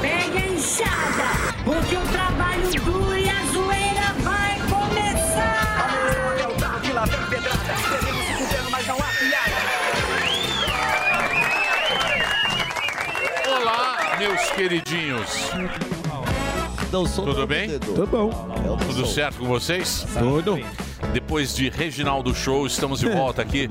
Pegue a enxada, porque o trabalho duro e a zoeira vai começar. É que lá vem pedrada. Devemos se fudendo, mas não há Olá, meus queridinhos. Tudo bem? Tudo bom. Tudo certo com vocês? Tudo. Depois de Reginaldo Show, estamos de volta aqui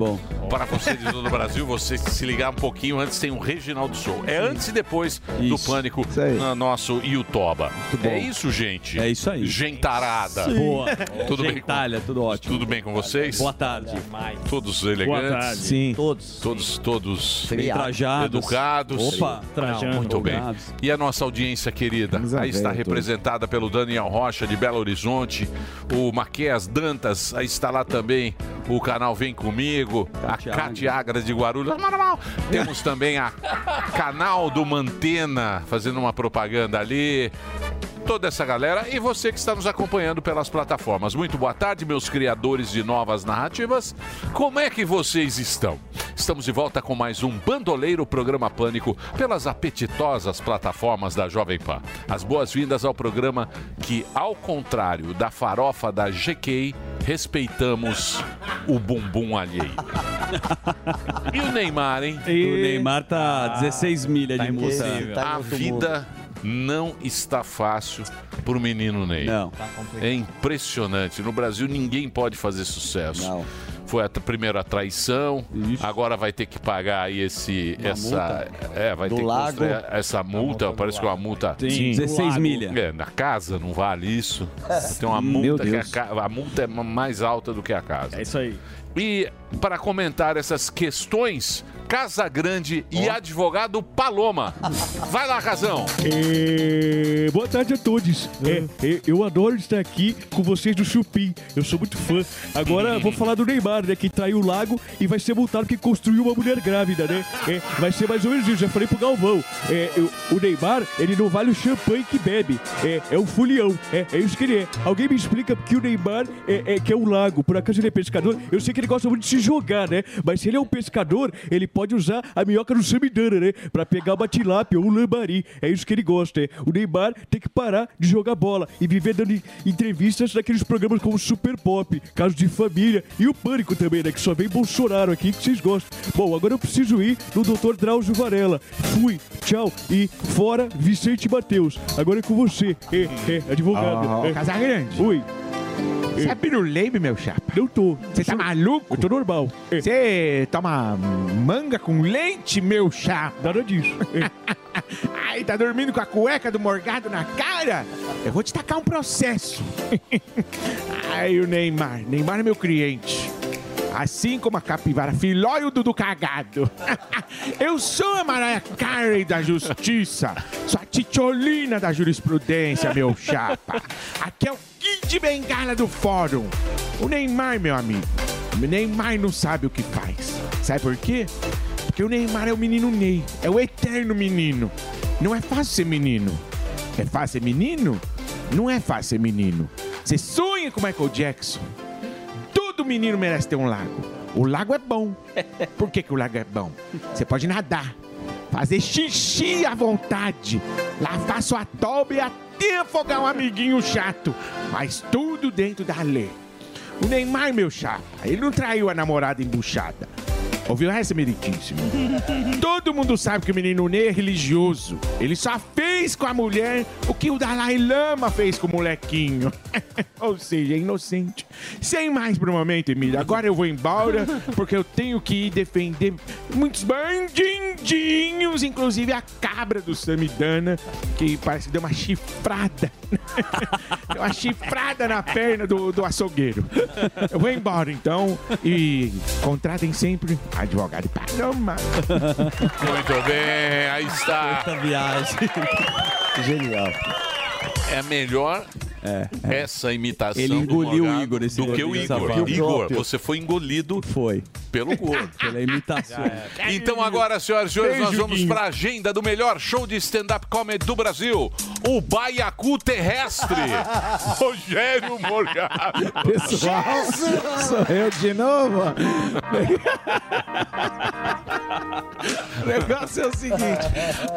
para você de todo o Brasil. Você se ligar um pouquinho antes tem um Reginaldo Show. É antes e depois do Pânico no nosso Youtoba. É isso, gente. É isso aí. Gentarada. Sim. Boa. Tudo bem? Gentalha, tudo ótimo. Tudo bem com vocês? Boa tarde. Todos elegantes? tarde. Sim. Todos. Todos, todos Bem trajados. educados. Opa, trajando. Muito bem. E a nossa audiência querida? Aí está representada pelo Daniel Rocha de Belo Horizonte, o Maquias Dantas, aí está lá também o canal Vem Comigo, a Cátia Agra de Guarulhos. Temos também a canal do Mantena fazendo uma propaganda ali toda essa galera e você que está nos acompanhando pelas plataformas. Muito boa tarde, meus criadores de novas narrativas. Como é que vocês estão? Estamos de volta com mais um Bandoleiro Programa Pânico pelas apetitosas plataformas da Jovem Pan. As boas-vindas ao programa que, ao contrário da farofa da GK, respeitamos o bumbum alheio. E o Neymar, hein? O Neymar tá 16 milha de multa. a vida não está fácil pro menino Ney. Não. É impressionante. No Brasil ninguém pode fazer sucesso. Foi a primeira traição, agora vai ter que pagar aí esse essa é, vai Do ter que essa multa, parece que é uma multa Sim, 16 milha. É, na casa não vale isso. Tem uma multa que a, a multa é ma- mais alta do que a casa. É isso aí. E para comentar essas questões, Casa Grande e advogado Paloma. Vai lá, Casão. É, boa tarde a todos. É, é, eu adoro estar aqui com vocês do Chupim. Eu sou muito fã. Agora vou falar do Neymar, né? Que traiu o lago e vai ser multado porque construiu uma mulher grávida, né? É, vai ser mais ou menos isso. Já falei pro Galvão. É, eu- o Neymar, ele não vale o champanhe que bebe. É, é um fulião. É, é isso que ele é. Alguém me explica que o Neymar é, é que é um lago. Por acaso ele é pescador? Eu sei que ele gosta muito de se jogar, né? Mas se ele é um pescador, ele pode usar a minhoca do Samidana, né? Pra pegar uma tilápia ou um lambari. É isso que ele gosta, é. O Neymar tem que parar de jogar bola e viver dando en- entrevistas naqueles programas como Super Pop, Casos de Família e o Pânico também, né? Que só vem Bolsonaro aqui que vocês gostam. Bom, agora eu preciso ir no Dr. Drauzio Varela. Fui, tchau e fora Vicente Matheus. Agora é com você, é, é, advogado. Ó, é. Casagrande. Oi. Você é piruleibe, meu chapa? Não tô. Você tá maluco? Eu tô normal. Você toma manga com leite, meu chapa? Nada disso. Ai, tá dormindo com a cueca do morgado na cara? Eu vou te tacar um processo. Ai, o Neymar. Neymar é meu cliente. Assim como a capivara filó e o Dudu cagado. Eu sou a Mariah Carey da justiça. Sou a titiolina da jurisprudência, meu chapa. Aqui é o Kid Bengala do fórum. O Neymar, meu amigo. O Neymar não sabe o que faz. Sabe por quê? Porque o Neymar é o menino Ney. É o eterno menino. Não é fácil ser menino. É fácil ser menino? Não é fácil ser menino. Você sonha com Michael Jackson. Todo menino merece ter um lago. O lago é bom. Por que, que o lago é bom? Você pode nadar, fazer xixi à vontade, lavar sua toba e até afogar um amiguinho chato. Mas tudo dentro da lei. O Neymar, meu chapa, ele não traiu a namorada embuchada. Ouviu essa, meritíssimo? Todo mundo sabe que o menino Ney é religioso. Ele só fez com a mulher o que o Dalai Lama fez com o molequinho. Ou seja, é inocente. Sem mais pro momento, Emílio. Agora eu vou embora porque eu tenho que ir defender muitos bandidinhos, inclusive a cabra do Samidana, que parece que deu uma chifrada. deu uma chifrada na perna do, do açougueiro. Eu vou embora então e contratem sempre advogado Paloma. Muito bem, aí está. viagem. Genial. É a melhor essa imitação Ele do engoliu o Morgado Igor, esse do que o Igor. Igor, você foi engolido Foi. pelo gordo. Pela imitação. Então agora, senhoras e senhores, nós Beijo, vamos Guinho. para a agenda do melhor show de stand-up comedy do Brasil, o Baiacu Terrestre. Rogério Morgado. Pessoal, sou eu de novo. O negócio é o seguinte: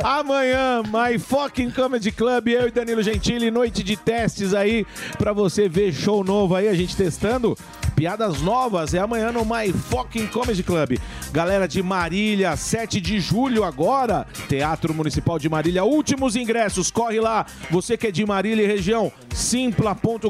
amanhã, My Fucking Comedy Club, eu e Danilo Gentili, noite de testes aí pra você ver show novo aí, a gente testando. Piadas novas é amanhã no My Fucking Comedy Club. Galera de Marília, 7 de julho agora, Teatro Municipal de Marília, últimos ingressos, corre lá. Você que é de Marília e região, simpla.com.br,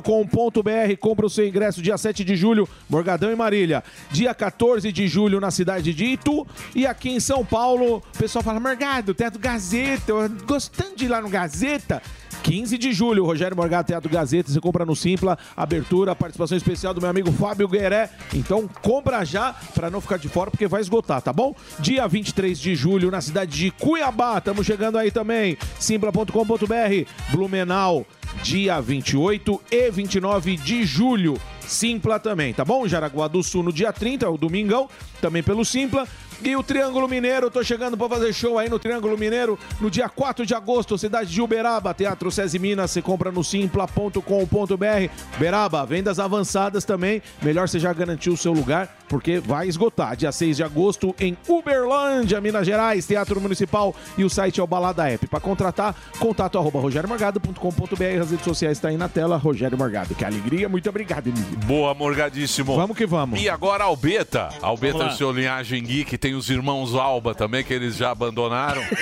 compra o seu ingresso dia 7 de julho, Morgadão e Marília. Dia 14 de julho na cidade de Itu e aqui em São Paulo, o pessoal fala, Morgado, Teatro Gazeta, eu gostando de ir lá no Gazeta. 15 de julho, Rogério Morgado, Teatro Gazeta, você compra no Simpla, abertura, participação especial do meu amigo Fábio Gueré. Então compra já para não ficar de fora, porque vai esgotar, tá bom? Dia 23 de julho, na cidade de Cuiabá, estamos chegando aí também, simpla.com.br, Blumenau, dia 28 e 29 de julho. Simpla também, tá bom? Jaraguá do Sul no dia 30, é o domingão, também pelo Simpla. E o Triângulo Mineiro, tô chegando pra fazer show aí no Triângulo Mineiro no dia 4 de agosto, cidade de Uberaba, Teatro César Minas, você compra no simpla.com.br. Uberaba, vendas avançadas também, melhor você já garantir o seu lugar, porque vai esgotar. Dia 6 de agosto em Uberlândia, Minas Gerais, Teatro Municipal e o site é o Balada App. Pra contratar, contato arroba rogeriomorgado.com.br, as redes sociais tá aí na tela, Rogério Morgado. Que alegria, muito obrigado, Emílio. Boa, Morgadíssimo. Vamos que vamos. E agora Albeta. Albeta é o seu Linhagem Geek, tem os irmãos Alba também, que eles já abandonaram.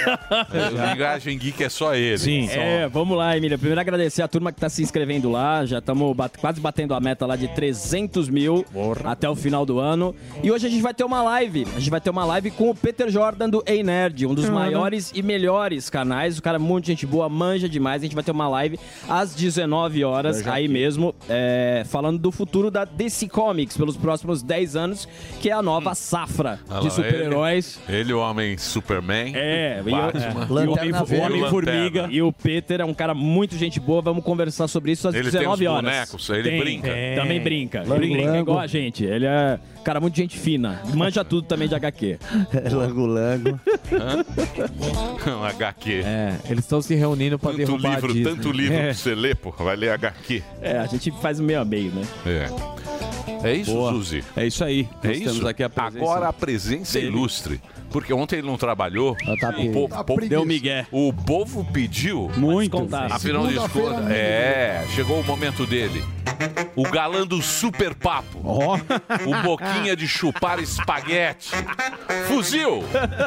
É, Linhagem Geek é só ele. Sim. É, vamos lá, Emília. Primeiro agradecer a turma que tá se inscrevendo lá. Já estamos quase batendo a meta lá de 300 mil até o final do ano. E hoje a gente vai ter uma live. A gente vai ter uma live com o Peter Jordan do Ei Nerd, um dos maiores e melhores canais. O cara é muito gente boa, manja demais. A gente vai ter uma live às 19 horas, aí mesmo, é, falando do futuro da DC Comics pelos próximos 10 anos, que é a nova safra Olha lá, de super-heróis. Ele, ele, o Homem Superman. É, e Batman. é. Lanterna E o Homem- Verde. o Homem-Formiga. Lanterna. E o Peter é um cara muito gente boa. Vamos conversar sobre isso às Ele tem 19 uns horas. bonecos, ele Tem, brinca. tem. Também brinca. Lango, brinca lango. igual a gente. Ele é um cara muito gente fina. Manja tudo também de HQ. Lango Lango. Um HQ. É, eles estão se reunindo pra Tanto derrubar a livro, Disney. tanto livro É. pra você ler, pô. Vai ler HQ. É, a gente faz o meio a meio, né? É. É isso, Boa. Zuzi? É isso aí. É Nós isso? temos aqui a Agora a presença dele. ilustre. Porque ontem ele não trabalhou. tá o, povo, Tá povo- Deu migué. o povo pediu. Muito. Afinal de contas, é, chegou o momento dele. O galã do super papo. O boquinha de chupar espaguete. Fuzil,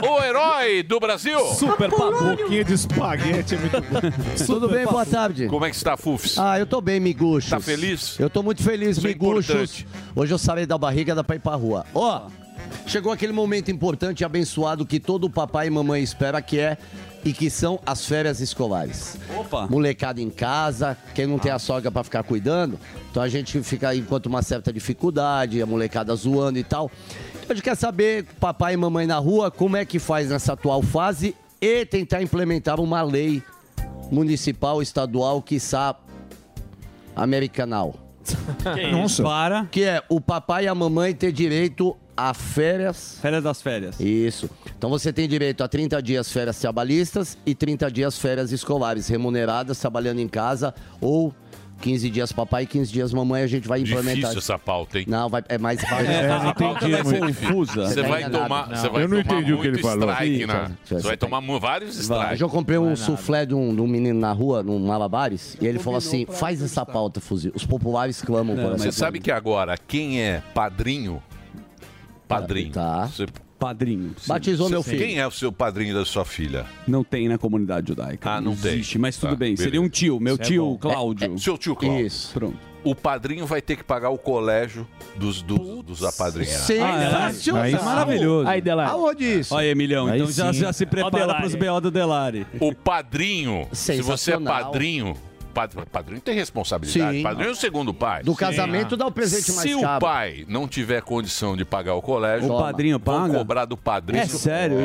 o herói do Brasil. Super papo. Boquinha de espaguete é muito bom. Tudo bem? Boa tarde. Como é que está, Fufs? Ah, eu tô bem, miguxos. Tá feliz? Eu tô muito feliz, Isso é miguxos. Hoje eu sarei da barriga, dá pra ir pra rua. Ó, chegou aquele momento importante e abençoado que todo papai e mamãe espera que é e que são as férias escolares. Opa. Molecada em casa, quem não tem a sogra pra ficar cuidando, então a gente fica aí enquanto uma certa dificuldade, a molecada zoando e tal. Então a gente quer saber, papai e mamãe na rua, como é que faz nessa atual fase e tentar implementar uma lei municipal, estadual, quiçá americanal. Nossa. Para. Que é o papai e a mamãe ter direito a férias. Férias das férias. Isso. Então você tem direito a 30 dias férias trabalhistas e 30 dias férias escolares remuneradas, trabalhando em casa, ou 15 dias papai e 15 dias mamãe, a gente vai implementar. Difícil essa pauta, hein? Não, vai, é mais fácil. É, não A pauta entendi muito. Confusa. Você tá vai tomar, Não. você vai Eu não tomar entendi o que ele falou. strike, Sim, né? tá. Você vai tomar vários Hoje strikes. eu comprei um suflé de um, de um menino na rua, num Malabares, e ele falou assim: faz essa pauta, fuzil. Os populares clamam por essa Você sabe que agora quem é padrinho? Padrinho. Tá. Você- Padrinho. sim. Batizou meu filho. Quem é o seu padrinho da sua filha? Não tem na comunidade judaica. Ah, não tem. existe, mas tudo Tá, bem. beleza. Seria um tio, meu tio Cláudio. Seu tio Cláudio. Isso. Pronto. O padrinho vai ter que pagar o colégio dos, dos, dos apadrinhados. Sensacional. Aí- Isso é maravilhoso. Aí, Delari. Aonde isso? Olha, Emilhão, Aí então já, sim. já se Ó, prepara Delari. para os BO do Delari. O padrinho, se você é Sensacional. padrinho, padrinho, padrinho tem responsabilidade. Sim. Padrinho é o segundo pai. Do casamento dá o presente mais Se o pai não tiver condição de pagar o colégio, O padrinho vão paga? cobrar do padrinho. É sério?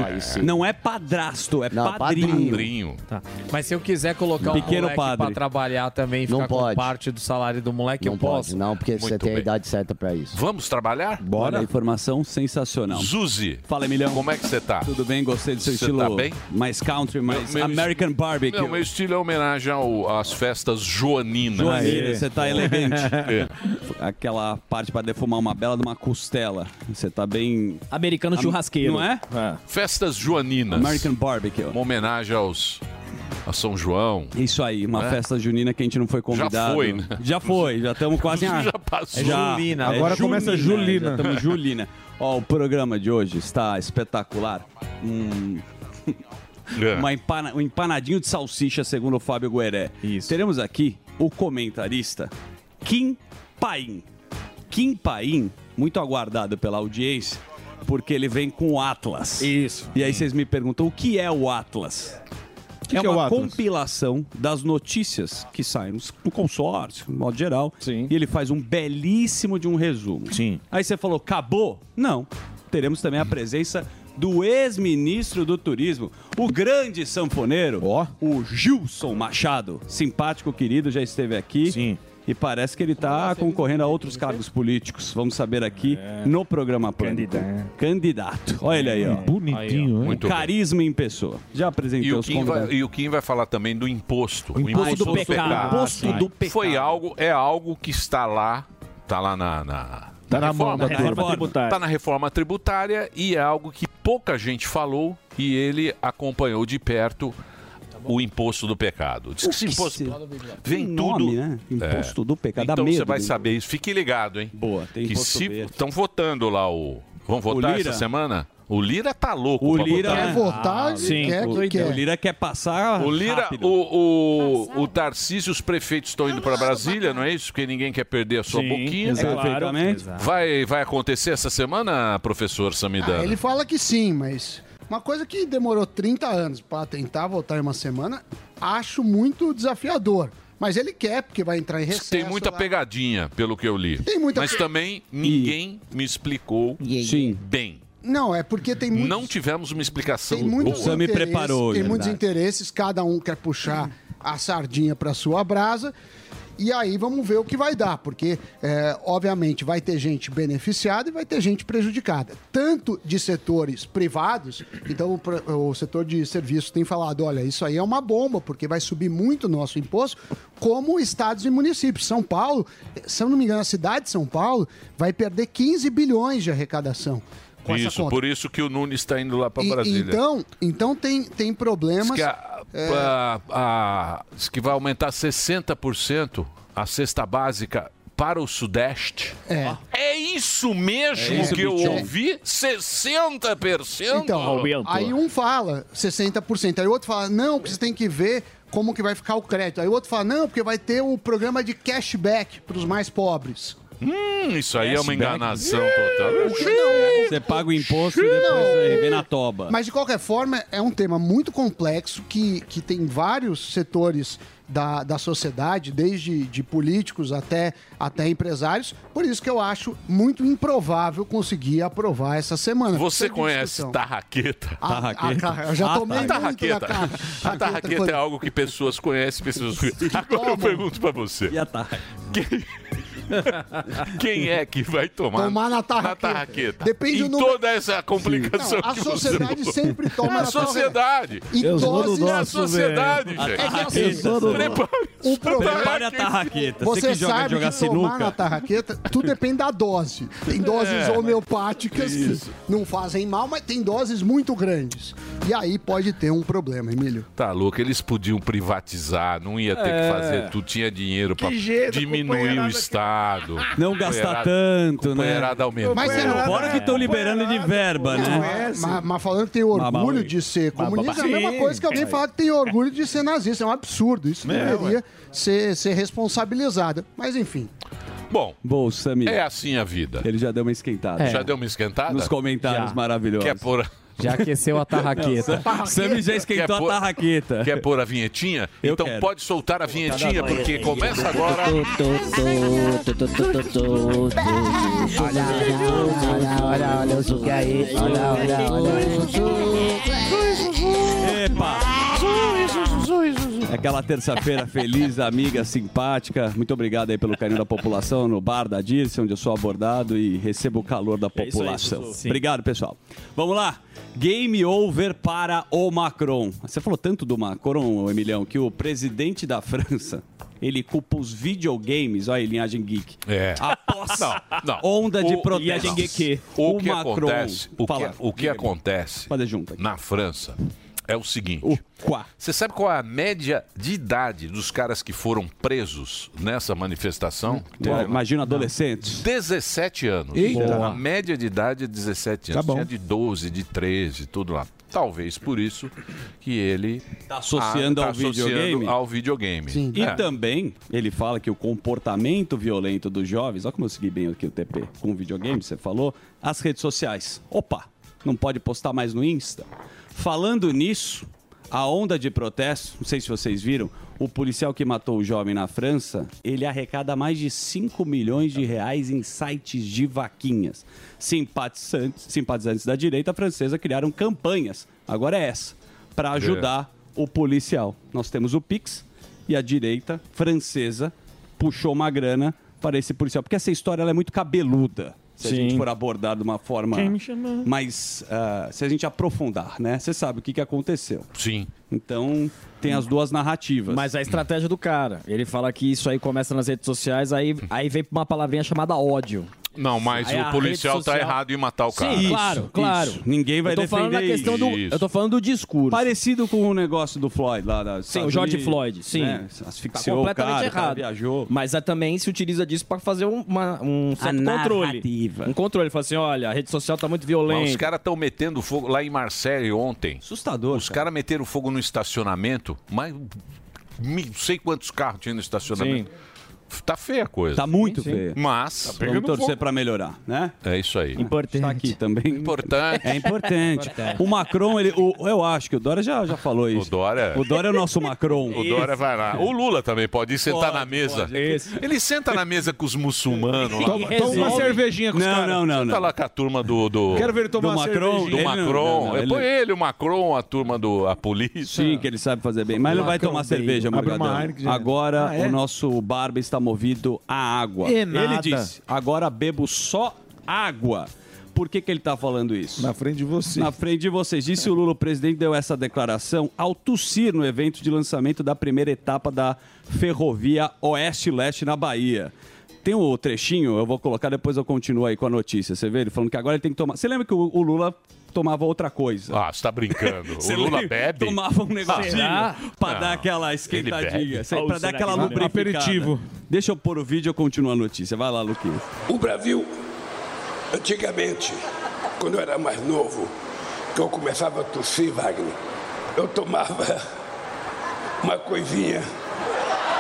Não é padrasto, é Não, padrinho. Padrinho. Tá. Mas se eu quiser colocar Pequeno um moleque padre. pra trabalhar também e Não ficar com pode. parte do salário do moleque, Não eu pode, posso? não, porque você Muito tem a bem. idade certa pra isso. Vamos trabalhar? Olha, informação sensacional. Zuzi, Fala, Emilhão. como é que você tá? Tudo bem? Gostei do seu Você estilo tá bem? mais country, mais Meu- meu American Barbecue. Não, meu estilo é homenagem ao- às festas joaninas. Joanina, você tá elegante. É. Aquela parte pra defumar uma bela de uma costela. Você tá bem... Americano Am- churrasqueiro. Não é? Festas joaninas. American Barbecue. Uma homenagem aos a São João. Isso aí, uma É. festa junina que a gente não foi convidado. foi, né? Já foi, já estamos quase em... Já passou. Já. Julina. É Agora começa Julina. Já estamos Julina. Ó, o programa de hoje está espetacular. Hum, É. uma empana- um empanadinho de salsicha, segundo o Fábio Gueré. Isso. Teremos aqui o comentarista Kim Paim. Kim Paim, muito aguardado pela audiência, porque ele vem com o Atlas. Isso. E aí vocês me perguntam, o que é o Atlas? que é é o uma compilação das notícias que saem no- no consórcio, no modo geral. Sim. E ele faz um belíssimo de um resumo. Sim. Aí você falou, acabou? Não. Teremos também a presença do ex-ministro do Turismo, o grande sanfoneiro, Ó. o Gilson Machado. Simpático, querido, já esteve aqui. Sim. E parece que ele está concorrendo a outros cargos políticos. Vamos saber aqui no programa Pânico. Candidato. Candidato. Olha ele aí, ó. Bonitinho, hein? Muito bem. Carisma em pessoa. Já apresentei E o, os Kim vai, e o Kim vai falar também do imposto. O imposto do pecado. Imposto do pecado. Foi algo, é algo que está lá, está lá na, na, Tá na mão da né? Reforma Reforma. tributária. Tá na reforma tributária e é algo que pouca gente falou e ele acompanhou de perto o imposto do pecado. Diz que esse que imposto se- vem Tem tudo. nome, né? Imposto do pecado. Então você vai saber isso. Fique ligado, hein? Boa, tem que se estão votando lá o. Vão votar essa semana? O Lira tá louco. O Lira- votar. Quer votar, sim. quer o, que quer. o Lira quer passar O Lira, rápido. o, o, o Tarcísio, os prefeitos estão indo para Brasília, não é isso? Porque ninguém quer perder a sua Sim, boquinha. exato. Perfeitamente. Vai, vai acontecer essa semana, professor Samidana? Ah, ele fala que sim, mas uma coisa que demorou 30 anos pra tentar voltar em uma semana, acho muito desafiador. Mas ele quer, porque vai entrar em recesso. Tem muita lá. pegadinha, pelo que eu li. Tem muita Mas pe- também ninguém me explicou Sim. bem. Não, é porque tem muitos, Não tivemos uma explicação tem muitos boa. Sam me interesses, preparou, Tem é muitos interesses, cada um quer puxar a sardinha para sua brasa. E aí vamos ver o que vai dar, porque é, obviamente vai ter gente beneficiada e vai ter gente prejudicada, tanto de setores privados. Então o, o setor de serviços tem falado, olha, isso aí é uma bomba, porque vai subir muito o nosso imposto, como estados e municípios. São Paulo, se eu não me engano, a cidade de São Paulo vai perder 15 bilhões de arrecadação. Com essa Isso, conta. por isso que o Nunes está indo lá para Brasília. Então, então tem, tem Diz problemas. que, a- a- a- diz que vai aumentar 60% a cesta básica para o Sudeste. É. É isso mesmo É isso, que eu bichão. ouvi? 60%? Então, Aumento. aí um fala 60%, aí o outro fala, não, porque você tem que ver como que vai ficar o crédito. Aí o outro fala, não, porque vai ter o programa de cashback para os mais pobres. Hum, isso aí é uma Cashback. enganação total. Você paga o imposto e depois aí vem na toba. Mas de qualquer forma, é um tema muito complexo que, que tem vários setores da, da sociedade, desde de políticos até, até empresários. Por isso que eu acho muito improvável conseguir aprovar essa semana. Você conhece discussão. tarraqueta? Ah, Tarraqueta? cara, eu já Ah, tomei muito Tarraqueta. cara. A tarraqueta é algo que pessoas conhecem, pessoas Agora eu pergunto pra você. E a tarra? Quem é que vai tomar, Tomar na tarraqueta. tarraqueta? Depende em do número- toda essa complicação Não, a que você sociedade sempre toma É na a sociedade. Em Eu sou do doses... É a nosso, sociedade, velho. gente. É que assim, Prepare o problema Prepare a tarraqueta. Você, Você que joga, sabe joga que tomar na sinuca. tarraqueta, tudo depende da dose. Tem doses É. homeopáticas que não fazem mal, mas tem doses muito grandes. E aí pode ter um problema, Emílio. Tá louco, eles podiam privatizar, não ia ter É. que fazer tudo, tinha dinheiro pra jeito, diminuir o companheirada. Estado. Não gastar tanto, né? aumentou. Mas não- Fora que estão liberando de verba, né? Mas, mas falando que tem orgulho de ser comunista, é a mesma coisa que alguém falar que tem orgulho de ser nazista. É um absurdo. Isso deveria ser, ser responsabilizado. Mas enfim. Bom, Bom, Samir, é assim a vida. ele já deu uma esquentada. Já deu uma esquentada? Nos comentários Já. maravilhosos. Quer pôr, Já aqueceu a tarraqueta. Não, Sammy já esquentou pôr- a tarraqueta. Quer pôr a vinhetinha? Eu então quero. pode soltar a vinhetinha, porque começa agora. Olha, olha, olha, olha o Zuki aí. Olha, olha, olha. Epa! É aquela terça-feira feliz, amiga, simpática. Muito obrigado aí pelo carinho da população no bar da Dirce, onde eu sou abordado e recebo o calor da É aí, população. Sim. obrigado, pessoal. Vamos lá. Game over para o Macron. Você falou tanto do Macron, Emilhão, que o presidente da França, ele culpa os videogames, olha aí, linhagem geek. É. Após Não, não. onda de O- protesto. O, que Macron- acontece, o que, Fala. o que acontece na França é o seguinte. Você sabe qual é a média de idade dos caras que foram presos nessa manifestação? Qual? Imagina adolescentes. 17 anos. Eita. A média de idade é 17 Tá anos. bom. Tinha de 12, de 13, tudo lá. Talvez por isso que ele Tá associando Ah, ao tá associando videogame. ao videogame. E É. também ele fala que o comportamento violento dos jovens, olha como eu segui bem aqui o TP com o videogame, você falou, as redes sociais. Opa, não pode postar mais no Insta. Falando nisso, a onda de protesto, não sei se vocês viram, o policial que matou o jovem na França, ele arrecada mais de 5 milhões de reais em sites de vaquinhas. Simpatizantes, simpatizantes da direita francesa criaram campanhas, agora é essa, para ajudar o policial. Nós temos o Pix e a direita francesa puxou uma grana para esse policial, porque essa história é muito cabeluda. Se a Sim. gente for abordar de uma forma Quem me chamou? mais. ah, se a gente aprofundar, né? Você sabe o que, que aconteceu. Sim. Então, tem as duas narrativas. Mas a estratégia do cara. Ele fala que isso aí começa nas redes sociais, aí, aí vem uma palavrinha chamada ódio. Não, mas Aí a o policial rede tá social- errado em matar o cara. Sim, claro, claro. Ninguém vai eu tô falando da defender questão do, isso. Eu tô falando do discurso. Parecido com o negócio do Floyd lá da Sim, o George Floyd, sim. Né? Tá Asfixiou o completamente cara, o cara errado. viajou. Mas é, também se utiliza disso para fazer um, uma- um certo controle. Um controle. Fala assim, olha, a rede social tá muito violenta. Mas os caras estão metendo fogo lá em Marseille ontem. Assustador. Os caras meteram fogo no estacionamento, mas mi- não sei quantos carros tinha no estacionamento. Tá feia a coisa. Tá muito feia. Mas. Vamos torcer para melhorar, né? É isso aí. Importante. Está aqui também. Importante. É importante. Importante. O Macron, ele, o- eu acho que o Dória já, já falou isso. O Dória. O Dória é o nosso Macron. O Dória vai lá. O Lula também pode ir sentar Pode, na mesa. pode. Ele senta na mesa com os muçulmanos lá. Toma- toma uma cervejinha com os Não, caras. não, não, Senta não. lá com a turma do. do Quero ver ele tomar Do uma Macron, do. Ele não- Macron. não, não, Põe ele- ele, o Macron, a turma do. a polícia. Sim, que ele sabe fazer bem. Mas ele não vai Macron tomar bem. cerveja, Abre uma Morgadão. Heineken, já. Agora Ah, é? o nosso barba está movido a água. É ele nada. disse, agora bebo só água. Por que, que ele está falando isso? Na frente de você. Na frente de vocês. Disse o Lula, o presidente deu essa declaração ao tossir no evento de lançamento da primeira etapa da ferrovia Oeste-Leste na Bahia. Tem o trechinho, eu vou colocar, depois eu continuo aí com a notícia. Você vê ele falando que agora ele tem que tomar. Você lembra que o, o Lula tomava outra coisa? Ah, você tá brincando. O Lula bebe? Tomava um negocinho Será? pra Não, dar aquela esquentadinha, Ou pra dar aquela lubrificada. Aperitivo. Deixa eu pôr o vídeo e eu continuo a notícia. Vai lá, Luquinhas. O Brasil, antigamente, quando eu era mais novo, que eu começava a tossir, Wagner, eu tomava uma coisinha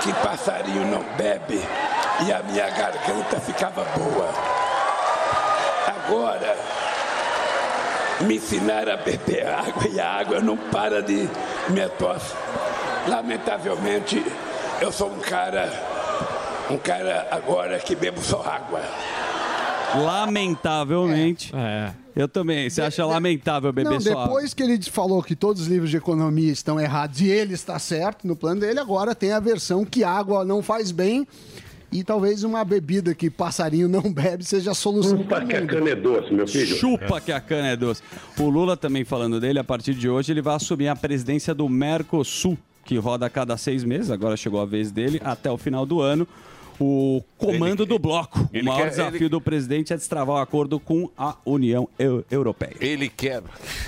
que passarinho não bebe e a minha garganta ficava boa. Agora, me ensinaram a beber água e a água não para de me tosse. Lamentavelmente, eu sou um cara, um cara agora que bebo só água. Lamentavelmente. Eu também. Você acha lamentável beber Não, só água? depois que ele falou que todos os livros de economia estão errados e ele está certo no plano dele, agora tem a versão que água não faz bem e talvez uma bebida que passarinho não bebe seja a solução para que a cana é doce, meu filho. Chupa que a cana é doce. O Lula também falando dele, a partir de hoje ele vai assumir a presidência do Mercosul, que roda a cada seis meses, agora chegou a vez dele, até o final do ano. O comando do bloco. O ele maior quer- desafio ele- do presidente é destravar o acordo com a União Eu- Europeia. Ele quer.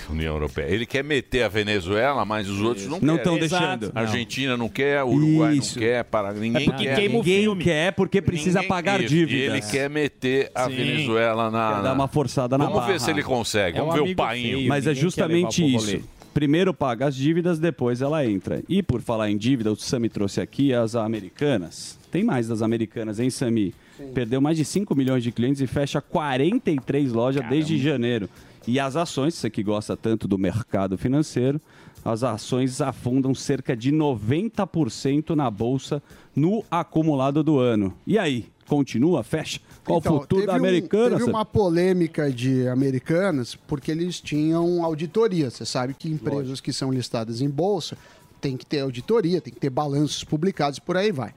União Europeia. Ele quer meter a Venezuela, mas os outros não, Não querem. tão deixando. A Argentina não quer, o Uruguai Isso. não quer, para ninguém porque quer. Ninguém filme. quer porque precisa Ninguém- pagar Isso. dívidas. Ele quer meter a Sim. Venezuela na. Quer dar uma forçada na Vamos ver barra. se ele consegue. Vamos ver o painho. Mas é justamente isso. Primeiro paga as dívidas, depois ela entra. E por falar em dívida, o Sami trouxe aqui as americanas. Tem mais das americanas, hein, Sami? Perdeu mais de 5 milhões de clientes e fecha 43 lojas desde janeiro. E as ações, você que gosta tanto do mercado financeiro, as ações afundam cerca de 90% na bolsa no acumulado do ano. E aí, continua, fecha? Qual Então, o futuro teve da um- americana? teve Sam? uma polêmica de americanas porque eles tinham auditoria. Você sabe que empresas que são listadas em bolsa têm que ter auditoria, tem que ter balanços publicados e por aí vai.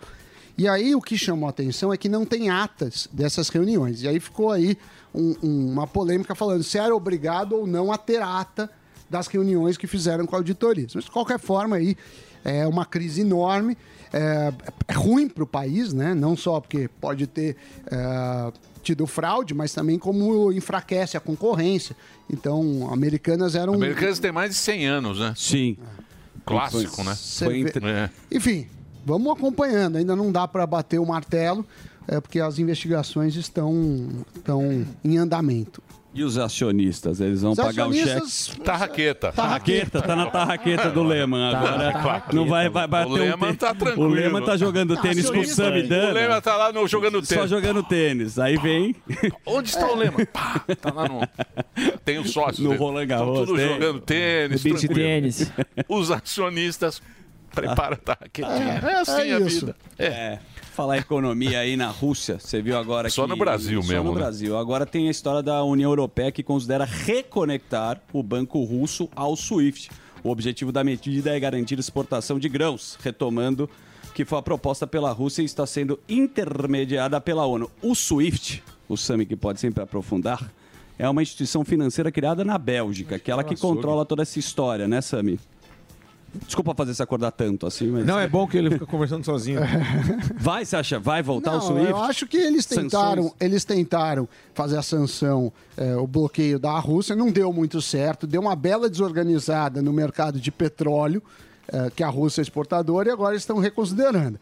E aí o que chamou a atenção é que não tem atas dessas reuniões. E aí ficou aí um- um- uma polêmica falando se era obrigado ou não a ter ata das reuniões que fizeram com auditorias. Mas de qualquer forma aí é uma crise enorme. É, é ruim para o país, né? Não só porque pode ter é, tido fraude, mas também como enfraquece a concorrência. Então, americanas eram. Americanos têm mais de 100 anos, né? Sim. Clássico, né? Vê- É. Enfim, vamos acompanhando. Ainda não dá para bater o martelo, é, porque as investigações estão, estão em andamento. E os acionistas, eles vão Os pagar o cheque? Tarraqueta. Tarraqueta, tá na tarraqueta do Lehman Tá, agora. tarraqueta. Não vai, vai bater O um Lehman tênis. tá tranquilo. O Lehman tá jogando tênis com o Acionista, Sami O Dana. Lema tá lá no, jogando tênis. Só jogando tênis. Aí vem. Onde está o Lema? Pá, tá lá no. Tem os sócios. No. Roland Garros, Tudo tem. jogando tênis. Beach tranquilo. tênis. Os acionistas preparam a tarraquetinha. É, É, assim é a isso. vida. É. Falar economia aí na Rússia, você viu agora Só que... no Brasil Só mesmo, no né? Brasil. Agora tem a história da União Europeia que considera reconectar o banco russo ao SWIFT. O objetivo da medida é garantir exportação de grãos, retomando que foi a proposta pela Rússia e está sendo intermediada pela ONU. O SWIFT, o Sami que pode sempre aprofundar, é uma instituição financeira criada na Bélgica, aquela que controla toda essa história, né, Sami? Desculpa fazer você acordar tanto assim, mas... Não, é bom que ele fica conversando sozinho. Vai, você acha? Vai voltar o Não, SWIFT? eu acho que eles tentaram, Sanções? eles tentaram fazer a sanção, é, o bloqueio da Rússia, não deu muito certo, deu uma bela desorganizada no mercado de petróleo, é, que a Rússia é exportadora, e agora estão reconsiderando.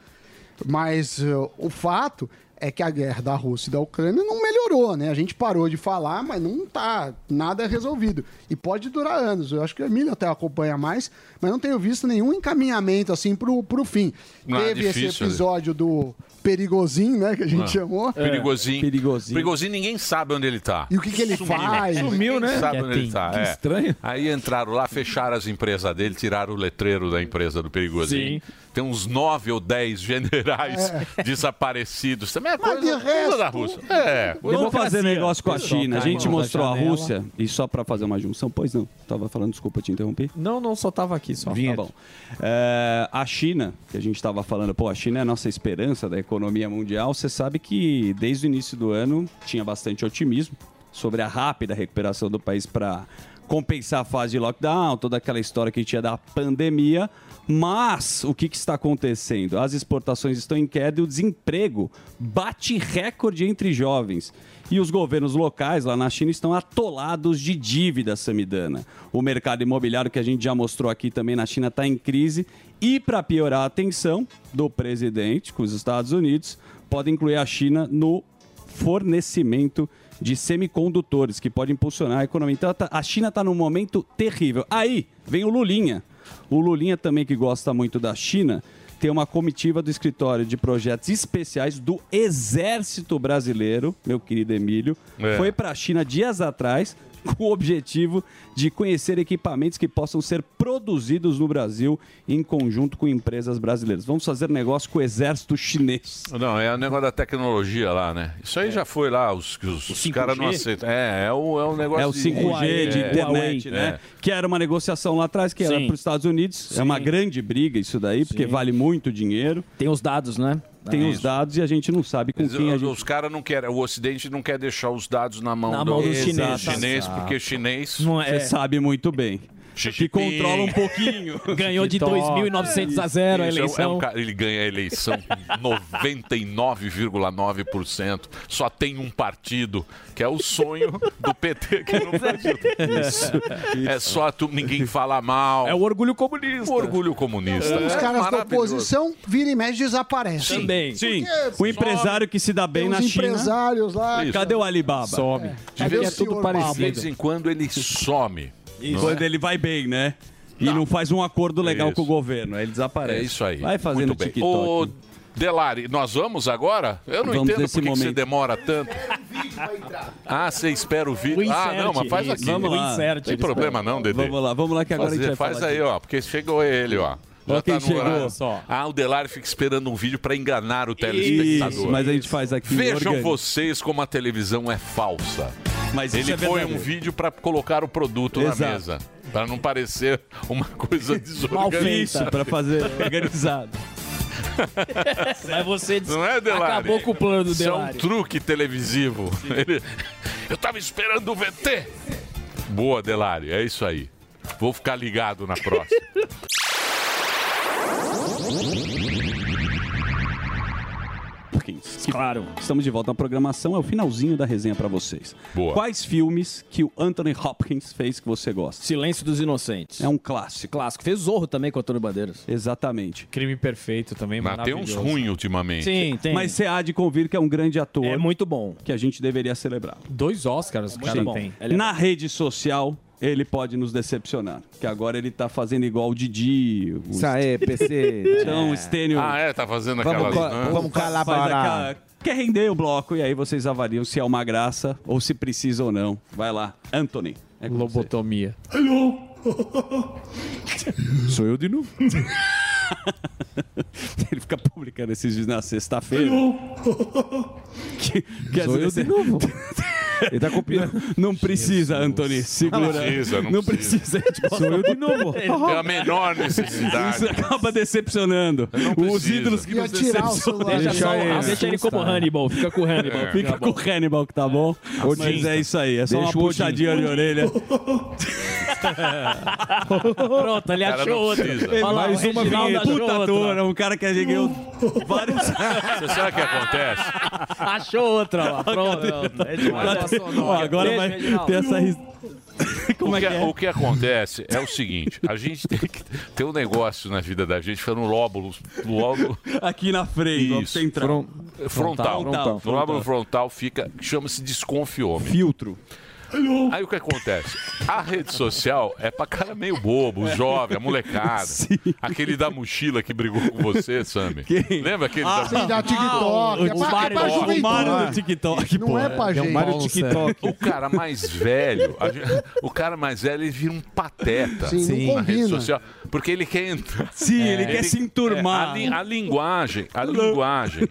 Mas é, o fato é que a guerra da Rússia e da Ucrânia não melhorou, né? A gente parou de falar, mas não tá nada resolvido. E pode durar anos. Eu acho que o Emílio até acompanha mais, mas não tenho visto nenhum encaminhamento assim pro, pro fim. Não, é Teve esse difícil, né? episódio do perigosinho, né? Que a gente Ah, chamou. Perigosinho. Perigosinho. Perigosinho, ninguém sabe onde ele tá. E o que que ele faz? Sumiu, né? Sabe onde ele tá. Que é. estranho. Aí entraram lá, fecharam as empresas dele, tiraram o letreiro da empresa do Perigosinho. Sim. Tem uns nove ou dez generais desaparecidos. Também é Mas coisa, de coisa resto- da Rússia. É. Vamos fazer negócio com a China. A gente mostrou a. Rússia, e só pra fazer uma junção, pois não. Tava falando, desculpa te interromper. Não, não, só tava aqui, só. Tá bom. É, a China, que a gente estava falando, pô, a China é a nossa esperança da economia mundial. Você sabe que desde o início do ano tinha bastante otimismo sobre a rápida recuperação do país para compensar a fase de lockdown, toda aquela história que tinha da pandemia. Mas o que, que está acontecendo? As exportações estão em queda e o desemprego bate recorde entre jovens. E os governos locais lá na China estão atolados de dívidas, Samidana. O mercado imobiliário, que a gente já mostrou aqui também na China, está em crise. E para piorar a tensão do presidente com os Estados Unidos, pode incluir a China no fornecimento de semicondutores, que pode impulsionar a economia. Então tá- a China está num momento terrível. Aí vem o Lulinha. O Lulinha também, que gosta muito da China, tem uma comitiva do escritório de projetos especiais do Exército Brasileiro, meu querido Emílio, É. foi para a China dias atrás com o objetivo de conhecer equipamentos que possam ser produzidos no Brasil em conjunto com empresas brasileiras. Vamos fazer negócio com o exército chinês. Não, é o negócio da tecnologia lá, né? Isso aí já foi lá, os, que os, os 5G? caras não aceitam. É, é o, é o negócio É o 5G de é, internet, é. né? Que era uma negociação lá atrás, que era Sim. para os Estados Unidos. É Sim. uma grande briga isso daí, porque Sim. vale muito dinheiro. Tem os dados, né? Tem Ah, os dados e a gente não sabe com Eles- quem a os gente... os caras não querem, o Ocidente não quer deixar os dados na mão, Na do, mão chineses. chinês, Exato. porque chinês Não Você é. sabe muito bem. Que controla um pouquinho. Ganhou de TikTok. 2.900 a 0 a Isso, é um- é eleição. um ele ganha a eleição com 99,9%. Só tem um partido, que é o sonho do PT aqui no Brasil. É só tu, ninguém fala mal. É o orgulho comunista. O orgulho comunista. Os É caras da maravilhoso. oposição, vira e mexe, desaparecem. Também. Sim, Porque o empresário que se dá bem na China... empresários lá. Isso. Cadê o Alibaba? Some. De Cadê vez, o senhor de Pablo? vez em quando ele some. E não quando ele vai bem, né? E não, faz um acordo legal Isso. com o governo, aí ele desaparece. É isso aí. Vai fazendo Muito bem. TikTok. Ô, Delari, nós vamos agora? Eu não Vamos entendo por que você demora tanto. Ah, você espera o vídeo. O ah, não, mas faz aqui. isso. Vamos lá. Não tem problema não, Dedê. Vamos lá, vamos lá que agora a gente vai Faz falar aí, disso. ó, porque chegou ele, ó. Quem no chegou. Só. Ah, o Delari fica esperando um vídeo pra enganar o telespectador. Isso, mas a gente faz aqui Vejam orgânico. vocês como a televisão é falsa. Mas Ele isso é põe um vídeo pra colocar o produto na Exato. mesa. Pra não parecer uma coisa desorganizada. Pra fazer organizado. Mas você Não é, Delari? acabou com o plano do Isso é um Delari. truque televisivo. Ele- Eu tava esperando o VT. Boa, Delari, é isso aí. Vou ficar ligado na próxima. Claro. Estamos de volta na programação, é o finalzinho da resenha pra vocês. Boa. Quais filmes que o Anthony Hopkins fez que você gosta? Silêncio dos Inocentes. É um clássico. Clássico. Fez Zorro também com o Antônio Bandeiras. Exatamente. Crime Perfeito também, Mas tem uns ruins ultimamente. Sim, tem. Mas você há de convir que é um grande ator. É muito bom. Que a gente deveria celebrar. Dois Oscars o cara Sim. tem. Na rede social, ele pode nos decepcionar. Que agora ele tá fazendo igual o Didi. o Isso aí, PC. Então, o Stênio. Ah, é? Tá fazendo Vamos aquelas... co- Ah. vamos colaborar. aquela- Quer render o bloco e aí vocês avaliam se é uma graça ou se precisa ou não. Vai lá, Anthony. É. Lobotomia. Sou eu de novo. Ele fica publicando esses vídeos na sexta-feira. Que, que às Sou eu vezes de novo. Ele tá copiando. Não precisa, Anthony. Segura. Não precisa, não precisa. precisa. Sou eu de novo. Tem a menor necessidade. Isso acaba decepcionando. Os ídolos que nos decepcionam. Deixa, só- ele. deixa ele como Hannibal. Fica com o Hannibal. É. Fica com o Hannibal que tá bom. Mas é isso aí. É só Deixa uma puxadinha de orelha. Pronto, ele achou não outra. lá, Mais uma vinheta. Puta outra. ator, é um cara que ganhou vários. Você sabe o que acontece? Achou outra lá. Pronto. É demais. Ó, agora vai ter essa ris... Como o, é que, que é? o que acontece é o seguinte: a gente tem que ter um negócio na vida da gente, foi no lóbulo, lóbulo Aqui na frente, Isso. você entrar. Fron- frontal. Frontal. No lóbulo frontal fica, chama-se desconfiômetro. Filtro. Aí o que acontece? A rede social é pra cara meio bobo, jovem, a molecada. Aquele da mochila que brigou com você, Sammy. Ah, Lembra aquele da Sim, da TikTok. é o pra, é Mário- pra o juventude. O Mário do TikTok, Não pô. é pra É gente. o Mário TikTok. O cara mais velho, a gente- o cara mais velho, ele vira um pateta Sim, na rede social. Porque ele quer entrar. Sim, ele quer se enturmar. é, a, li- a linguagem, a linguagem,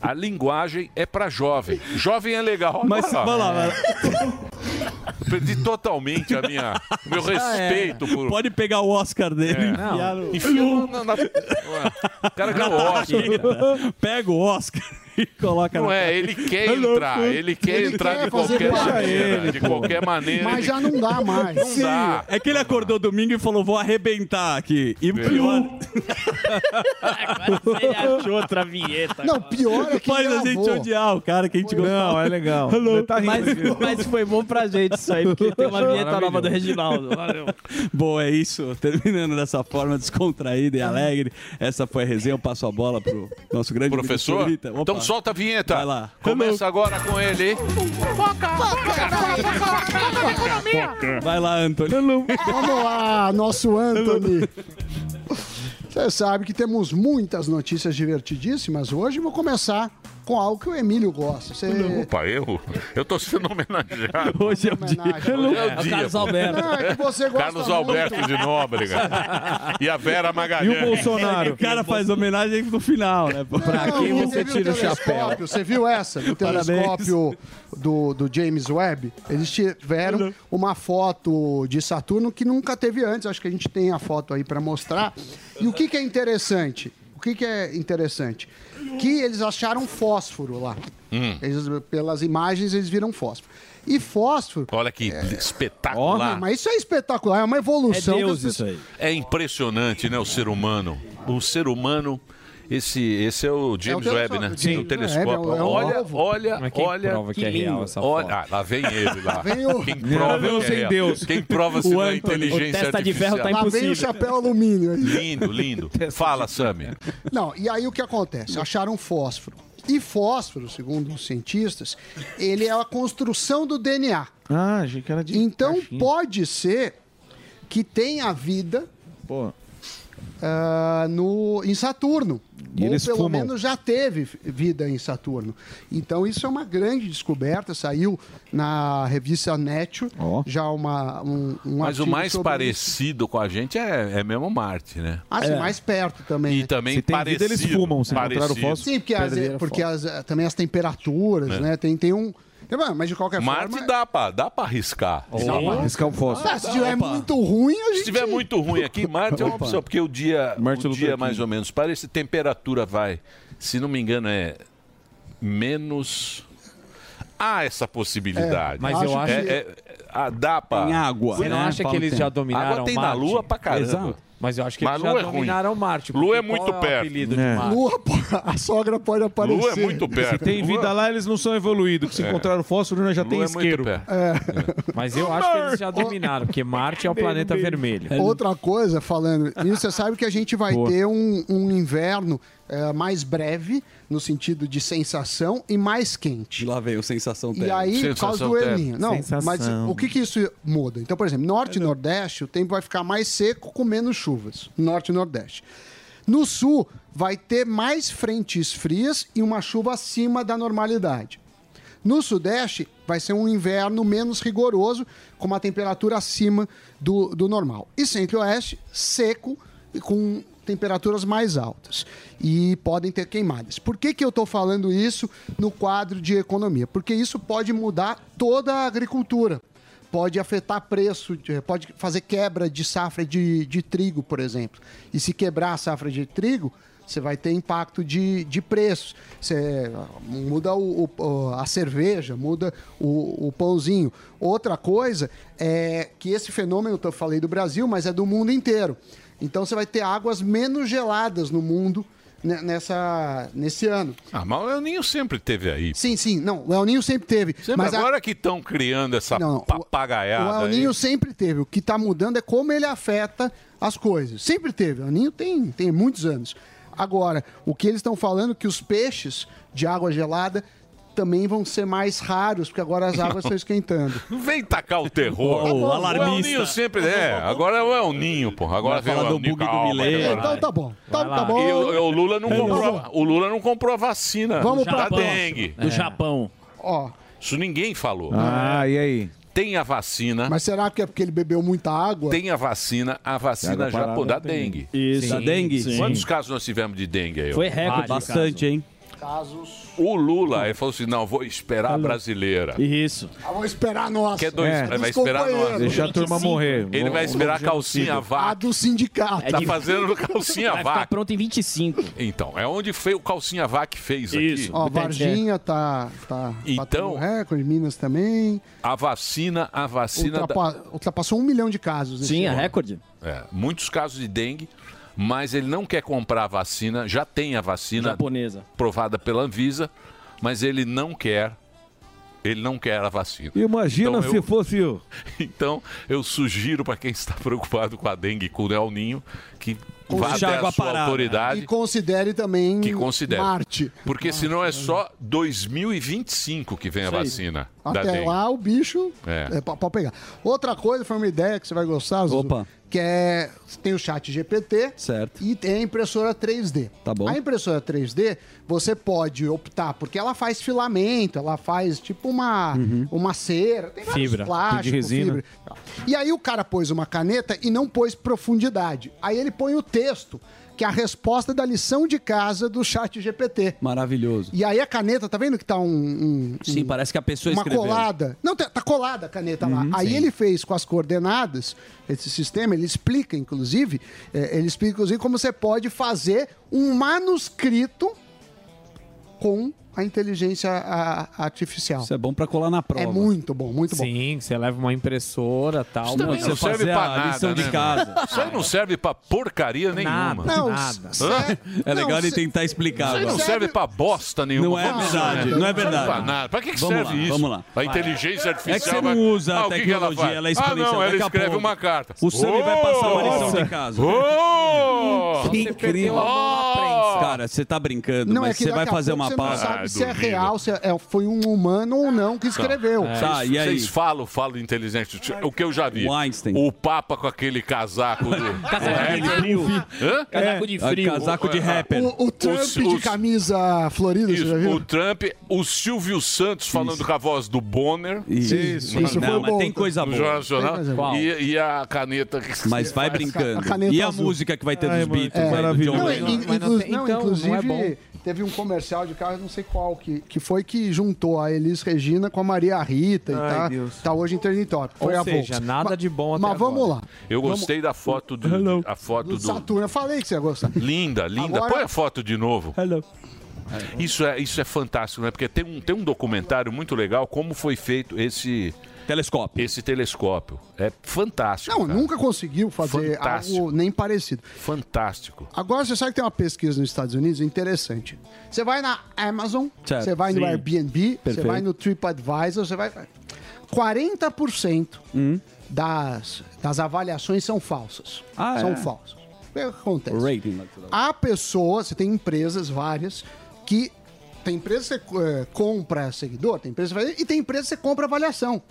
a linguagem é pra jovem. Jovem é legal. Mas, vai lá, vai lá. Perdi totalmente a minha, o meu respeito por. Pode pegar o Oscar dele. enfiar no- Enfia na, na, o cara ganhou o Oscar. Pega o Oscar e coloca Não é, ele quer entrar, ele quer Ele entrar quer de qualquer maneira. De qualquer maneira. Mas ele- já não dá mais. Não dá. É que ele acordou domingo e falou: vou arrebentar aqui. E pior, Ele achou outra vinheta. Não, pior é que faz a gente odiar o cara que a gente Não, gostava. é legal. Ele tá rindo Mas, mas foi bom pra gente isso aí, porque tem uma vinheta nova do Reginaldo. Valeu. Bom, é isso. Terminando dessa forma descontraída e alegre. Essa foi a resenha. Eu passo a bola pro nosso grande Professor? Então solta a vinheta. Vai lá. Começa agora com ele. Vai lá, Antônio. Vamos lá, nosso Anthony. Você sabe que temos muitas notícias divertidíssimas hoje. Vou começar com algo que o Emílio gosta. Você... Opa, eu? Eu tô sendo homenageado. Hoje é o dia. Hoje é o É o dia. Carlos Alberto. Não, é que você gosta Carlos muito. Alberto de Nóbrega. E a Vera E o Magalhães. Bolsonaro? O cara faz homenagem no final, né? pô? Pra quem Não, você tira o chapéu? Você viu essa? Do Parabéns. telescópio do, do James Webb? Eles tiveram uma foto de Saturno que nunca teve antes. Acho que a gente tem a foto aí para mostrar. E o que, que é interessante? O que, que é interessante? Que eles acharam fósforo lá. Eles, pelas imagens, eles viram fósforo. E fósforo. Olha que espetacular. Mas isso é espetacular, é uma É evolução. Deus que as isso aí. É impressionante, né, o ser humano. O ser humano, esse, esse é o James É Webb, né? Sim, Sim. o telescópio. É, é um olha, ovo. olha, Mas quem olha. prova que é lindo. real essa olha, foto? ah, lá vem ele lá. Vem o- Quem prova Não, que é real. Deus. Quem prova se O não é inteligência o testa de ferro tá artificial. Lá vem o impossível. chapéu alumínio aí. Lindo, lindo. Fala, Sammy. Não, e aí o que acontece? Acharam fósforo. E fósforo, segundo os cientistas, ele é a construção do DNA. Ah, achei que era de. Então caixinha. pode ser que tenha vida Pô, ah, no, em Saturno. E Ou eles pelo fumam. menos já teve vida em Saturno. Então isso é uma grande descoberta. Saiu na revista Nature já uma, um, um Mas o mais sobre isso. parecido com a gente é, é mesmo Marte, né? Ah, sim, mais perto também. E né? também parecido. parecido. Sim, porque, as, porque as, também as temperaturas, É. né? Tem, tem um. Mas de qualquer Marte forma. dá pra, dá pra arriscar. Dá pra arriscar um fósforo. Ah, se tiver muito ruim, a gente. Se tiver muito ruim aqui, Marte é uma Opa. opção, porque o dia, Martin o Luther dia mais ou menos parece, temperatura vai, se não me engano, é menos. Há essa possibilidade. É, mas eu acho É, que- é- ah, dá pra. Tem água, Você não né? acha que Fala eles tempo. já dominaram Água tem na Marte? Lua pra caramba. Exato. Mas eu acho que Mas eles já é ruim. dominaram Marte. Lua é muito é perto. É. Marte? Lua, a sogra pode aparecer. Lua é muito perto. Se tem vida lá, eles não são evoluídos. Se É. encontraram fósforo, né, já tem Lua é muito isqueiro. perto. Mas eu acho que eles já dominaram, porque Marte é o planeta vermelho. Outra coisa, falando nisso, você sabe que a gente vai Boa. ter um, um inverno eh, mais breve, no sentido de sensação, e mais quente. Lá veio sensação E aí, por causa do El. Não, Sensação. mas o que, que isso muda? Então, por exemplo, norte e nordeste, o tempo vai ficar mais seco com menos chuvas. Norte e nordeste. No sul, vai ter mais frentes frias e uma chuva acima da normalidade. No sudeste, vai ser um inverno menos rigoroso, com uma temperatura acima do, do normal. E centro-oeste, seco e com temperaturas mais altas. E podem ter queimadas. Por que, que eu estou falando isso no quadro de economia? Porque isso pode mudar toda a agricultura. Pode afetar preço, de- pode fazer quebra de safra de, de trigo, por exemplo. E se quebrar a safra de trigo, você vai ter impacto de, de preços. Você muda o, o- o- a cerveja, muda o, o pãozinho. Outra coisa é que esse fenômeno, eu falei do Brasil, mas é do mundo inteiro. Então você vai ter águas menos geladas no mundo nessa, nesse ano. Ah, mas o El Ninho sempre teve aí. Sim, sim. Não, o El Ninho sempre teve. Sempre mas a- agora que estão criando essa Não, o- papagaiada. o El aí. Ninho sempre teve. O que está mudando é como ele afeta as coisas. Sempre teve. O El Ninho tem, tem muitos anos. Agora, o que eles estão falando é que os peixes de água gelada também vão ser mais raros, porque agora as águas estão esquentando. Não vem tacar o terror. Tá bom. O El alarmista. Ninho sempre é. Agora é o Ninho, pô. Agora vem o bug do calma. Então tá bom. Tá, Vai lá. tá bom. E o, o Lula não Tá comprou, o Lula não comprou a vacina Vamos da pra dengue. Do Japão. Ó. Isso ninguém falou. Ah, e aí? Tem a vacina. Mas será que é porque ele bebeu muita água? Tem a vacina, a vacina já da dengue. Isso. Da dengue? Sim. Quantos casos nós tivemos de dengue aí? Foi recorde. Bastante, hein? Casos. O Lula, ele falou assim: não, vou esperar a brasileira. Isso. Ah, vou esperar a nossa. Quer dois, É. vai esperar nós. Deixa a turma morrer. Ele vai esperar a calcinha A vaca. do sindicato. Tá fazendo calcinha Vai ficar vaca. pronto em 25. Então, é onde foi o calcinha vaca fez Isso. aqui. Ó, Varginha tá, tá Então- batendo recorde, Minas também. A vacina, a vacina. da- Ultrapa- Ultrapassou um milhão de casos. esse Sim, é ano. recorde. É, muitos casos de dengue, mas ele não quer comprar a vacina, já tem a vacina Japonesa. provada pela Anvisa, mas ele não quer. Ele não quer a vacina. Imagina Então se eu- fosse o... Então, eu sugiro para quem está preocupado com a dengue e com o El Ninho que vá até a sua parada. autoridade. E considere também Que considere. Marte. Porque senão é só 2025 que vem a Isso vacina da Até dengue. lá o bicho É. é. pode pegar. Outra coisa, foi uma ideia que você vai gostar, Zuzu, Opa. Que é tem o chat GPT Certo. e tem a impressora 3D. Tá bom. A impressora 3D, você pode optar, porque ela faz filamento, ela faz tipo uma, uma cera, tem vários Fibra, plásticos, de resina. fibra. E aí o cara pôs uma caneta e não pôs profundidade. Aí ele põe o texto, que é a resposta da lição de casa do chat GPT. Maravilhoso. E aí a caneta, tá vendo que tá um. um- Sim, um- parece que a pessoa uma escreveu. colada. Não, tá, tá colada a caneta lá. Aí ele fez com as coordenadas, esse sistema, ele explica, inclusive, é, ele explica, inclusive, como você pode fazer um manuscrito com a inteligência a- artificial. Isso é bom pra colar na prova. É muito bom, muito bom. Sim, você leva uma impressora e tal. Isso também Não, não você serve fazer pra a nada, lição de né, casa. mano? Isso aí não serve pra porcaria nenhuma. Nada. Não, Nada. cê- É legal não, ele tentar explicar Isso aí não serve pra bosta nenhuma. Não é verdade, lá, não é serve verdade. Pra nada. Pra que, que Vamos serve lá, isso? vamos lá. A inteligência artificial. É que você não usa a Ah, que que ela tecnologia, faz? ela é Ah, não, ela a escreve uma carta. O Sami vai passar uma lição Nossa. de casa. Oh! Você a na prensa. Cara, você tá brincando, Não, é mas que você vai a fazer uma você não pausa. Sabe se é real, se é, foi um humano ou não que escreveu. Tá, e aí? Vocês falam, falam inteligente. O que eu já vi. O Papa com aquele casaco do. Casaco de É. frio. Hã? Casaco de frio. Casaco de rapper. O, o Trump Os- de os- camisa florida, você já Isso, viu? o Trump, o Silvio Santos falando com a voz do Bonner. Isso. Isso, isso foi Não, bom. tem coisa No boa. Jornal Nacional. Tem coisa boa. E, e a caneta. que- Mas vai brincando. E a azul. música que vai ter dos Beatles? é do Não, in- mas inclu- não, então, é inclusive, teve um comercial de carro, não sei qual, que, que foi que juntou a Elis Regina com a Maria Rita e Ai, tá, Deus. tá hoje em Topic. Foi Ou a seja, Volks. nada Ma- de bom até Mas vamos agora. lá. Eu Vamos- gostei da foto do. A foto do do. Saturno. Eu falei que você ia gostar. Linda, linda. Agora- Põe a foto de novo. Isso é, isso é fantástico, né? Porque tem um, tem um documentário muito legal como foi feito esse telescópio. Esse telescópio. É fantástico. Não, cara. nunca conseguiu fazer Fantástico. algo nem parecido. Fantástico. Agora você sabe que tem uma pesquisa nos Estados Unidos interessante. Você vai na Amazon, Certo. você vai no Sim. Airbnb, você Perfeito. vai no TripAdvisor, você vai. 40% Hum. das, das avaliações são falsas. Ah, são é? falsas. O que acontece? O rating. Há pessoas, você tem empresas várias, que. Tem empresa que você eh, compra seguidor, tem empresa que você- e tem empresa que você compra avaliação.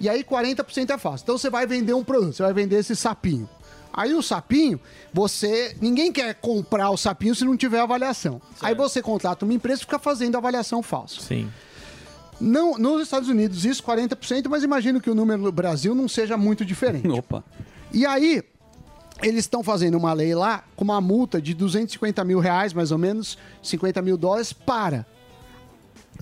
E aí 40% é fácil. Então você vai vender um produto, você vai vender esse sapinho. Aí o sapinho, você. Ninguém quer comprar o sapinho se não tiver avaliação. Aí você contrata uma empresa e fica fazendo avaliação falsa. Sim. Não, nos Estados Unidos, isso 40%, mas imagino que o número no Brasil não seja muito diferente. Opa. E aí, eles estão fazendo uma lei lá com uma multa de 250 mil reais, mais ou menos, 50 mil dólares, para.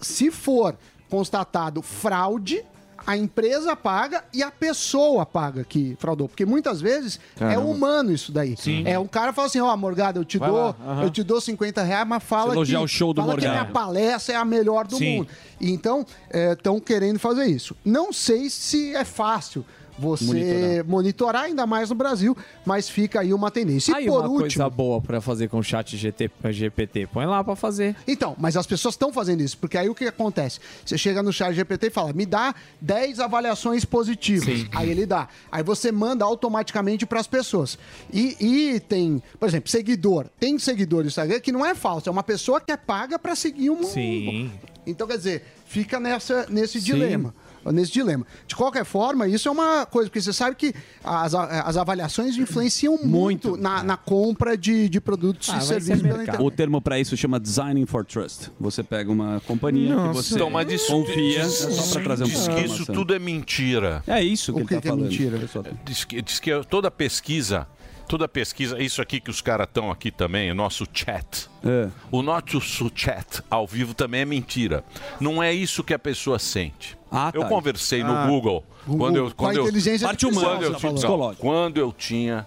Se for constatado fraude, a empresa paga e a pessoa paga que fraudou. Porque muitas vezes é Caramba. humano isso daí. Sim. É um cara fala assim, ó, Morgado, eu te Vai dou, lá, aham. eu te dou 50 reais, mas fala que, o show do fala que a minha palestra é a melhor do Sim. mundo. Então, estão querendo fazer isso. Não sei se é fácil você monitorar. Monitorar. ainda mais no Brasil, mas fica aí uma tendência. E Aí por uma último, coisa boa pra fazer com o chat GT, GPT. Põe lá pra fazer. então, mas as pessoas estão fazendo isso, porque aí o que acontece? Você chega no chat GPT e fala, me dá 10 avaliações positivas. Aí ele dá. Aí você manda automaticamente para as pessoas. E, e tem, por exemplo, seguidor. Tem seguidor do Instagram que não é falso, é uma pessoa que é paga para seguir um. Sim. Então, quer dizer, fica nessa, nesse dilema. Nesse dilema. De qualquer forma, isso é uma coisa, porque você sabe que as, as avaliações influenciam muito, na, na compra de, de produtos Ah, e serviços pela internet. O termo para isso chama Designing for Trust. Você pega uma companhia que você Então, mas diz, confia, diz- é só para trazer um diz que isso tudo é mentira. É isso que O ele que tá que é falando. mentira? Diz que, diz que toda pesquisa, toda pesquisa, isso aqui que os caras estão aqui também, o nosso chat. É. O nosso chat ao vivo também é mentira. Não é isso que a pessoa sente. Ah, eu tá. conversei no Ah. Google, Google, quando eu quando eu, inteligência Parte artificial, quando eu, não, quando eu tinha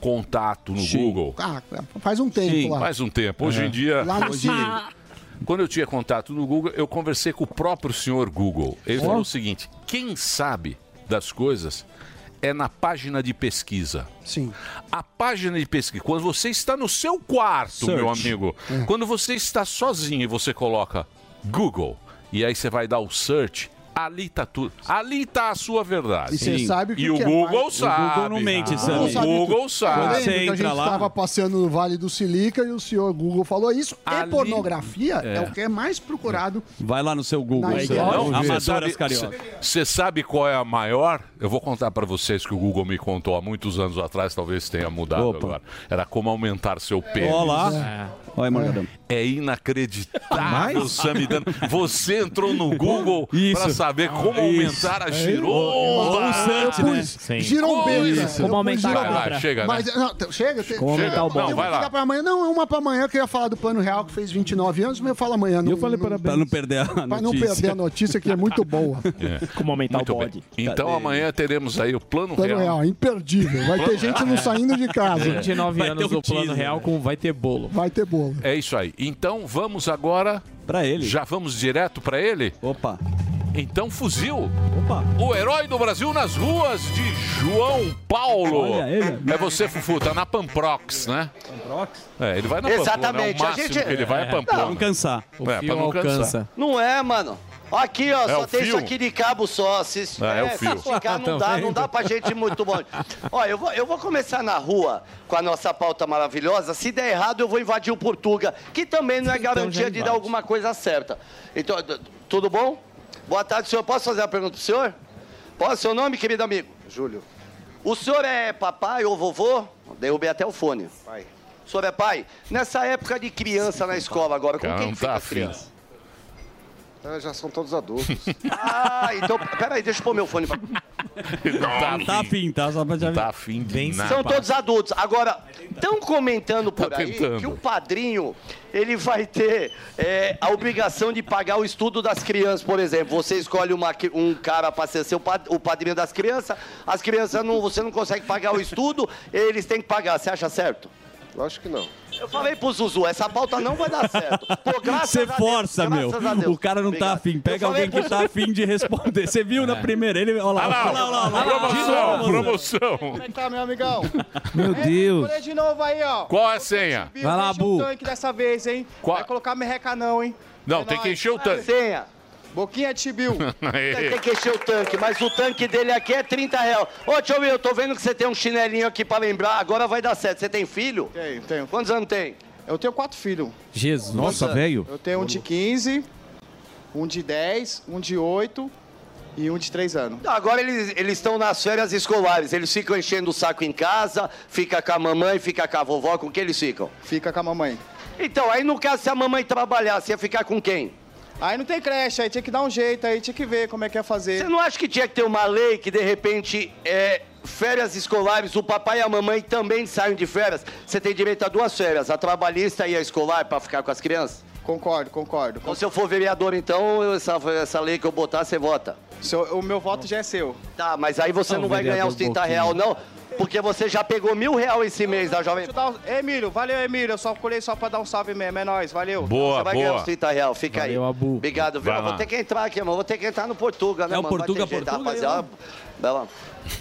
contato no Sim. Google. Ah, faz um tempo Sim, lá. faz um tempo. Hoje É. em dia. Lá no hoje-. Quando eu tinha contato no Google, eu conversei com o próprio senhor Google. Ele Ó. falou o seguinte: quem sabe das coisas é na página de pesquisa. Sim. A página de pesquisa, quando você está no seu quarto, Search. meu amigo, É. quando você está sozinho e você coloca Google, e aí você vai dar o search, ali tá tudo. Ali tá a sua verdade. E você sabe o que E o que é Google mais- sabe. O Google não mente, O Sammy. Google sabe. Você que a gente entra lá- estava passeando no Vale do Silica e o senhor Google falou isso. Ali- E pornografia é. É. o que é mais procurado. Vai lá no seu Google. Na aí, galera. Não, você Amadoras sabe, Carioca. você sabe qual é a maior? Eu vou contar para vocês que o Google me contou há muitos anos atrás, talvez tenha mudado Opa. agora. Era como aumentar seu pênis. Olá. Olha aí, Morgadão. É inacreditável. Você entrou no Google Isso. Saber como Isso. aumentar a Ou giromba. o Sante, né? Sim. Girombeira. Como aumentar a. Vai chega, né? Mas, não, chega. te- Como chega. aumentar o bode. Eu Não, vai vou lá. ligar pra amanhã. Não, é uma pra amanhã que eu ia falar do Plano Real, que fez 29 anos, mas eu falo amanhã. Não, Eu falei não, parabéns. Pra não perder a Pra não notícia. perder a notícia, que é muito boa. É. Como aumentar Muito o bem. bode. Então Cadê? amanhã teremos aí o plano, Plano real. Real, imperdível. Vai ter gente não saindo de casa. 29 Vai anos do plano real com vai ter bolo. Vai ter bolo. É isso aí. Então vamos agora. Pra ele. Já vamos direto para ele? Opa. Então fuzil. Opa. O herói do Brasil nas ruas de João Paulo. Olha ele. É você, Fufu, tá na Pamprox, né? Pamprox? É, ele vai na Exatamente, Pamprox, né? a O máximo gente- que ele vai é Pra Pamprox. não cansar. O É, fio pra não cansar. alcança. Não é, mano. Aqui, ó, É só tem isso fio. aqui de cabo só. Se, Ah, é o fio. se esticar, não dá, não dá pra gente ir muito longe. Ó, eu vou, eu vou começar na rua com a nossa pauta maravilhosa. Se der errado, eu vou invadir o Portuga, que também não é garantia de dar alguma coisa certa. Então, tudo bom? Boa tarde, senhor. Posso fazer uma pergunta pro senhor? Posso? Seu nome, querido amigo? Júlio. O senhor é papai ou vovô? Derrubei até o fone. Pai. O senhor é pai? Nessa época de criança na escola agora, com Cara, quem fica tá as afim. crianças? Ah, já são todos adultos. Ah, então, peraí, deixa eu pôr meu fone pra... Não tá afim, tá? Só pra te avisar. Tá afim de nada. São todos adultos. Agora, estão comentando por Tá aí tentando. que o padrinho ele vai ter é, a obrigação de pagar o estudo das crianças, por exemplo. Você escolhe uma um cara para ser seu o padrinho das crianças, as crianças não, você não consegue pagar o estudo, eles têm que pagar. Você acha certo? Lógico que não. Eu falei pro Zuzu, essa pauta não vai dar certo. Pô, graças Você a Deus, força, meu. graças a Deus. O cara não tá Obrigado. afim. Pega alguém que tá afim de responder. Você viu na primeira? Ele, olha lá, Olha lá, olha lá, olha lá, olha lá. De promoção, promoção. Como é que tá, meu amigão? Meu Deus. Escolher de novo aí, ó. Qual é a senha? Vai lá, Bu. tanque dessa vez, hein? Qual- Vai colocar merreca não, hein? Não, É tem que encher o tanque. Senha. Boquinha de Chibiu. Tem que encher o tanque, mas o tanque dele aqui é 30 reais. Ô, tio Will, eu tô vendo que você tem um chinelinho aqui pra lembrar, agora vai dar certo. Você tem filho? Tenho, tenho. Quantos anos tem? Eu tenho quatro filhos. Jesus. Nossa, velho. Eu tenho um de 15, um de 10, um de 8 e um de 3 anos. Agora eles eles estão nas férias escolares, eles ficam enchendo o saco em casa, fica com a mamãe, fica com a vovó, com quem eles ficam? Fica com a mamãe. Então, aí no caso, se a mamãe trabalhar, você ia ficar com quem? Aí não tem creche, aí tinha que dar um jeito, aí tinha que ver como é que ia fazer. Você não acha que tinha que ter uma lei que, de repente, é, férias escolares, o papai e a mamãe também saem de férias? Você tem direito a duas férias, a trabalhista e a escolar, pra ficar com as crianças? Concordo, concordo. Então, se eu for vereador, então, essa, essa lei que eu botar, você vota. o meu voto já é seu. Tá, mas aí você Ah, o não vai ganhar os 30 Boquinha. reais, não, porque você já pegou mil reais esse mês da Jovem dar um... Emílio, valeu, Emílio. Eu só colei só pra dar um salve mesmo. É nóis, valeu. Boa, Você vai ganhar os 30 reais, fica aí. Obrigado, viu? Vou ter que entrar aqui, mano. Vou ter que entrar no Portuga, né, É o mano? Portuga, Vai ter jeito, Portuga, rapaziada. Vai lá.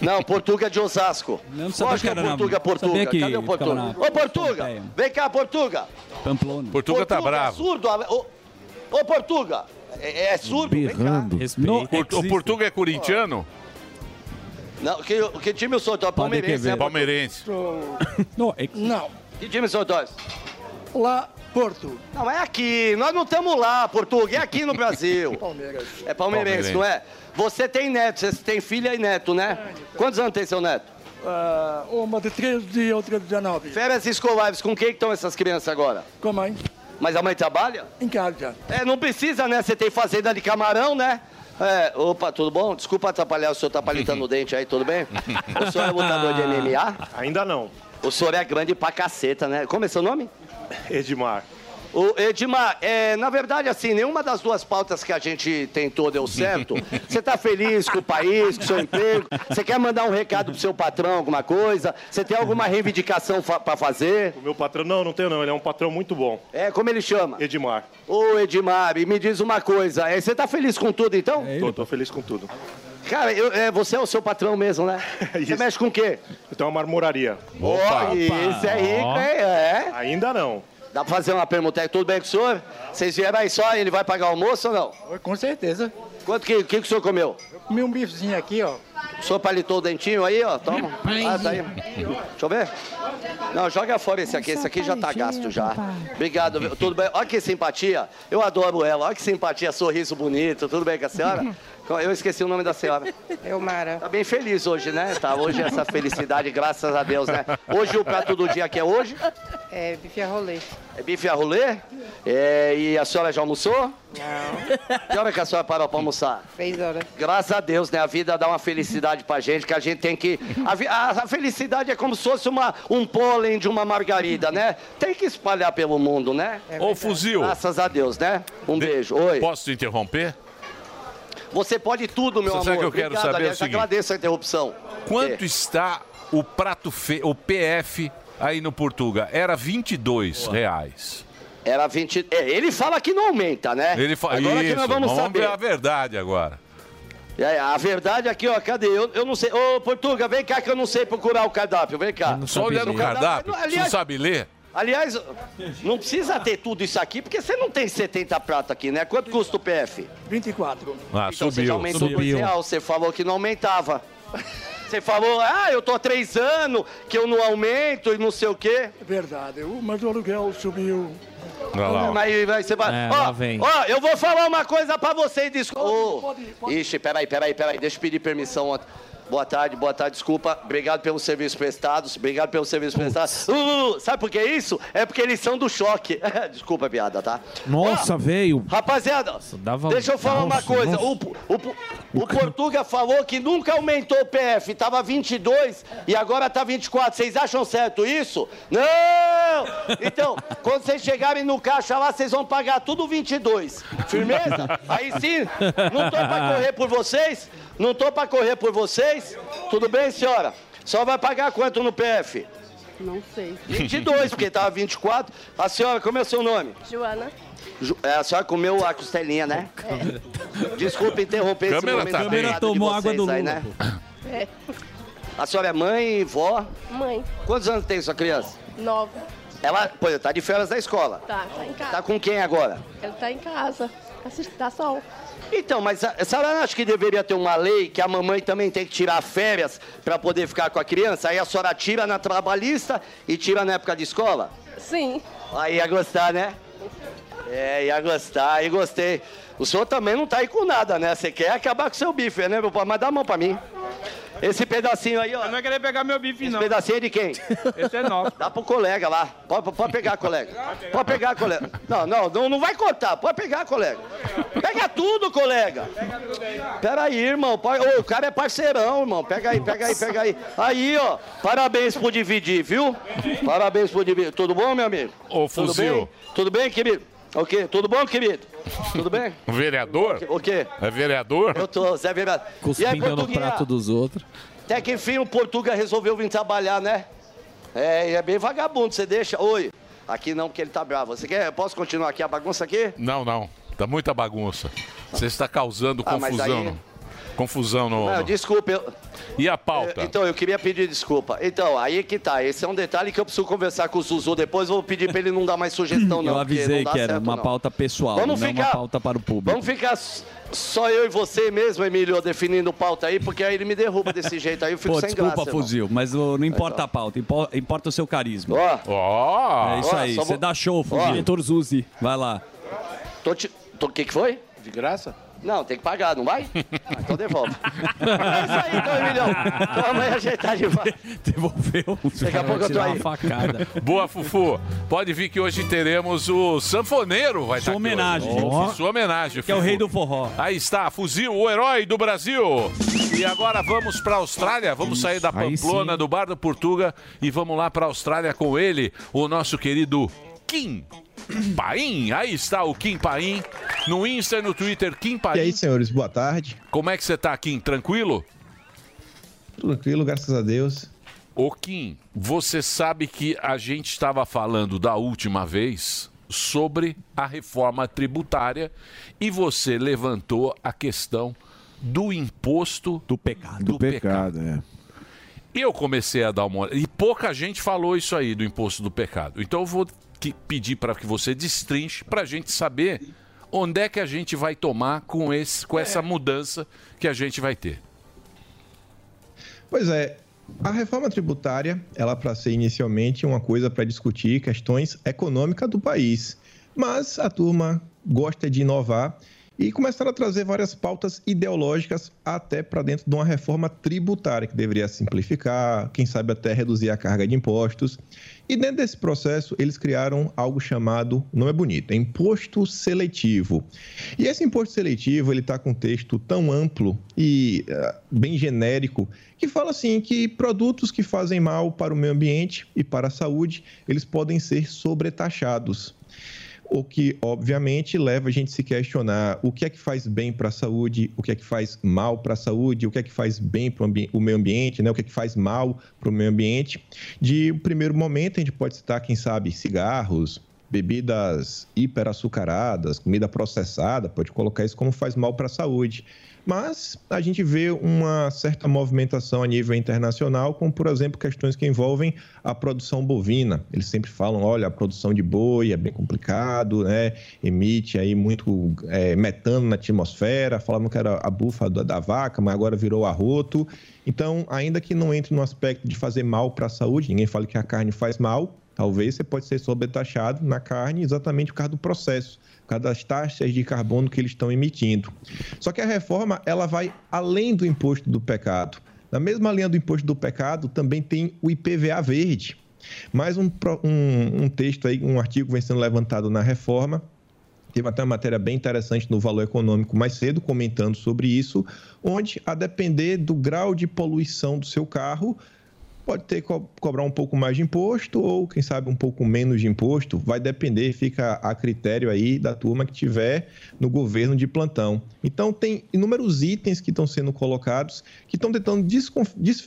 Não, Portuga de Osasco. não Lógico que na- Portuga, Portuga. que Cadê o Portuga? na- Ô, Portuga! Vem cá, Portuga! Pamplona. Portuga tá bravo. É surdo? Ô, ô, Portuga! É, é surdo? Vem cá. No, o, o Portuga é corintiano? Não, que, que time o senhor torce? Palmeirense, né? Palmeirense. Não, Não. Que time o senhor torce? Lá, Porto. Não, é aqui. Nós não estamos lá, Portuga. É aqui no Brasil. Palmeiras. É palmeirense, Palmeirense. não é? Você tem neto, você tem filha e neto, né? Quantos anos tem seu neto? Ah, uma de 13 e outra de 19. Férias escolares, com quem que estão essas crianças agora? Com a mãe. Mas a mãe trabalha? Em casa. É, não precisa, né? Você tem fazenda de camarão, né? É, opa, tudo bom? Desculpa atrapalhar, o senhor tá palitando o dente aí, tudo bem? O senhor é lutador de MMA? Ainda não. O senhor é grande pra caceta, né? Como é seu nome? Edmar. O Edmar, é, na verdade, assim, nenhuma das duas pautas que a gente tentou deu certo. Você tá feliz com o país, com o seu emprego? Você quer mandar um recado pro seu patrão, alguma coisa? Você tem alguma reivindicação fa pra fazer? O meu patrão, não, não tenho não. Ele é um patrão muito bom. É, como ele chama? Edmar. Ô, Edmar, e me diz uma coisa, é, você tá feliz com tudo, então? Tô, tô feliz com tudo. Cara, eu- é, você é o seu patrão mesmo, né? Você mexe com o quê? Eu tenho uma marmoraria. Ó, esse é rico, hein? É. Ainda não. Dá pra fazer uma permuta aí, tudo bem com o senhor? Vocês vieram aí só, ele vai pagar o almoço ou não? Com certeza. Quanto que, que, que o senhor comeu? Comi um bifezinho aqui, ó. O senhor palitou o dentinho aí, ó? Toma. Ah, tá aí. Deixa eu ver. Não, joga fora esse aqui. Esse aqui já tá gasto já. Obrigado. Tudo bem? Olha que simpatia. Eu adoro ela. Olha que simpatia, sorriso bonito. Tudo bem com a senhora? Eu esqueci o nome da senhora. Elmara. Tá bem feliz hoje, né? Tá hoje essa felicidade, graças a Deus, né? Hoje o prato do dia que é hoje É, bife a rolê. é bife a rolê. É, e a senhora já almoçou? Não. Que hora que a senhora parou pra almoçar? Três horas. Graças a Deus, né? A vida dá uma felicidade pra gente, que a gente tem que. A, vi- a- a felicidade é como se fosse uma, um pólen de uma margarida, né? Tem que espalhar pelo mundo, né? Ô, fuzil. Graças a Deus, né? Um beijo. Oi. Posso te interromper? Você pode tudo, meu Você amor. sabe que eu quero Obrigado, saber aliás, o seguinte. agradeço a interrupção. Quanto É. está o prato fe... o PF aí no Portuga? Era 22 reais. Era 20. É, ele fala que não aumenta, né? Ele fala Agora isso. que nós vamos, saber. ver a verdade agora. É, a verdade aqui, ó, cadê? Eu, eu não sei. Ô, Portuga, vem cá que eu não sei procurar o cardápio. Vem cá. Só olhando o cardápio, você não sabe ler? Aliás, não precisa ter tudo isso aqui, porque você não tem 70 prata aqui, né? Quanto custa o PF? 24. Ah, Então você já subiu. aumentou subiu. por real, você falou que não aumentava. Você falou, ah, eu tô há três anos, que eu não aumento e não sei o quê. É verdade, o- mas o aluguel subiu. Olha lá, ó. Mas vai, você vai. É, ó, lá vem. ó, eu vou falar uma coisa pra vocês, desculpa. Ixi, peraí, peraí, peraí, deixa eu pedir permissão. ó. Boa tarde, boa tarde, desculpa. Obrigado pelos serviços prestados, obrigado pelos serviços prestados. Uh, uh, uh, sabe por que é isso? É porque eles são do choque. desculpa, piada, tá? Nossa, velho. Rapaziada, dava- deixa eu falar uma Nossa, coisa. nossa. O, o, o Portuga falou que nunca aumentou o PF, tava 22 e agora tá 24. Vocês acham certo isso? Não! Então, quando vocês chegarem no caixa lá, vocês vão pagar tudo 22. Firmeza? Aí sim, não tô pra correr por vocês? Não tô pra correr por vocês? Tudo bem, senhora? Só vai pagar quanto no PF? Não sei. 22, porque tava 24. A senhora, como é o seu nome? Joana? Ju- é, a senhora comeu a costelinha, né? Desculpa interromper esse Câmera momento tá sagrado Câmera tomou de água do aí, Lula, né? É. A senhora é mãe, vó? Mãe. Quantos anos tem sua criança? Nova. Ela, pô, tá de férias da escola. Tá, tá em casa. Tá com quem agora? Ele tá em casa. Assiste, tá sol. Então, mas a senhora acha que deveria ter uma lei que a mamãe também tem que tirar férias pra poder ficar com a criança? Aí a senhora tira na trabalhista e tira na época de escola? Sim. Aí ia gostar, né? É, ia gostar, aí gostei. O senhor também não tá aí com nada, né? Você quer acabar com seu bife, né, meu pai? Mas dá a mão pra mim. Esse pedacinho aí, ó. Não vai querer pegar meu bife, Esse não. pedacinho é de quem? Esse é nosso. Dá pro colega lá. Pode, pode pegar, colega. Pode pegar, colega. Não, não, não, não vai cortar. Pode pegar, colega. Pega tudo, colega. Pera aí, irmão. Pode- Ô, o cara é parceirão, irmão. Pega aí, pega aí, pega aí. Aí, ó. Parabéns por dividir, viu? Parabéns por dividir. Tudo bom, meu amigo? Ô, Tudo fuzil. bem? Tudo bem, querido? O quê? Tudo bom, querido? Tudo bem? Vereador? O quê? É vereador? Eu tô, Zé Vereador. E aí, Cuspindo no prato dos outros. Até que enfim o Portuga resolveu vir trabalhar, né? É, e é bem vagabundo, você deixa. Oi, aqui não, porque ele tá bravo. Você quer? Posso continuar aqui a bagunça aqui? Não, não. Tá muita bagunça. Você está causando Ah, mas confusão. Confusão no. Não, desculpa. eu- E a pauta? É, Então, eu queria pedir desculpa. Então, aí que tá. Esse é um detalhe que eu preciso conversar com o Zuzu. Depois vou pedir pra ele não dar mais sugestão, não. Eu avisei não que era certo, uma não. pauta pessoal, Vamos não ficar- uma pauta para o público. Vamos ficar só eu e você mesmo, Emílio, definindo pauta aí, porque aí ele me derruba desse jeito aí, eu fico Pô, sem desculpa, graça. irmão. fuzil, mas não importa a pauta, impo- importa o seu carisma. Ó. É isso Ó, aí, você vou- dá show, fuzil. Diretor Zuzi, vai lá. Tô te... Tô... O que que foi? De graça? Não, tem que pagar, não vai? Ah, então devolve. é isso aí, então, Emilhão. Então amanhã a gente tá de volta. Devolveu. Daqui a pouco eu tô aí. Boa, Fufu. Pode vir que hoje teremos o sanfoneiro. Vai Sua estar aqui homenagem. Ó. Sua homenagem, Que é o Fufu. rei do forró. Aí está, Fuzil, o herói do Brasil. E agora vamos para a Austrália. Vamos sair da Pamplona, do Bar do Portuga, e vamos lá para a Austrália com ele, o nosso querido Kim Paim. Aí está o Kim Paim. No Insta e no Twitter, Kim Paim. E aí, senhores, boa tarde. Como é que você tá, Kim? Tranquilo? Tranquilo, graças a Deus. Ô Kim, você sabe que a gente estava falando da última vez sobre a reforma tributária e você levantou a questão do imposto do pecado. Do, Pecado, é. E eu comecei a dar uma olhada. E pouca gente falou isso aí do imposto do pecado. Então eu vou que- pedir para que você destrinche para a gente saber onde é que a gente vai tomar com, esse, com essa mudança que a gente vai ter. Pois é, a reforma tributária, ela para ser inicialmente uma coisa para discutir questões econômicas do país. Mas a turma gosta de inovar e começaram a trazer várias pautas ideológicas até para dentro de uma reforma tributária que deveria simplificar, quem sabe até reduzir a carga de impostos. E dentro desse processo, eles criaram algo chamado, não é bonito, é imposto seletivo. E esse imposto seletivo, ele está com um texto tão amplo e eh, bem genérico, que fala assim que produtos que fazem mal para o meio ambiente e para a saúde, eles podem ser sobretaxados. O que, obviamente, leva a gente a se questionar o que é que faz bem para a saúde, o que é que faz mal para a saúde, o que é que faz bem para o meio ambiente, né? o que é que faz mal para o meio ambiente. De primeiro momento, a gente pode citar, quem sabe, cigarros, bebidas hiperaçucaradas, comida processada, pode colocar isso como faz mal para a saúde. Mas a gente vê uma certa movimentação a nível internacional, como, por exemplo, questões que envolvem a produção bovina. Eles sempre falam, olha, a produção de boi é bem complicado, né? emite aí muito é, metano na atmosfera, falavam que era a bufa da, da vaca, mas agora virou arroto. Então, ainda que não entre no aspecto de fazer mal para a saúde, ninguém fala que a carne faz mal, talvez você pode ser sobretaxado na carne exatamente por causa do processo por causa das taxas de carbono que eles estão emitindo. Só que a reforma ela vai além do imposto do pecado. Na mesma linha do imposto do pecado, também tem o IPVA verde. Mais um, um, um texto aí, um artigo vem sendo levantado na reforma. Teve até uma matéria bem interessante no Valor Econômico mais cedo, comentando sobre isso, onde, a depender do grau de poluição do seu carro, pode ter co- cobrar um pouco mais de imposto ou, quem sabe, um pouco menos de imposto. Vai depender, fica a critério aí da turma que tiver no governo de plantão. Então, tem inúmeros itens que estão sendo colocados que estão tentando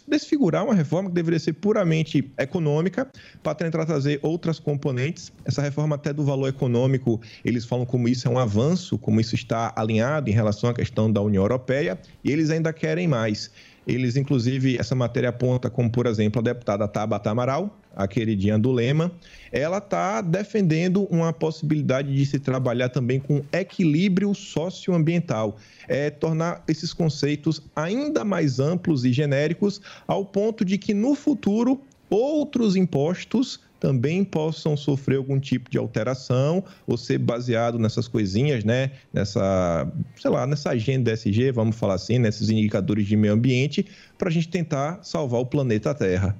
desfigurar uma reforma que deveria ser puramente econômica para tentar trazer outras componentes. Essa reforma até do valor econômico, eles falam como isso é um avanço, como isso está alinhado em relação à questão da União Europeia e eles ainda querem mais. Eles, inclusive, essa matéria aponta como, por exemplo, a deputada Tabata Amaral, a queridinha do Lema, ela está defendendo uma possibilidade de se trabalhar também com equilíbrio socioambiental, é tornar esses conceitos ainda mais amplos e genéricos, ao ponto de que no futuro outros impostos também possam sofrer algum tipo de alteração ou ser baseado nessas coisinhas, né? Nessa, sei lá, nessa agenda SG, vamos falar assim, nesses indicadores de meio ambiente, para a gente tentar salvar o planeta Terra.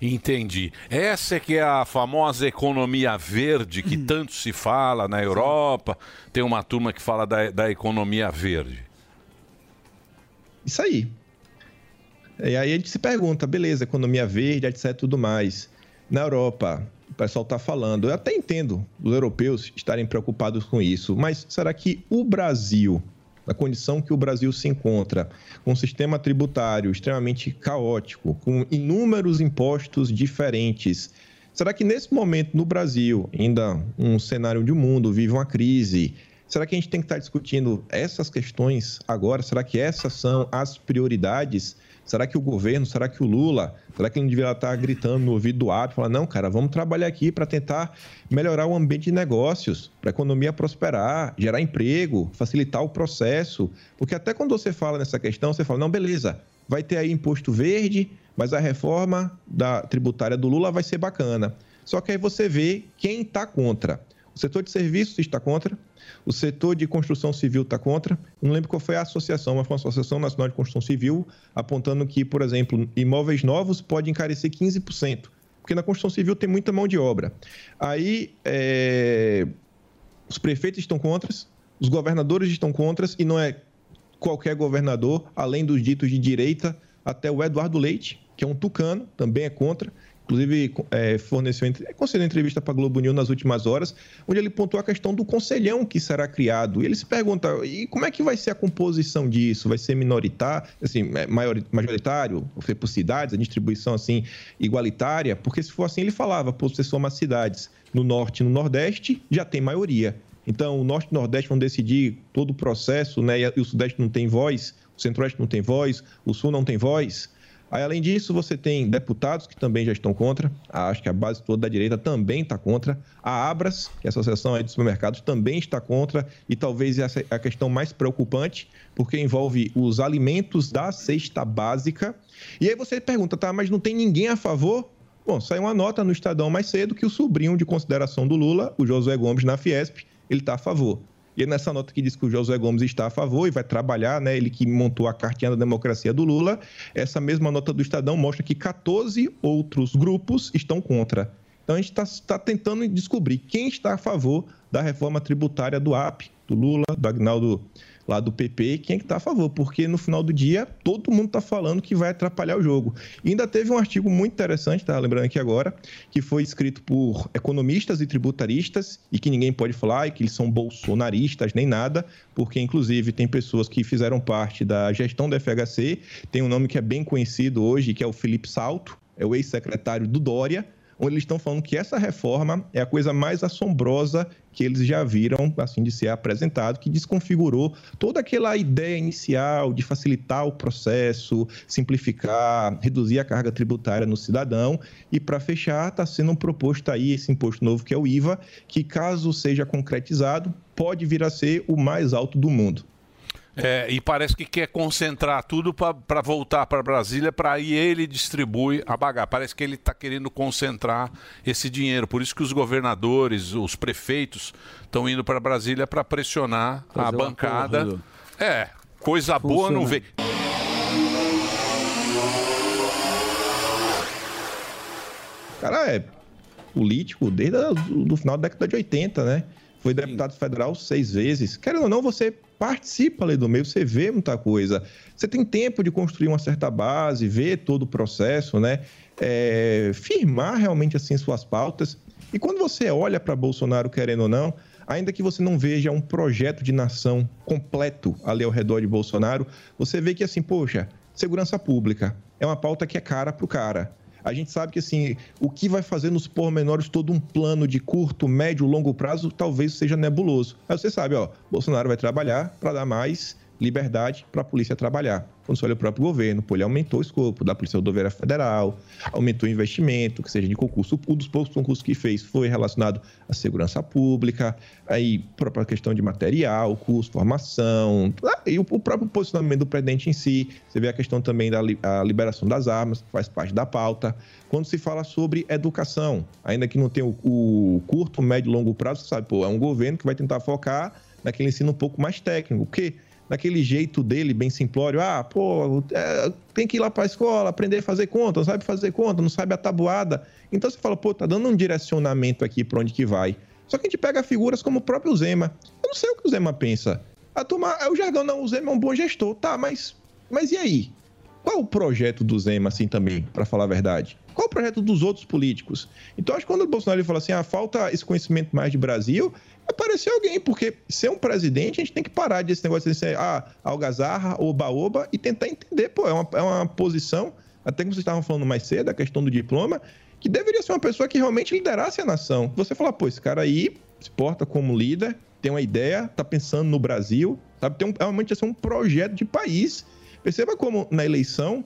Entendi. Essa é que é a famosa economia verde que tanto se fala na Europa. Tem uma turma que fala da, da economia verde. Isso aí. E aí a gente se pergunta, beleza, economia verde, etc, tudo mais. Na Europa, o pessoal está falando, eu até entendo os europeus estarem preocupados com isso, mas será que o Brasil, na condição que o Brasil se encontra, com um sistema tributário extremamente caótico, com inúmeros impostos diferentes, será que nesse momento no Brasil, ainda um cenário de mundo vive uma crise, Será que a gente tem que estar discutindo essas questões agora? Será que essas são as prioridades? Será que o governo, será que o Lula, será que ele não deveria estar gritando no ouvido do árbitro, falar, não, cara, vamos trabalhar aqui para tentar melhorar o ambiente de negócios, para a economia prosperar, gerar emprego, facilitar o processo? Porque até quando você fala nessa questão, você fala, não, beleza, vai ter aí imposto verde, mas a reforma da tributária do Lula vai ser bacana. Só que aí você vê quem está contra. O setor de serviços está contra, o setor de construção civil está contra. Não lembro qual foi a associação, mas foi uma Associação Nacional de Construção Civil, apontando que, por exemplo, imóveis novos podem encarecer 15%, porque na construção civil tem muita mão de obra. Aí, é, os prefeitos estão contra, os governadores estão contra, e não é qualquer governador, além dos ditos de direita, até o Eduardo Leite, que é um tucano, também é contra. Inclusive, é, forneceu, entre- concedeu entrevista para a Globo News nas últimas horas, onde ele pontuou a questão do conselhão que será criado. E ele se pergunta, e como é que vai ser a composição disso? Vai ser minoritário, assim, é, majoritário, ou ser por cidades, a distribuição assim igualitária? Porque se for assim, ele falava, pô, você soma cidades no norte e no nordeste, já tem maioria. Então, o norte e o nordeste vão decidir todo o processo, né? E o sudeste não tem voz, o centro-oeste não tem voz, o sul não tem voz. Aí, além disso, você tem deputados que também já estão contra. Acho que a base toda da direita também está contra. A Abras, que é a Associação de Supermercados, também está contra. E talvez essa é a questão mais preocupante, porque envolve os alimentos da cesta básica. E aí você pergunta, tá, mas não tem ninguém a favor? Bom, saiu uma nota no Estadão mais cedo que o sobrinho de consideração do Lula, o Josué Gomes, na Fiesp, ele está a favor. E é nessa nota que diz que o Josué Gomes está a favor e vai trabalhar, né? Ele que montou a cartinha da democracia do Lula. Essa mesma nota do Estadão mostra que 14 outros grupos estão contra. Então a gente está tentando descobrir quem está a favor da reforma tributária do AP, do Lula, do Agnaldo lá do PP, quem é que está a favor, porque no final do dia todo mundo está falando que vai atrapalhar o jogo. E ainda teve um artigo muito interessante, tá lembrando aqui agora, que foi escrito por economistas e tributaristas e que ninguém pode falar e que eles são bolsonaristas nem nada, porque inclusive tem pessoas que fizeram parte da gestão da FHC, tem um nome que é bem conhecido hoje, que é o Felipe Salto, é o ex-secretário do Dória, onde eles estão falando que essa reforma é a coisa mais assombrosa que eles já viram, assim, de ser apresentado, que desconfigurou toda aquela ideia inicial de facilitar o processo, simplificar, reduzir a carga tributária no cidadão. E, para fechar, está sendo proposto aí esse imposto novo, que é o IVA, que, caso seja concretizado, pode vir a ser o mais alto do mundo. É, e parece que quer concentrar tudo para voltar para Brasília, para aí ele distribui a bagagem. Parece que ele está querendo concentrar esse dinheiro. Por isso que os governadores, os prefeitos estão indo para Brasília para pressionar a Fazer um bancada. acordo. É, coisa boa não Funciona. vem. O cara é político desde o do final da década de 80, né? Foi deputado federal seis vezes. Querendo ou não, você participa ali do meio, você vê muita coisa. Você tem tempo de construir uma certa base, ver todo o processo, né? É, firmar realmente assim suas pautas. E quando você olha para Bolsonaro, querendo ou não, ainda que você não veja um projeto de nação completo ali ao redor de Bolsonaro, você vê que assim, poxa, segurança pública é uma pauta que é cara para o cara. A gente sabe que assim, o que vai fazer nos pormenores todo um plano de curto, médio, longo prazo talvez seja nebuloso. Aí você sabe, ó, Bolsonaro vai trabalhar para dar mais liberdade para a polícia trabalhar. Quando você olha o próprio governo, pô, ele aumentou o escopo da Polícia Rodoviária Federal, aumentou o investimento, que seja de concurso. Um dos poucos concursos que fez foi relacionado à segurança pública, aí própria questão de material, curso, formação, ah, e o próprio posicionamento do presidente em si. Você vê a questão também da liberação das armas, que faz parte da pauta. Quando se fala sobre educação, ainda que não tenha o, o curto, médio e longo prazo, você sabe, pô, é um governo que vai tentar focar naquele ensino um pouco mais técnico, porque naquele jeito dele bem simplório, ah, pô, é, tem que ir lá para a escola, aprender a fazer conta, não sabe fazer conta, não sabe a tabuada. Então você fala, pô, tá dando um direcionamento aqui para onde que vai. Só que a gente pega figuras como o próprio Zema. Eu não sei o que o Zema pensa. A turma, é o jargão, não, o Zema é um bom gestor, tá, mas, mas e aí? Qual o projeto do Zema, assim, também, para falar a verdade? Qual o projeto dos outros políticos? Então, acho que quando o Bolsonaro fala assim, ah, falta esse conhecimento mais de Brasil, apareceu alguém, porque ser um presidente, a gente tem que parar desse negócio de ser, ah, algazarra, oba-oba, e tentar entender, pô, é uma, é uma posição, até que vocês estavam falando mais cedo, a questão do diploma, que deveria ser uma pessoa que realmente liderasse a nação. Você fala, pô, esse cara aí se porta como líder, tem uma ideia, tá pensando no Brasil, sabe? Tem um, realmente assim, um projeto de país. Perceba como na eleição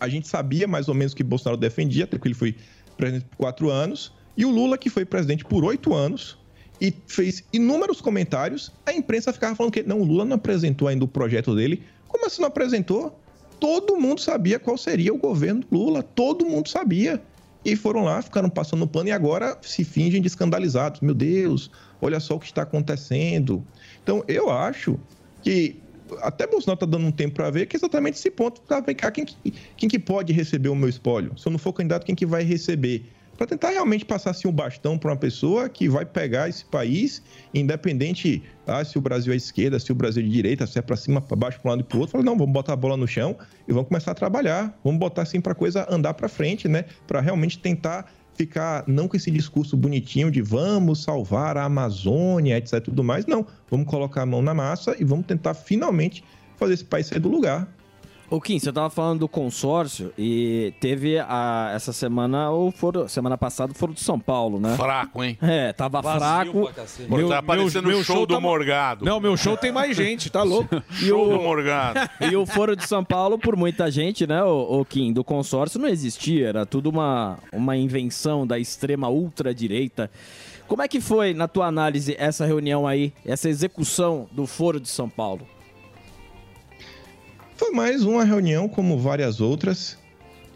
a gente sabia mais ou menos o que Bolsonaro defendia, até porque ele foi presidente por quatro anos, e o Lula, que foi presidente por oito anos, e fez inúmeros comentários, a imprensa ficava falando que não, o Lula não apresentou ainda o projeto dele. Como assim não apresentou? Todo mundo sabia qual seria o governo do Lula, todo mundo sabia. E foram lá, ficaram passando pano e agora se fingem de escandalizados. Meu Deus, olha só o que está acontecendo. Então, eu acho que até Bolsonaro está dando um tempo para ver que é exatamente esse ponto. Tá, vem cá, quem, que- quem que pode receber o meu espólio? Se eu não for candidato, quem que vai receber? Para tentar realmente passar assim, um bastão para uma pessoa que vai pegar esse país, independente ah, se o Brasil é esquerda, se o Brasil é de direita, se é para cima, para baixo, para um lado e para o outro. Não, vamos botar a bola no chão e vamos começar a trabalhar. Vamos botar assim para a coisa andar para frente, né? Para realmente tentar ficar não com esse discurso bonitinho de vamos salvar a Amazônia, etc. tudo mais. Não, vamos colocar a mão na massa e vamos tentar finalmente fazer esse país sair do lugar. Ô Kim, você tava falando do consórcio e teve a, essa semana, ou foro, semana passada, o Foro de São Paulo, né? Fraco, hein? É, tava Vazio fraco. Pô, tá parecendo o show do Morgado. Não, meu show tem mais gente, tá louco? Show do Morgado. E o Foro de São Paulo, por muita gente, né, o, o Kim, do consórcio não existia, era tudo uma, uma invenção da extrema ultradireita. Como é que foi, na tua análise, essa reunião aí, essa execução do Foro de São Paulo? Foi mais uma reunião, como várias outras.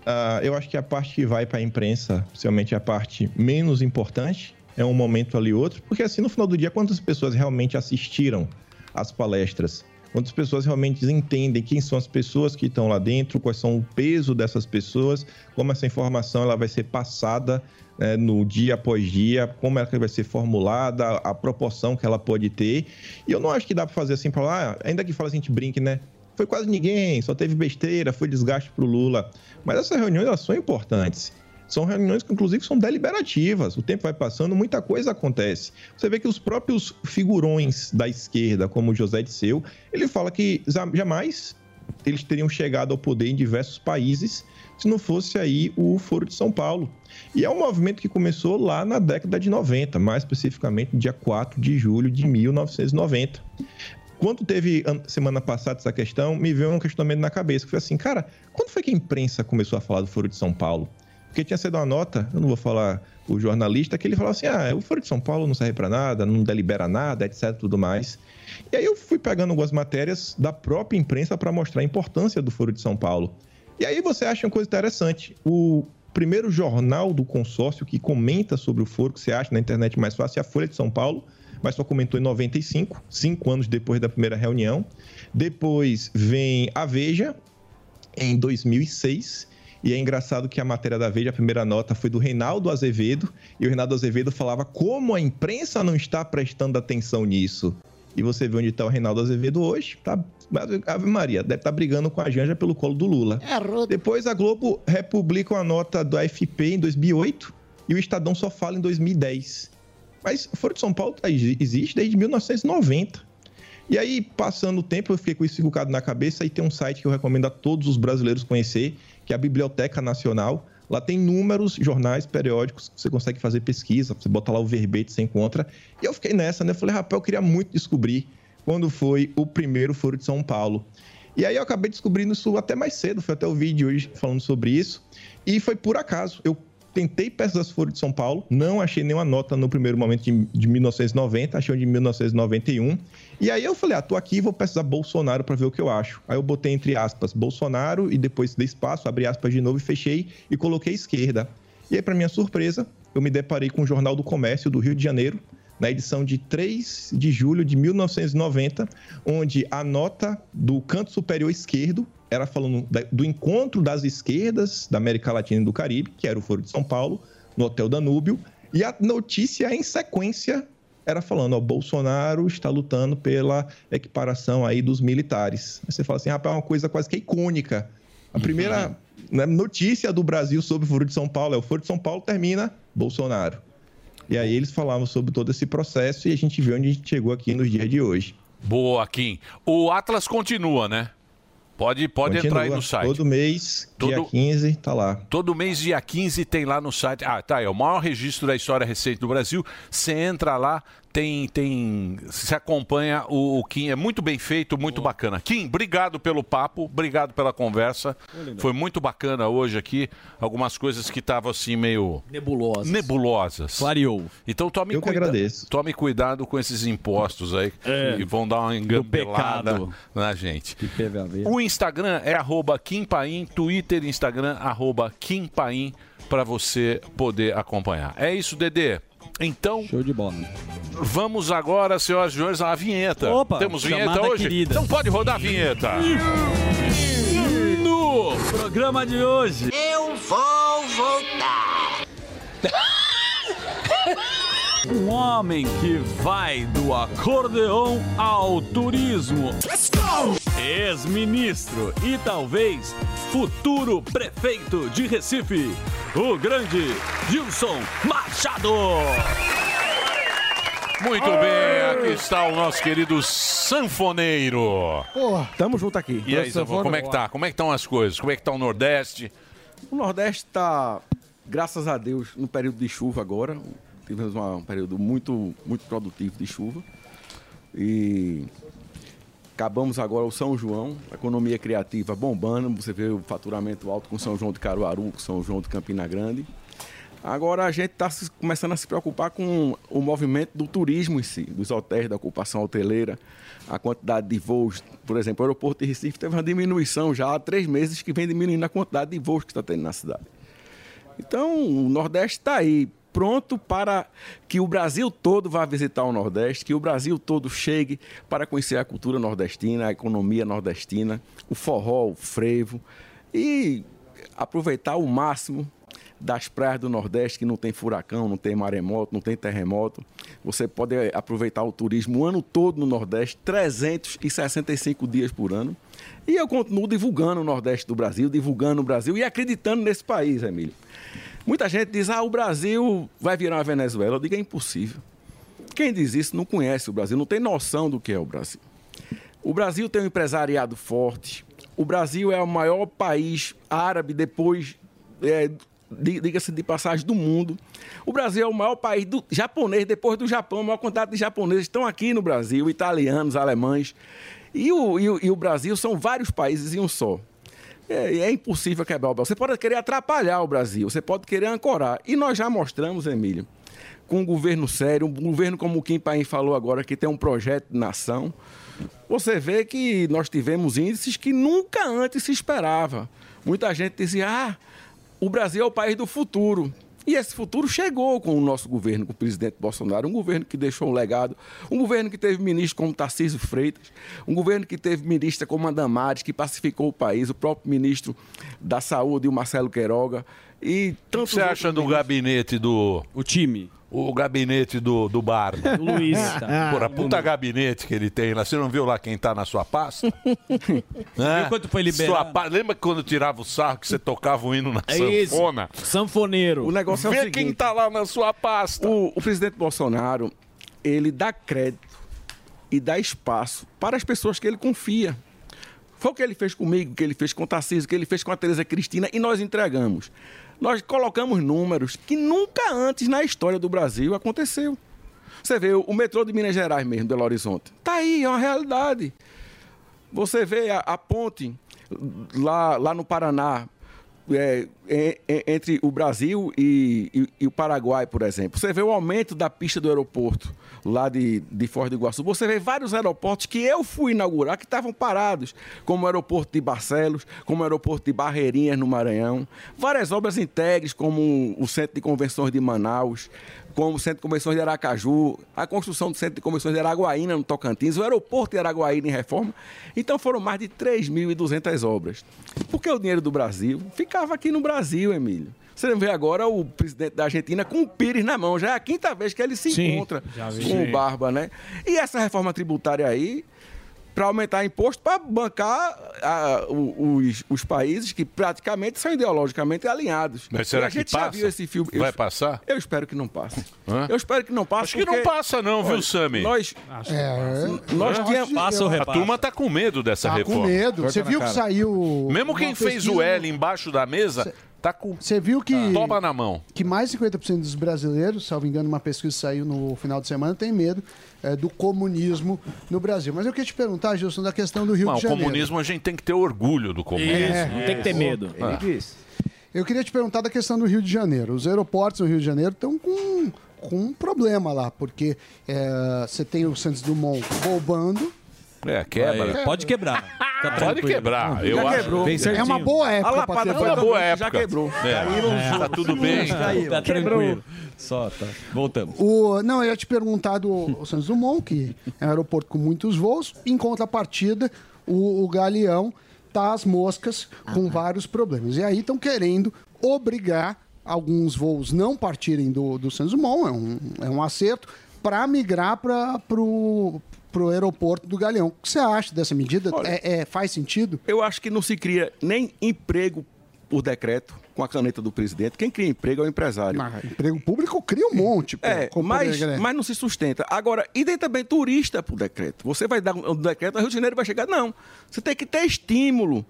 Ah, eu acho que a parte que vai para a imprensa, principalmente a parte menos importante, é um momento ali outro, porque assim, no final do dia, quantas pessoas realmente assistiram às palestras? Quantas pessoas realmente entendem quem são as pessoas que estão lá dentro, quais são o peso dessas pessoas, como essa informação ela vai ser passada né, no dia após dia, como ela vai ser formulada, a proporção que ela pode ter. E eu não acho que dá para fazer assim para lá, ah, ainda que fala assim, a gente brinque, né? Foi quase ninguém, só teve besteira, foi desgaste para o Lula. Mas essas reuniões elas são importantes. São reuniões que, inclusive, são deliberativas. O tempo vai passando, muita coisa acontece. Você vê que os próprios figurões da esquerda, como José Disseu, ele fala que jamais eles teriam chegado ao poder em diversos países se não fosse aí o Foro de São Paulo. E é um movimento que começou lá na década de 90, mais especificamente dia 4 de julho de 1990. Quando teve an- semana passada essa questão, me veio um questionamento na cabeça, que foi assim, cara, quando foi que a imprensa começou a falar do Foro de São Paulo? Porque tinha sido uma nota, eu não vou falar o jornalista, que ele falava assim, ah, o Foro de São Paulo não serve para nada, não delibera nada, etc, tudo mais. E aí eu fui pegando algumas matérias da própria imprensa para mostrar a importância do Foro de São Paulo. E aí você acha uma coisa interessante. O primeiro jornal do consórcio que comenta sobre o foro, que você acha na internet mais fácil, é a Folha de São Paulo, mas só comentou em 95, cinco anos depois da primeira reunião. Depois vem a Veja, em 2006. E é engraçado que a matéria da Veja, a primeira nota, foi do Reinaldo Azevedo. E o Reinaldo Azevedo falava como a imprensa não está prestando atenção nisso. E você vê onde está o Reinaldo Azevedo hoje. Tá, Ave Maria, deve estar brigando com a Janja pelo colo do Lula. Depois a Globo republica uma nota do AFP em 2008 e o Estadão só fala em 2010. Mas Foro de São Paulo tá- existe desde 1990. E aí, passando o tempo, eu fiquei com isso encucado na cabeça e tem um site que eu recomendo a todos os brasileiros conhecer, que é a Biblioteca Nacional. Lá tem números, jornais, periódicos, você consegue fazer pesquisa, você bota lá o verbete, você encontra. E eu fiquei nessa, né? Eu falei, rapaz, eu queria muito descobrir quando foi o primeiro Foro de São Paulo. E aí eu acabei descobrindo isso até mais cedo, foi até o vídeo hoje falando sobre isso. E foi por acaso. Eu tentei pesquisar Foro de São Paulo, não achei nenhuma nota no primeiro momento de, de 1990, achei de 1991. E aí eu falei, ah, tô aqui, vou pesquisar Bolsonaro para ver o que eu acho. Aí eu botei entre aspas Bolsonaro e depois dei espaço, abri aspas de novo e fechei e coloquei esquerda. E aí, para minha surpresa, eu me deparei com o Jornal do Comércio do Rio de Janeiro, na edição de 3 de julho de 1990, onde a nota do canto superior esquerdo era falando do encontro das esquerdas da América Latina e do Caribe, que era o Foro de São Paulo, no Hotel Danúbio, e a notícia em sequência era falando, ó, Bolsonaro está lutando pela equiparação aí dos militares. Aí você fala assim, rapaz, é uma coisa quase que icônica. A primeira né, notícia do Brasil sobre o Foro de São Paulo é o Foro de São Paulo termina Bolsonaro. E aí eles falavam sobre todo esse processo e a gente viu onde a gente chegou aqui nos dias de hoje. Boa, Kim. O Atlas continua, né? Pode, pode entrar aí no site. Todo mês, dia Todo- 15, tá lá. Todo mês, dia 15, tem lá no site. Ah, tá. É o maior registro da história recente do Brasil. Você entra lá, tem. tem se acompanha o, o Kim. É muito bem feito, muito bacana. Kim, obrigado pelo papo, obrigado pela conversa. Foi muito bacana hoje aqui. Algumas coisas que estavam assim meio. Nebulosas. Nebulosas. Clareou. Então tome Eu que cuidado. agradeço. Tome cuidado com esses impostos aí É. que vão dar uma engambelada pecado. na gente. O Instagram é arroba Kim Paim, Twitter e Instagram arroba Kim Paim para você poder acompanhar. É isso, Dedê. Então, Show de bola. vamos agora, senhoras e senhores, à vinheta. Opa, Temos vinheta hoje? querida. Então pode rodar a vinheta. No programa de hoje. Eu vou voltar. Um homem que vai do acordeão ao turismo. Ex-ministro e talvez futuro prefeito de Recife, o grande Gilson Machado. Muito bem, aqui está o nosso querido sanfoneiro. Pô, tamo junto aqui. E aí, Sanfone, como é que tá? Como é que estão as coisas? Como é que tá o Nordeste? O Nordeste tá, graças a Deus, no período de chuva agora. Tivemos uma- um período muito, muito produtivo de chuva. E acabamos agora o São João, economia criativa bombando. Você vê o faturamento alto com São João de Caruaru, com São João de Campina Grande. Agora a gente está começando a se preocupar com o movimento do turismo em si, dos hotéis, da ocupação hoteleira, a quantidade de voos. Por exemplo, o aeroporto de Recife teve uma diminuição já há três meses que vem diminuindo a quantidade de voos que está tendo na cidade. Então, o Nordeste está aí, pronto para que o Brasil todo vá visitar o Nordeste, que o Brasil todo chegue para conhecer a cultura nordestina, a economia nordestina, o forró, o frevo e aproveitar o máximo das praias do Nordeste que não tem furacão, não tem maremoto, não tem terremoto. Você pode eh, aproveitar o turismo o ano todo no Nordeste, 365 dias por ano. E eu continuo divulgando o Nordeste do Brasil, divulgando o Brasil e acreditando nesse país, Emílio. Muita gente diz: ah, o Brasil vai virar uma Venezuela. Eu digo: é impossível. Quem diz isso não conhece o Brasil, não tem noção do que é o Brasil. O Brasil tem um empresariado forte, o Brasil é o maior país árabe depois, é, di- diga-se de passagem, do mundo. O Brasil é o maior país do japonês depois do Japão. A maior quantidade de japoneses estão aqui no Brasil, italianos, alemães. E o, e o, e o Brasil são vários países em um só. É, é impossível quebrar o Brasil. Você pode querer atrapalhar o Brasil, você pode querer ancorar. E nós já mostramos, Emílio, com um governo sério, um governo como o Kim Paim falou agora, que tem um projeto de nação, você vê que nós tivemos índices que nunca antes se esperava. Muita gente dizia, ah, o Brasil é o país do futuro. E esse futuro chegou com o nosso governo, com o presidente Bolsonaro, um governo que deixou um legado, um governo que teve ministro como Tarcísio Freitas, um governo que teve ministra como a Damares, que pacificou o país, o próprio ministro da Saúde, o Marcelo Queiroga, e O que você acha do gabinete do. O time. O gabinete do, do bar. Luiz. Porra, puta gabinete que ele tem lá. Você não viu lá quem tá na sua pasta? Né? Viu quanto foi liberado? Sua pa- Lembra quando tirava o sarro que você tocava o hino na É isso. sanfona? Sanfoneiro. O negócio é o Vê seguinte, quem tá lá na sua pasta. O, o presidente Bolsonaro, ele dá crédito e dá espaço para as pessoas que ele confia. Foi o que ele fez comigo, o que ele fez com o Tarcísio, o que ele fez com a Tereza Cristina e nós entregamos. Nós colocamos números que nunca antes na história do Brasil aconteceu. Você vê o metrô de Minas Gerais mesmo, Belo Horizonte. Tá aí, é uma realidade. Você vê a, a ponte lá, lá no Paraná, é, entre o Brasil e, e- e o Paraguai, por exemplo. Você vê o aumento da pista do aeroporto lá de, de Foz do Iguaçu. Você vê vários aeroportos que eu fui inaugurar que estavam parados, como o aeroporto de Barcelos, como o aeroporto de Barreirinhas, no Maranhão. Várias obras integres, como o Centro de Convenções de Manaus, como o Centro de Convenções de Aracaju, a construção do Centro de Convenções de Araguaína, no Tocantins, o aeroporto de Araguaína em reforma. Então foram mais de 3.200 obras. Porque o dinheiro do Brasil ficava aqui no Brasil, Emílio. Você vê agora o presidente da Argentina com o Pires na mão. Já é a quinta vez que ele se Sim, encontra com o Barba, né? E essa reforma tributária aí, para aumentar imposto, para bancar o- os, os países que praticamente são ideologicamente alinhados. Mas será a que gente já passa? viu esse filme. Vai Eu- passar? Eu espero que não passe. Hã? Eu espero que não passe. Acho que não passa não, viu, Sami? Nós, É, nós tínhamos... A turma tá com medo dessa Tá reforma. com medo. Você viu que saiu. Mesmo quem fez pesquisa o L embaixo da mesa, tá com. Você viu que. Toma na mão. Que mais de 50% dos brasileiros, salvo engano, uma pesquisa saiu no final de semana, tem medo é, do comunismo no Brasil. Mas eu queria te perguntar, Gilson, da questão do Rio Não, de o Janeiro. comunismo a gente tem que ter orgulho do comunismo. É, não tem que ter medo. Ah. Eu queria te perguntar da questão do Rio de Janeiro. Os aeroportos no Rio de Janeiro estão com, com um problema lá, porque é, você tem o Santos Dumont roubando. É, quebra. Aí, pode quebrar. Pode tranquilo. quebrar. Eu Já acho. quebrou. Certinho. É uma boa época A lapada foi uma boa Já época. quebrou. É. É. juntos. Tá tudo bem. Caiu. Tá Quebrou. tranquilo. Só, tá. Voltamos. O, não, eu ia te perguntar do o Santos Dumont, que é um aeroporto com muitos voos. Em contrapartida, o, o Galeão tá às moscas com vários problemas. E aí estão querendo obrigar alguns voos não partirem do, do Santos Dumont, é um, é um acerto, para migrar para o aeroporto do Galeão. O que você acha dessa medida? É, é- faz sentido? Eu acho que não se cria nem emprego por decreto com a caneta do presidente. Quem cria emprego é o empresário. emprego público cria um monte. pô, É, mas, poder- mas não se sustenta. Agora, e tem também turista por decreto. Você vai dar um decreto, o Rio de Janeiro vai chegar. Não. Você tem que ter estímulo.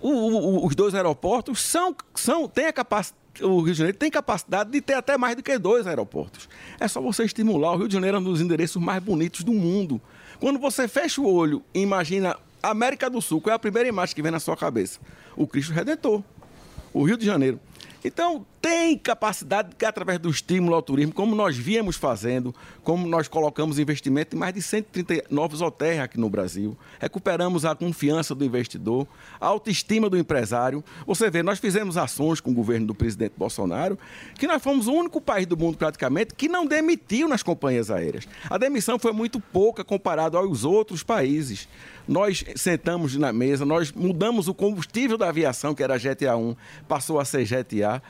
O- o- os dois aeroportos são, são têm a capacidade. O Rio de Janeiro tem capacidade de ter até mais do que dois aeroportos. É só você estimular. O Rio de Janeiro é um dos endereços mais bonitos do mundo. Quando você fecha o olho e imagina América do Sul, qual é a primeira imagem que vem na sua cabeça? O Cristo Redentor o Rio de Janeiro. Então, tem capacidade que, através do estímulo ao turismo, como nós viemos fazendo, como nós colocamos investimento em mais de 130 novos hotéis aqui no Brasil, recuperamos a confiança do investidor, a autoestima do empresário. Você vê, nós fizemos ações com o governo do presidente Bolsonaro, que nós fomos o único país do mundo, praticamente, que não demitiu nas companhias aéreas. A demissão foi muito pouca comparado aos outros países. Nós sentamos na mesa, nós mudamos o combustível da aviação, que era Jet A1, passou a ser Jet A.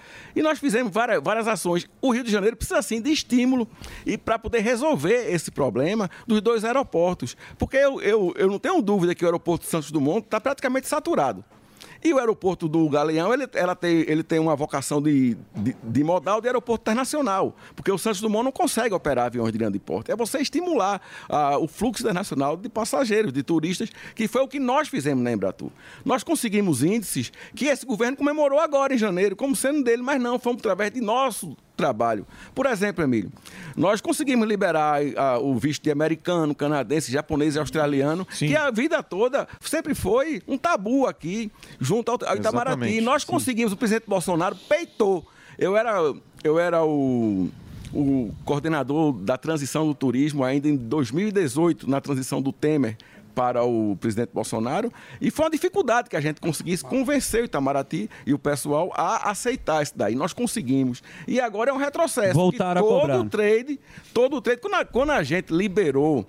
E nós fizemos várias, várias ações. O Rio de Janeiro precisa, sim, de estímulo e para poder resolver esse problema dos dois aeroportos. Porque eu, eu, eu não tenho dúvida que o aeroporto Santos Dumont está praticamente saturado. E o aeroporto do Galeão, ele, ela tem, ele tem uma vocação de, de, de modal de aeroporto internacional, porque o Santos Dumont não consegue operar aviões de grande porte. É você estimular ah, o fluxo internacional de passageiros, de turistas, que foi o que nós fizemos na Embratur. Nós conseguimos índices que esse governo comemorou agora em janeiro, como sendo dele, mas não, fomos através de nosso trabalho. Por exemplo, Emílio, nós conseguimos liberar ah, o visto de americano, canadense, japonês e australiano, que a vida toda sempre foi um tabu aqui, junto ao, ao Itamaraty. Nós conseguimos, o presidente Bolsonaro peitou. Eu era, eu era o, o coordenador da transição do turismo ainda em 2018, na transição do Temer para o presidente Bolsonaro, e foi uma dificuldade que a gente conseguisse convencer o Itamaraty e o pessoal a aceitar isso daí. Nós conseguimos. E agora é um retrocesso. Voltaram que a todo cobrar. o trade, todo o trade, quando a, quando a gente liberou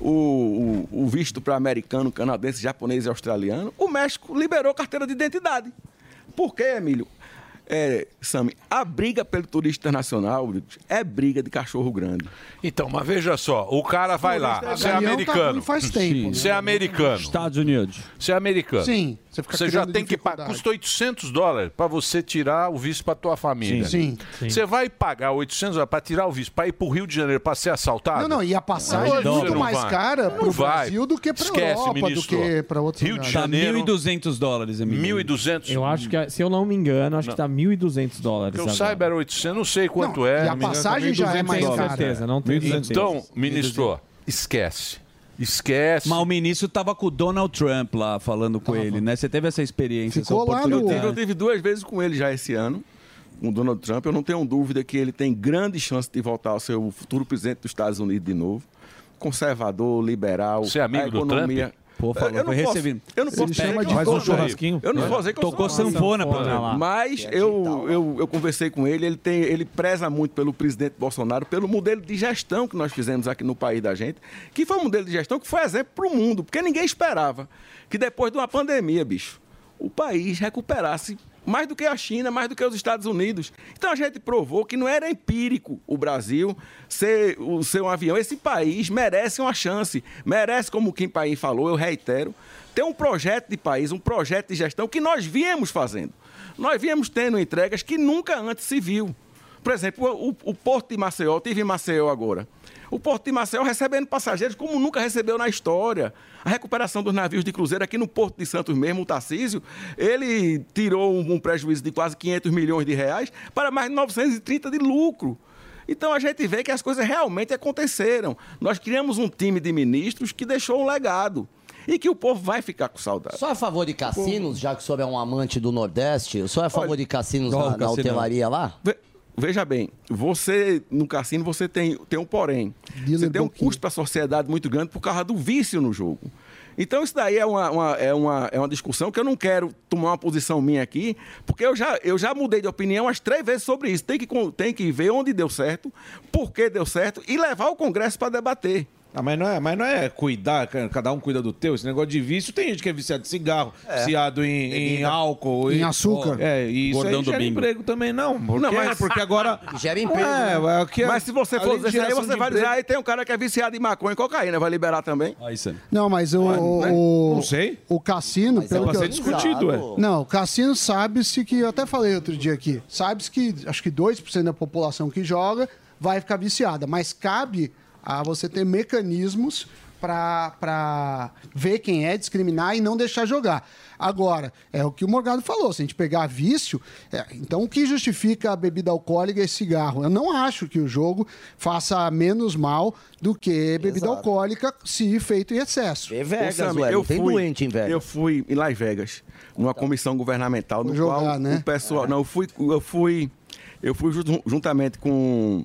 o, o- o visto para americano, canadense, japonês e australiano, o México liberou carteira de identidade. Por quê, Emílio? É, Sami, a briga pelo turista internacional é briga de cachorro grande. Então, mas veja só, o cara vai lá, você é tá americano. ruim faz tempo, né? Você é americano. Estados Unidos. Você é americano. Sim, você já tem que pagar. Custa 800 dólares para você tirar o visto para tua família. Sim. Sim. Você vai pagar 800 dólares para tirar o visto para ir para o Rio de Janeiro para ser assaltado? Não, não, e a passagem é Você muito não mais vai. cara Não pro vai. Brasil do que pra Esquece, Europa, do ministro. que pra outros Rio de lugares. Tá Janeiro. 1.200 dólares, Emílio. 1.200. Eu acho que, se eu não me engano, acho que tá 1.200 dólares. Que eu agora. saiba era 800, não sei quanto é. e a passagem já é mais cara. certeza, não certeza. Então, ministro, esquece. Esquece. Mas o ministro tava com o Donald Trump lá falando com ele, né? Você teve essa experiência, essa Eu oportunidade. tive, eu tive duas vezes com ele já esse ano, com o Donald Trump. Eu não tenho dúvida que ele tem grande chance de voltar a ser o futuro presidente dos Estados Unidos de novo. Conservador, liberal. Você é amigo a do economia... Trump? Falou, eu não posso, recebido. Eu não Ele posso chama eu de posso- churrasquinho. Eu não vou dizer que eu Tocou sanfona pra lá. Mas eu, eu, eu conversei com ele, ele, tem, ele preza muito pelo presidente Bolsonaro, pelo modelo de gestão que nós fizemos aqui no país da gente, que foi um modelo de gestão que foi exemplo para o mundo, porque ninguém esperava que depois de uma pandemia, bicho, o país recuperasse mais do que a China, mais do que os Estados Unidos. Então a gente provou que não era empírico o Brasil ser, o, ser um avião. Esse país merece uma chance, merece, como Kim Paim falou, eu reitero, ter um projeto de país, um projeto de gestão que nós viemos fazendo. Nós viemos tendo entregas que nunca antes se viu. Por exemplo, o, o Porto de Maceió, eu estive em Maceió agora. O Porto de Maceió recebendo passageiros como nunca recebeu na história. A recuperação dos navios de cruzeiro aqui no Porto de Santos mesmo, o Tarcísio, ele tirou um, prejuízo de quase 500 milhões de reais para mais de 930 de lucro. Então a gente vê que as coisas realmente aconteceram. Nós criamos um time de ministros que deixou um legado e que o povo vai ficar com saudade. Só a favor de cassinos, já que o senhor é um amante do Nordeste, o senhor é a favor de cassinos na, na cassino? hotelaria lá? Ve- Veja bem, você no cassino você tem, tem um porém. Você tem um custo para a sociedade muito grande por causa do vício no jogo. Então isso daí é uma, uma- é, uma, é uma discussão que eu não quero tomar uma posição minha aqui, porque eu já, eu já mudei de opinião umas três vezes sobre isso. Tem que, tem que ver onde deu certo, por que deu certo e levar o Congresso para debater. Ah, mas, não é, mas não é cuidar, ca- cada um cuida do teu. Esse negócio de vício, tem gente que é viciado em cigarro, É. viciado em, em álcool. Em e- açúcar. É, e isso Gordão aí gera bingo. emprego também, não. Porque, Não, mas- porque agora... Gera emprego, É, né? aqui é- Mas se você for dizer isso aí, você vai dizer, emprego- aí tem um cara que é viciado em maconha e cocaína, vai liberar também? Aí, Sam. Não, mas o, né? o, Não sei. o cassino, Mas é pelo pra que ser eu... discutido, é. Não, o cassino sabe-se que, eu até falei outro dia aqui, sabe-se que acho que 2% da população que joga vai ficar viciada, mas cabe a você ter mecanismos para ver quem é, discriminar e não deixar jogar. Agora, é o que o Morgado falou, se a gente pegar vício, é, então o que justifica a bebida alcoólica e cigarro? Eu não acho que o jogo faça menos mal do que bebida Exato. alcoólica se feito em excesso. Vegas, Ô, Sammy, ué, não tem fui- doente em Vegas. Eu fui em Las Vegas, numa comissão governamental, no jogar, qual né? o pessoal. Não, eu fui, eu fui, eu fui jun- juntamente com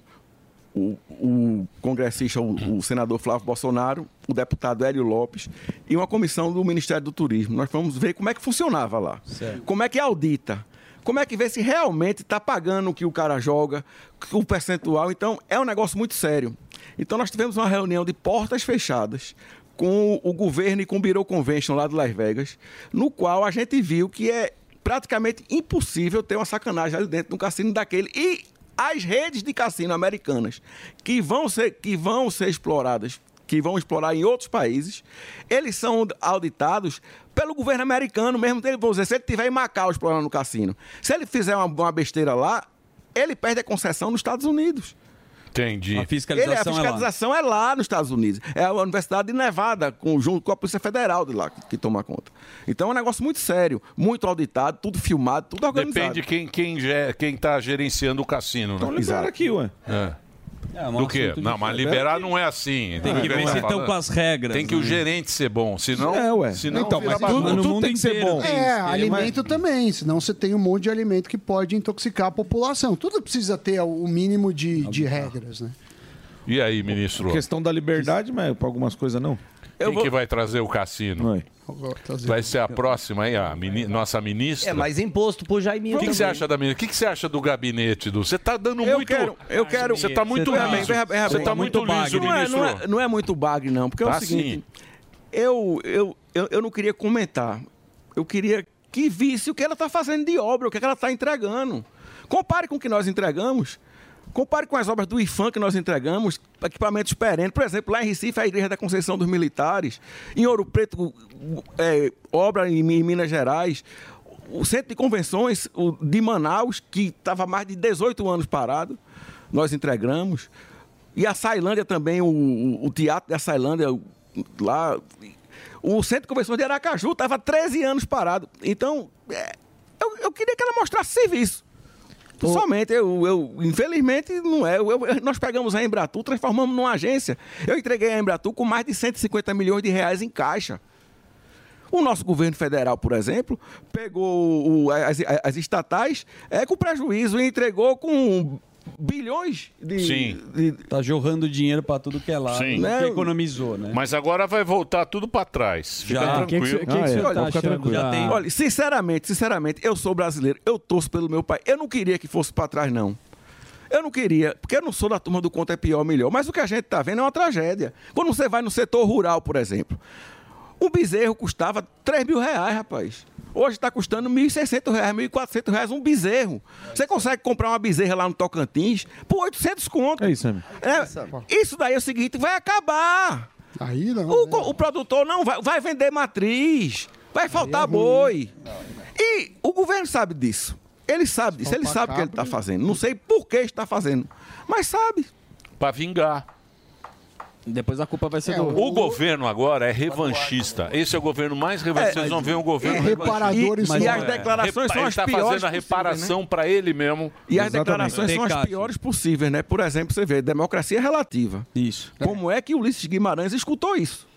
o, o congressista, o, o senador Flávio Bolsonaro, o deputado Hélio Lopes e uma comissão do Ministério do Turismo. Nós fomos ver como é que funcionava lá. Como é que audita. Como é que vê se realmente está pagando o que o cara joga, o percentual. Então, é um negócio muito sério. Então, nós tivemos uma reunião de portas fechadas com o governo e com o Bureau Convention lá de Las Vegas, no qual a gente viu que é praticamente impossível ter uma sacanagem ali dentro de um cassino daquele. E as redes de cassino americanas que vão ser, que vão ser exploradas que vão explorar em outros países, eles são auditados pelo governo americano, mesmo vamos dizer, se ele estiver em Macau explorando no cassino. Se ele fizer uma, uma besteira lá, ele perde a concessão nos Estados Unidos. Entendi. A Ele, a fiscalização, fiscalização é, lá. nos Estados Unidos. É a Universidade de Nevada, com, junto com a Polícia Federal de lá, que, que toma conta. Então é um negócio muito sério, muito auditado, tudo filmado, tudo organizado. Depende quem, quem, ge- quem tá gerenciando o cassino, né? Então libera aqui, ué. É. um Do quê? assunto Não, mas liberar não é assim. Tem que ver se estão com as regras, Tem que o né? gerente ser bom, senão... É, ué. Senão Então, mas tudo- tudo tem que ser bom. É, alimento também, senão você tem um monte de alimento que pode intoxicar a população. Tudo precisa ter o mínimo de, de regras, né? E aí, ministro? Questão da liberdade, mas para algumas coisas não. Quem que vai trazer o cassino? Vai ser a próxima aí, a mini- nossa ministra. É, mas imposto pro Jaiminho O que, que você acha da ministra? O que, que você acha do gabinete do? Você tá dando Eu muito. quero, eu quero. Você tá muito liso. bem, veja bem, veja Você tá muito liso, não é, ministro. não, é, não é muito bagre, não, porque é Tá o seguinte. Eu, eu, eu, eu não queria comentar. Eu queria que visse o que ela está fazendo de obra, o que, é que ela está entregando. Compare com o que nós entregamos. Compare com as obras do IFAM que nós entregamos, equipamentos perenes. Por exemplo, lá em Recife, a Igreja da Conceição dos Militares. Em Ouro Preto, é, obra em, Minas Gerais. O Centro de Convenções de Manaus, que estava mais de 18 anos parado, nós entregamos. E a Sailândia também, o, o- Teatro da Sailândia, lá. O Centro de Convenções de Aracaju estava há 13 anos parado. Então, é, eu, eu queria que ela mostrasse serviço. Somente, eu, eu- infelizmente, não é. Eu- eu- nós pegamos a Embratur, transformamos numa agência. Eu entreguei a Embratur com mais de 150 milhões de reais em caixa. O nosso governo federal, por exemplo, pegou o- as, as estatais é, com prejuízo e entregou com bilhões de. Sim. de- Tá jorrando dinheiro pra tudo que é lá. Sim. Né? economizou, né? Mas agora vai voltar tudo pra trás. Fica Já. tranquilo. Que que que que cê tá Olha, achando já da- tem. Olha, sinceramente, sinceramente, eu sou brasileiro, eu torço pelo meu pai. Eu não queria que fosse para trás, não. Eu não queria, porque eu não sou da turma do conto é pior, melhor. Mas o que a gente está vendo é uma tragédia. Quando você vai no setor rural, por exemplo, um bezerro custava 3 mil reais, rapaz. Hoje está custando 1.600 reais, 1.400 reais um bezerro. Você consegue comprar uma bezerra lá no Tocantins por 800 conto. É isso, amigo. isso daí é o seguinte, vai acabar. Aí não. O, co- o produtor não vai, vai vender matriz, vai faltar boi. E o governo sabe disso. Ele sabe disso, ele sabe o que ele está fazendo. Não sei por que está fazendo, mas sabe. Pra vingar. Depois a culpa vai ser É, do. o, governo agora é revanchista. Esse é o governo mais revanchista. É, Vocês vão ver um governo é, revanchista. reparadores E- e as É, declarações repa- são ele as tá piores fazendo a possíveis, reparação pra ele mesmo. E as declarações são as piores possíveis, né? Por exemplo, você vê, democracia relativa. Isso. Como é que Ulisses Guimarães escutou isso?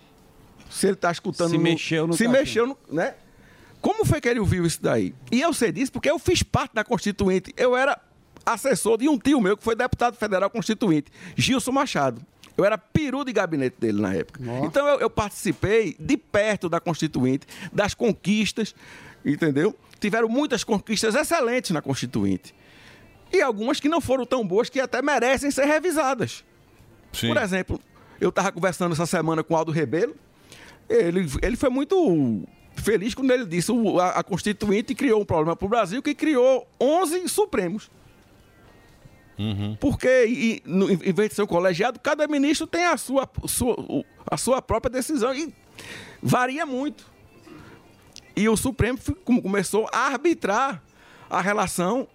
Se ele está escutando... Se mexeu no Se cachorro. mexeu no... Né? Como foi que ele ouviu isso daí? E eu sei disso porque eu fiz parte da Constituinte. Eu era assessor de um tio meu que foi deputado federal constituinte, Gilson Machado. Eu era peru de gabinete dele na época. Então eu, eu participei de perto da Constituinte, das conquistas, entendeu? Tiveram muitas conquistas excelentes na Constituinte. E algumas que não foram tão boas que até merecem ser revisadas. Por exemplo, eu estava conversando essa semana com o Aldo Rebelo. Ele, ele foi muito feliz quando ele disse que a, a Constituinte criou um problema para o Brasil que criou 11 Supremos. Porque, e, no- em vez de ser um colegiado, cada ministro tem a sua, sua- o- a sua própria decisão e varia muito. E o Supremo começou a arbitrar a relação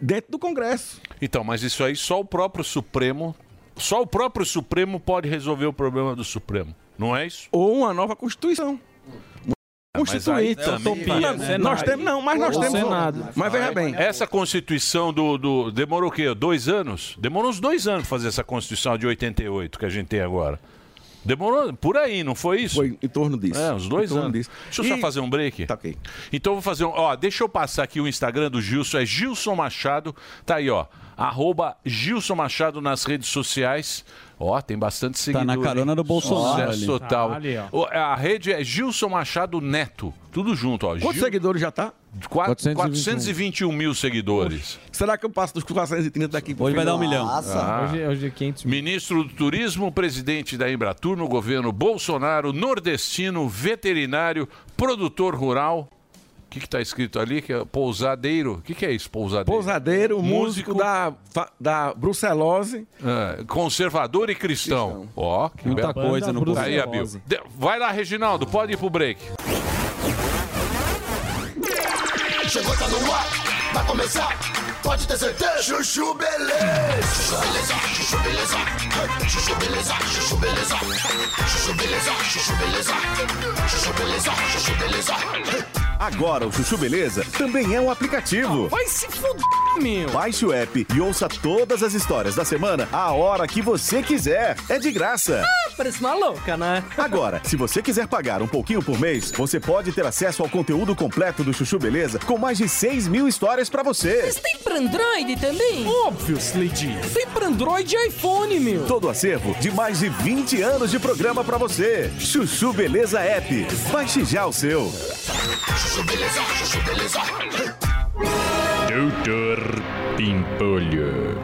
dentro do Congresso. Então, mas isso aí só o próprio Supremo, só o próprio Supremo pode resolver o problema do Supremo, não é isso? Ou uma nova Constituição. Constituinte. Mas aí também- Não, nós temos, não, mas nós O temos. Senado. Mas veja bem. Essa Constituição do, do- Demorou o quê? Dois anos? Demorou uns dois anos pra fazer essa Constituição de 88 que a gente tem agora. Demorou por aí, não foi isso? Foi em torno disso. É, uns dois Em torno anos. disso. Deixa eu só E- fazer um break. Tá ok. Então eu vou fazer um. Ó, deixa eu passar aqui o Instagram do Gilson. É Gilson Machado. Tá aí, ó. Arroba Gilson Machado nas redes sociais. Ó, tem bastante seguidor. na carona hein? do Bolsonaro Sucesso ali. total. Ah, ali, ó. A rede é Gilson Machado Neto. Tudo junto, ó. Quantos seguidores já tá? 421 mil seguidores. Será que eu passo dos 430 daqui Hoje vai dar um milhão. Ah. Hoje, hoje é 500 mil. Ministro do Turismo, presidente da Embratur no governo Bolsonaro, nordestino, veterinário, produtor rural. Que, que tá escrito ali? Que é pousadeiro. O que, que é isso, pousadeiro? Pousadeiro, músico, da, fa- da Brucelose. É, conservador e cristão. Ó, que Muita bela- coisa no Tá aí, Brucelose. Abil. Vai lá, Reginaldo, pode ir pro break. Chegou, tá no ar, vai começar, pode ter certeza. Chuchu beleza. Chuchu beleza, chuchu beleza. Chuchu beleza, chuchu beleza. Chuchu beleza, chuchu beleza. Chuchu beleza, chuchu beleza. Agora o Chuchu Beleza também é um aplicativo. Vai se fuder, meu. Baixe o app e ouça todas as histórias da semana a hora que você quiser. É de graça. Ah, parece uma louca, né? Agora, se você quiser pagar um pouquinho por mês, você pode ter acesso ao conteúdo completo do Chuchu Beleza com mais de 6 mil histórias pra você. Mas tem pra Android também? Óbvio, Slade. Tem pra Android e iPhone, meu. Todo acervo de mais de 20 anos de programa pra você. Chuchu Beleza App. Baixe já o seu. Chuchu beleza, chuchu beleza. Doutor Pimpolho.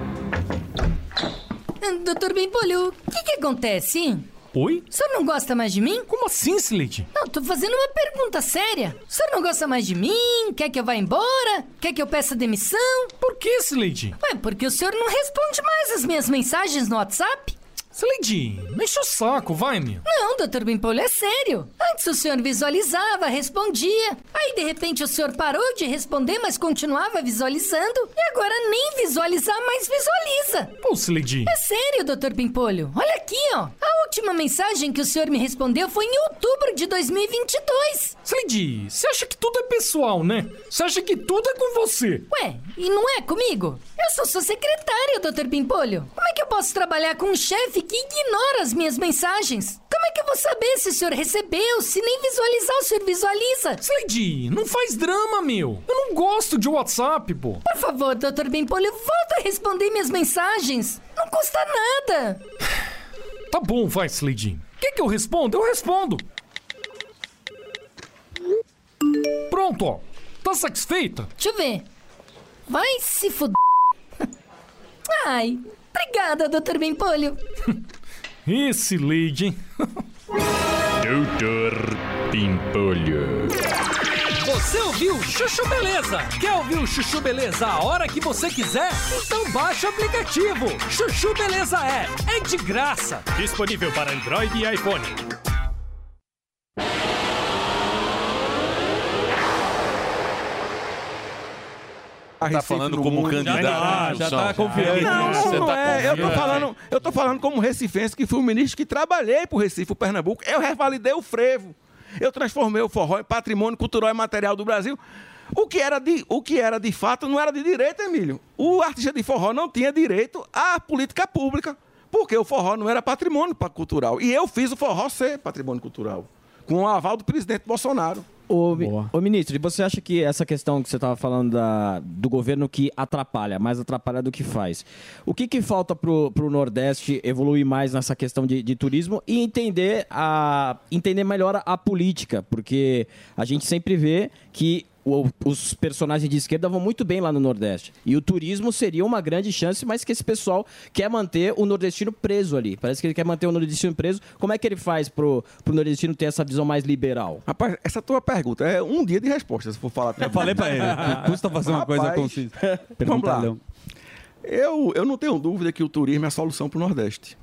Doutor Bimpolho, o que que acontece? Oi? O senhor não gosta mais de mim? Como assim, Slade? Não, tô fazendo uma pergunta séria. O senhor não gosta mais de mim? Quer que eu vá embora? Quer que eu peça demissão? Por que, Slade? Ué, porque o senhor não responde mais as minhas mensagens no WhatsApp? Slade, não enche o saco, vai, meu. Não, doutor Bimpolho, é sério. Antes o senhor visualizava, respondia. Aí, de repente, o senhor parou de responder, mas continuava visualizando. E agora nem visualizar mais visualiza. Pô, Slade. É sério, doutor Pimpolho. Olha aqui, ó. A última mensagem que o senhor me respondeu foi em outubro de 2022. Slade, você acha que tudo é pessoal, né? Você acha que tudo é com você? Ué, e não é comigo? Eu sou sua secretária, doutor Pimpolho. Como é que eu posso trabalhar com um chefe que ignora as minhas mensagens? Como é que eu vou saber se o senhor recebeu, se nem visualizar o senhor visualiza? Slade, não faz drama, meu. Eu não gosto de WhatsApp, pô. Por favor, doutor Pimpolho, volta a responder minhas mensagens. Não custa nada. Tá bom, vai, Slade. Quer que eu responda? Eu respondo. Pronto, ó. Tá satisfeita? Deixa eu ver. Vai se fuder. Ai, obrigada, doutor Pimpolho. Esse Lady, hein? Doutor Pimpolho. Você ouviu Chuchu Beleza? Quer ouvir o Chuchu Beleza a hora que você quiser? Então baixa o aplicativo. Chuchu Beleza é. É de graça. Disponível para Android e iPhone. Tá falando como candidato. Ah, à já tá confiante. Não, Você não tá é. Eu tô falando, eu tô falando como recifense que fui o ministro que trabalhei pro Recife, o Pernambuco. Eu revalidei o frevo. Eu transformei o forró em patrimônio cultural e material do Brasil. O que era de, o que era de fato não era de direito, Emílio. O artista de forró não tinha direito à política pública, porque o forró não era patrimônio pa- cultural. E eu fiz o forró ser patrimônio cultural, com o aval do presidente Bolsonaro. Ô, ô, ministro, e você acha que essa questão que você estava falando da- do governo que atrapalha, mais atrapalha do que faz, o que, que falta para o Nordeste evoluir mais nessa questão de, de turismo e entender, a, entender melhor a política? Porque a gente sempre vê que o- os personagens de esquerda vão muito bem lá no Nordeste. E o turismo seria uma grande chance, mas que esse pessoal quer manter o nordestino preso ali. Parece que ele quer manter o nordestino preso. Como é que ele faz pro, pro nordestino ter essa visão mais liberal? Rapaz, essa tua pergunta é um dia de resposta, se for falar. Eu falei pra ele, custa fazer uma coisa concisa. Vamos lá. Eu, eu não tenho dúvida que o turismo é a solução para o Nordeste.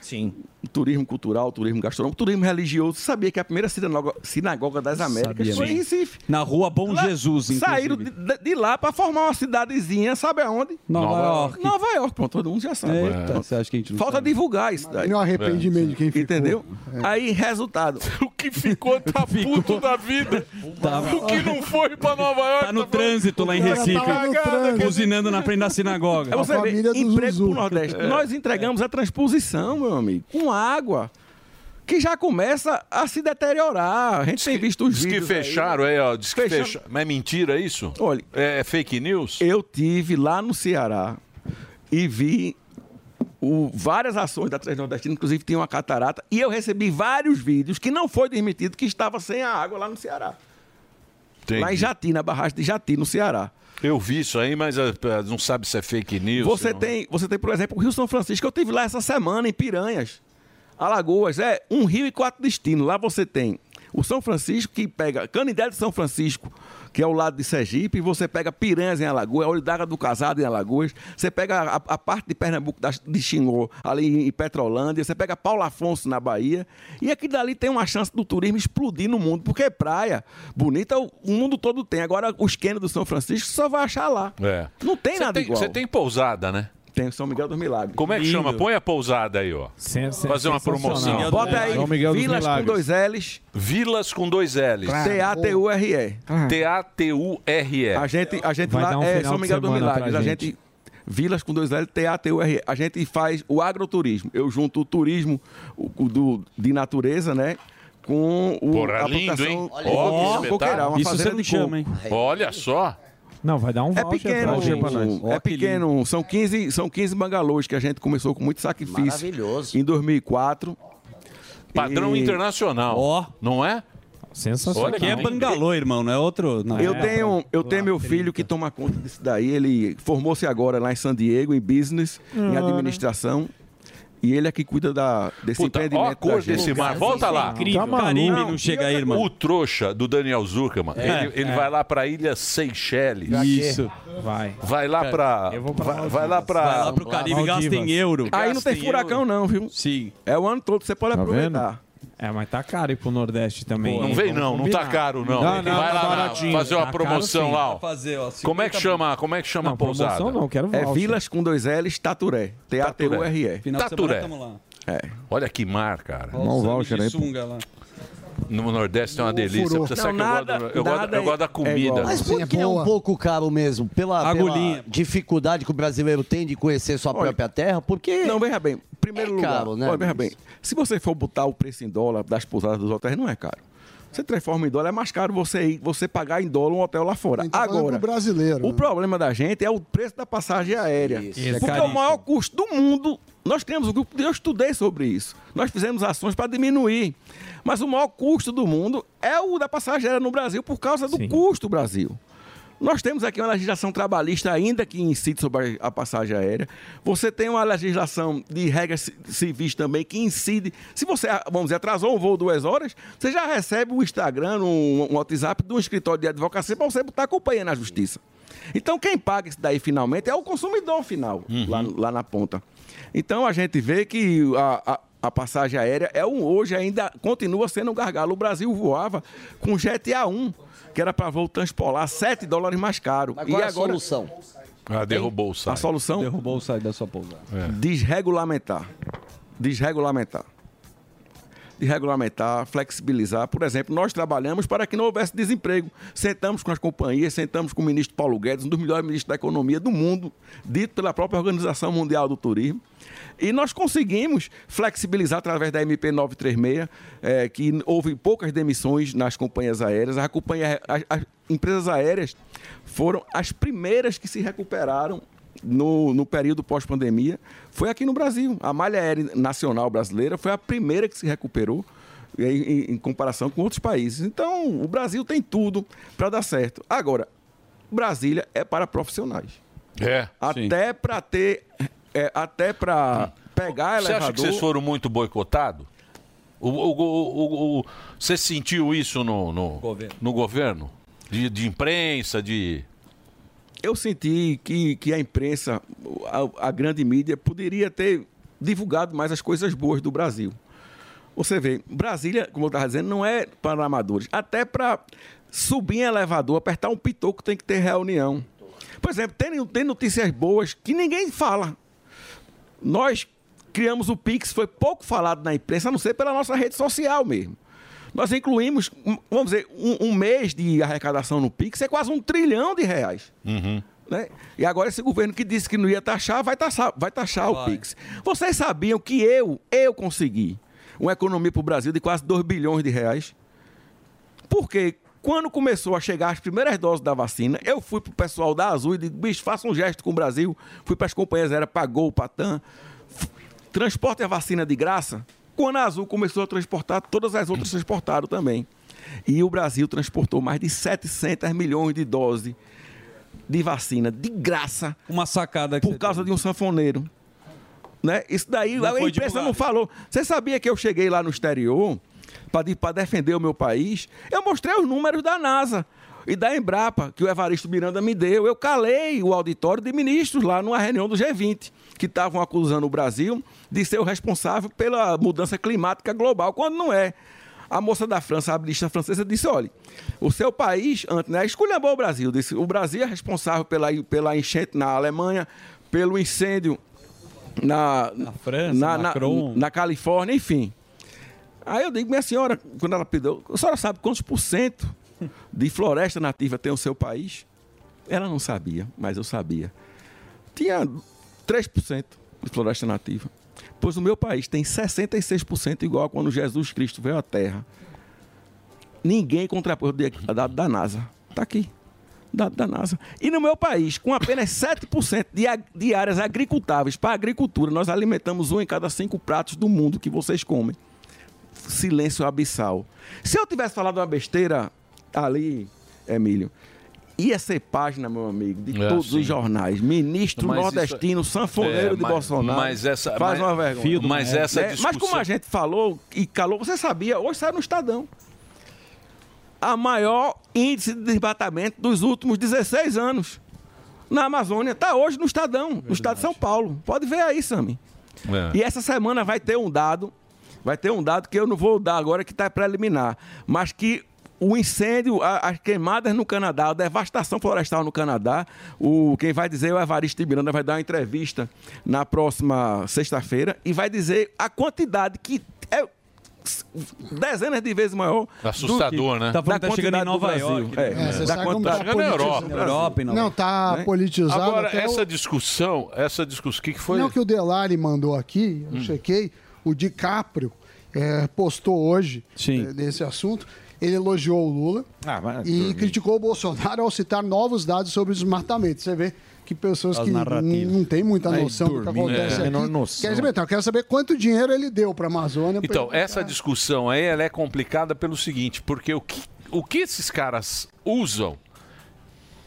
Sim. Turismo cultural, turismo gastronômico, turismo religioso. Você sabia que a primeira sinagoga, sinagoga das Américas Sabia foi em. Recife? Na rua Bom Lá- Jesus, inclusive. Saíram de, de- lá para formar uma cidadezinha, sabe aonde? Nova Nova York. Nova York, pronto, todo mundo já sabe. Eita, você acha que a gente não Falta sabe? divulgar isso daí. Meu arrependimento de quem ficou. Entendeu? Aí, resultado. O que ficou tá puto da vida. O que não foi pra Nova York. Tá no trânsito lá em Recife, buzinando na frente da sinagoga. É você ver, emprego pro Nordeste. Nós entregamos a transposição, meu amigo, com água. Que já começa a se deteriorar. A gente tem visto os Diz que vídeos. aí. fecharam aí, ó. Diz que Fechando. fecharam. Mas é mentira isso? Olha. É fake news? Eu tive lá no Ceará e vi o- várias ações da Transnordestina, inclusive tinha uma catarata, e eu recebi vários vídeos que não foi demitido que estava sem a água lá no Ceará. Lá em Jati, na barragem de Jati, no Ceará. Eu vi isso aí, mas eh, não sabe se é fake news. Você não- tem, você tem, por exemplo, o Rio São Francisco. Eu tive lá essa semana em Piranhas, Alagoas. É um rio e quatro destinos. Lá você tem O São Francisco que pega Canindé de São Francisco, que é o lado de Sergipe, e você pega Piranhas em Alagoas, Olidaga do Casado em Alagoas, você pega a, a parte de Pernambuco da- de Xingó, ali em Petrolândia, você pega Paulo Afonso na Bahia, e aqui dali tem uma chance do turismo explodir no mundo, porque praia bonita o, o mundo todo tem. Agora os Quênios do São Francisco só vai achar lá. É. Não tem Você nada tem, igual. Você tem pousada, né? Tem São Miguel dos Milagres. Como é que Lindo. chama? Põe a pousada aí, ó. Fazer uma promoção. Bota aí, Vilas com dois L's. Vilas com dois L's. T-A-T-U-R-E. T-A-T-U-R-E. A gente, a gente Vai lá dar um é final São de Miguel dos semana Milagres. A gente. gente. Vilas com dois L, T-A-T-U-R-E. A gente faz o agroturismo. Eu junto o turismo o, o do, de natureza, né? Com o. Porra, a lindo, plantação- hein? Ó, de coqueirão, uma fazenda de coco. Olha só. Não, vai dar um É voucher pequeno, pra gente. é pequeno. São 15, são 15 bangalôs que a gente começou com muito sacrifício. Maravilhoso. Em 2004. Padrão E- internacional. Ó. Não é? Sensacional. Aqui é bangalô, irmão, não é outro. Não Eu é tenho, eu tenho meu filho que toma conta disso daí. Ele formou-se agora lá em San Diego, em business, em Ah. administração. E ele é que cuida da, desse Puta, empreendimento. ó a cor da gente. desse mar. Volta lá. incrível. Tá Caribe não chega aí, irmão. O trouxa do Daniel Zuckerman, É, ele, ele é. vai lá pra Ilha Seychelles. Isso. Vai. Vai lá pra... Vai, vai lá pra... Vai lá pro Caribe, gasta em euro. Aí não tem em furacão, euro. não, viu? Sim. É o ano todo, você pode Tá aproveitar. É, mas tá caro ir pro Nordeste também. Não hein? vem não, não combinar. tá caro não. Não, não, vai tá lá na- baratinho. fazer uma Tá caro, promoção sim. lá. ó. Fazer, ó, como é que 50 chama, como é que chama Não, a pousada? promoção não, quero É voucher. Vilas com dois L's, Taturé. T-A-T-U-R-E. Final de Taturé. semana lá. É. Olha que mar, cara. Ó, o voucher aí, sunga lá. No Nordeste tem uma delícia. furou. Não, que eu gosto nada- da- eu, gosto, nada eu gosto da é comida. Mas por que é um pouco caro mesmo? Pela, pela dificuldade que o brasileiro tem de conhecer sua própria terra? Porque. Não, veja bem. Primeiro É lugar, caro, né, olha, veja bem. Se você for botar o preço em dólar das pousadas dos hotéis, não é caro. Você transforma em dólar, é mais caro você, ir, você pagar em dólar um hotel lá fora. falando Agora, pro brasileiro, o né? problema da gente é o preço da passagem aérea. Isso. Porque É é o maior custo do mundo. Nós temos um grupo, eu estudei sobre isso. Nós fizemos ações para diminuir. Mas o maior custo do mundo é o da passagem aérea no Brasil por causa do custo do Brasil. Nós temos aqui uma legislação trabalhista ainda que incide sobre a passagem aérea. Você tem uma legislação de regras ci- civis também que incide. Se você, vamos dizer, atrasou um voo duas horas, você já recebe um Instagram, um, um WhatsApp de um escritório de advocacia para você botar a companhia na justiça. Então, quem paga isso daí finalmente é o consumidor final, lá, lá na ponta. Então, a gente vê que a, a- a passagem aérea é um, hoje ainda continua sendo um gargalo. O Brasil voava com jet A1, que era para voo transpolar 7 dólares mais caro. Mas qual é a solução? Ah, derrubou o A site. solução? Derrubou o site da sua pousada. Desregulamentar. Desregulamentar. Desregulamentar, flexibilizar. Por exemplo, nós trabalhamos para que não houvesse desemprego. Sentamos com as companhias, sentamos com o ministro Paulo Guedes, um dos melhores ministros da economia do mundo, dito pela própria Organização Mundial do Turismo. E nós conseguimos flexibilizar através da MP 936, eh, que houve poucas demissões nas companhias aéreas. As, as empresas aéreas foram as primeiras que se recuperaram no, no período pós-pandemia foi aqui no Brasil. A malha aérea nacional brasileira foi a primeira que se recuperou em, em- em comparação com outros países. Então, o Brasil tem tudo para dar certo. Agora, Brasília é para profissionais. É. Até para ter. é, até para pegar Você elevador. acha que vocês foram muito boicotados? O, o- o- o- o- você sentiu isso no, no Governo. no governo? De, de imprensa, de. Eu senti que, que a imprensa, a, a grande mídia, poderia ter divulgado mais as coisas boas do Brasil. Você vê, Brasília, como eu estava dizendo, não é para amadores. Até para subir em elevador, apertar um pitoco, tem que ter reunião. Por exemplo, tem, tem notícias boas que ninguém fala. Nós criamos o Pix, foi pouco falado na imprensa, a não ser pela nossa rede social mesmo. Nós incluímos, vamos dizer, um, um mês de arrecadação no Pix é quase um trilhão de reais. né? E agora esse governo que disse que não ia taxar, vai taxar, vai taxar o Pix. Vocês sabiam que eu, eu consegui uma economia para o Brasil de quase 2 bilhões de reais? Porque quando começou a chegar as primeiras doses da vacina, eu fui pro pessoal da Azul e disse, bicho, faça um gesto com o Brasil. Fui para as companhias aéreas, pagou o Patam. Transporte a vacina de graça. Quando a Azul começou a transportar, todas as outras transportaram também. E o Brasil transportou mais de 700 milhões de doses de vacina de graça. Uma sacada por causa de um sanfoneiro. Né? Isso daí Não a imprensa divulgado. não falou. Você sabia que eu cheguei lá no exterior para defender o meu país, eu mostrei os números da NASA e da Embrapa, que o Evaristo Miranda me deu. Eu calei o auditório de ministros lá numa reunião do G20, que estavam acusando o Brasil de ser o responsável pela mudança climática global, quando não é. A moça da França, a ministra francesa, disse: olha, o seu país, antes, né, esculhambou o Brasil. Disse, o Brasil é responsável pela, pela enchente na Alemanha, pelo incêndio na, na França, na, na, na Califórnia, enfim. Aí eu digo, minha senhora, quando ela pediu, a senhora sabe quantos por cento de floresta nativa tem o seu país? Ela não sabia, mas eu sabia. Tinha 3% de floresta nativa. Pois o meu país tem 66% igual a quando Jesus Cristo veio à Terra. Ninguém contrapôs o dado da NASA. Está aqui. Dado da NASA. E no meu país, com apenas 7% de, de áreas agricultáveis para a agricultura, nós alimentamos um em cada cinco pratos do mundo que vocês comem. Silêncio abissal. Se eu tivesse falado uma besteira ali, Emílio, ia ser página, meu amigo, de É, todos sim. os jornais. Ministro Mas isso- nordestino, sanfoneiro É, de mas- Bolsonaro. mas essa- faz mas- uma vergonha. Mas essa Mas discussão- como a gente falou e calou, você sabia, hoje saiu no Estadão. A maior índice de desmatamento dos últimos 16 anos. Na Amazônia. Está hoje no Estadão, no estado de São Paulo. Pode ver aí, Sami. É. E essa semana vai ter um dado, vai ter um dado que eu não vou dar agora, que está preliminar, mas que o incêndio, a- as queimadas no Canadá, a devastação florestal no Canadá, o, quem vai dizer é o Evaristo de Miranda, vai dar uma entrevista na próxima sexta-feira e vai dizer a quantidade que é dezenas de vezes maior. Assustador, né? Da Tá falando que tá chegando em Nova. York, É? É, você da como quantidade tá Chegando na Europa. Brasil. Não, tá Né? politizado. Agora, até essa o- discussão, essa discussão, o que, que foi? Não, que o Delari mandou aqui, eu Hum. chequei, o DiCaprio é, postou hoje é, desse assunto. Ele elogiou o Lula e criticou o Bolsonaro ao citar novos dados sobre o desmatamento. Você vê que pessoas As que não têm muita Aí, noção do que acontece É, aqui. menor noção. Quer saber, então, eu quero saber quanto dinheiro ele deu para a Amazônia. Então, ele- essa discussão aí ela é complicada pelo seguinte, porque o que, o que esses caras usam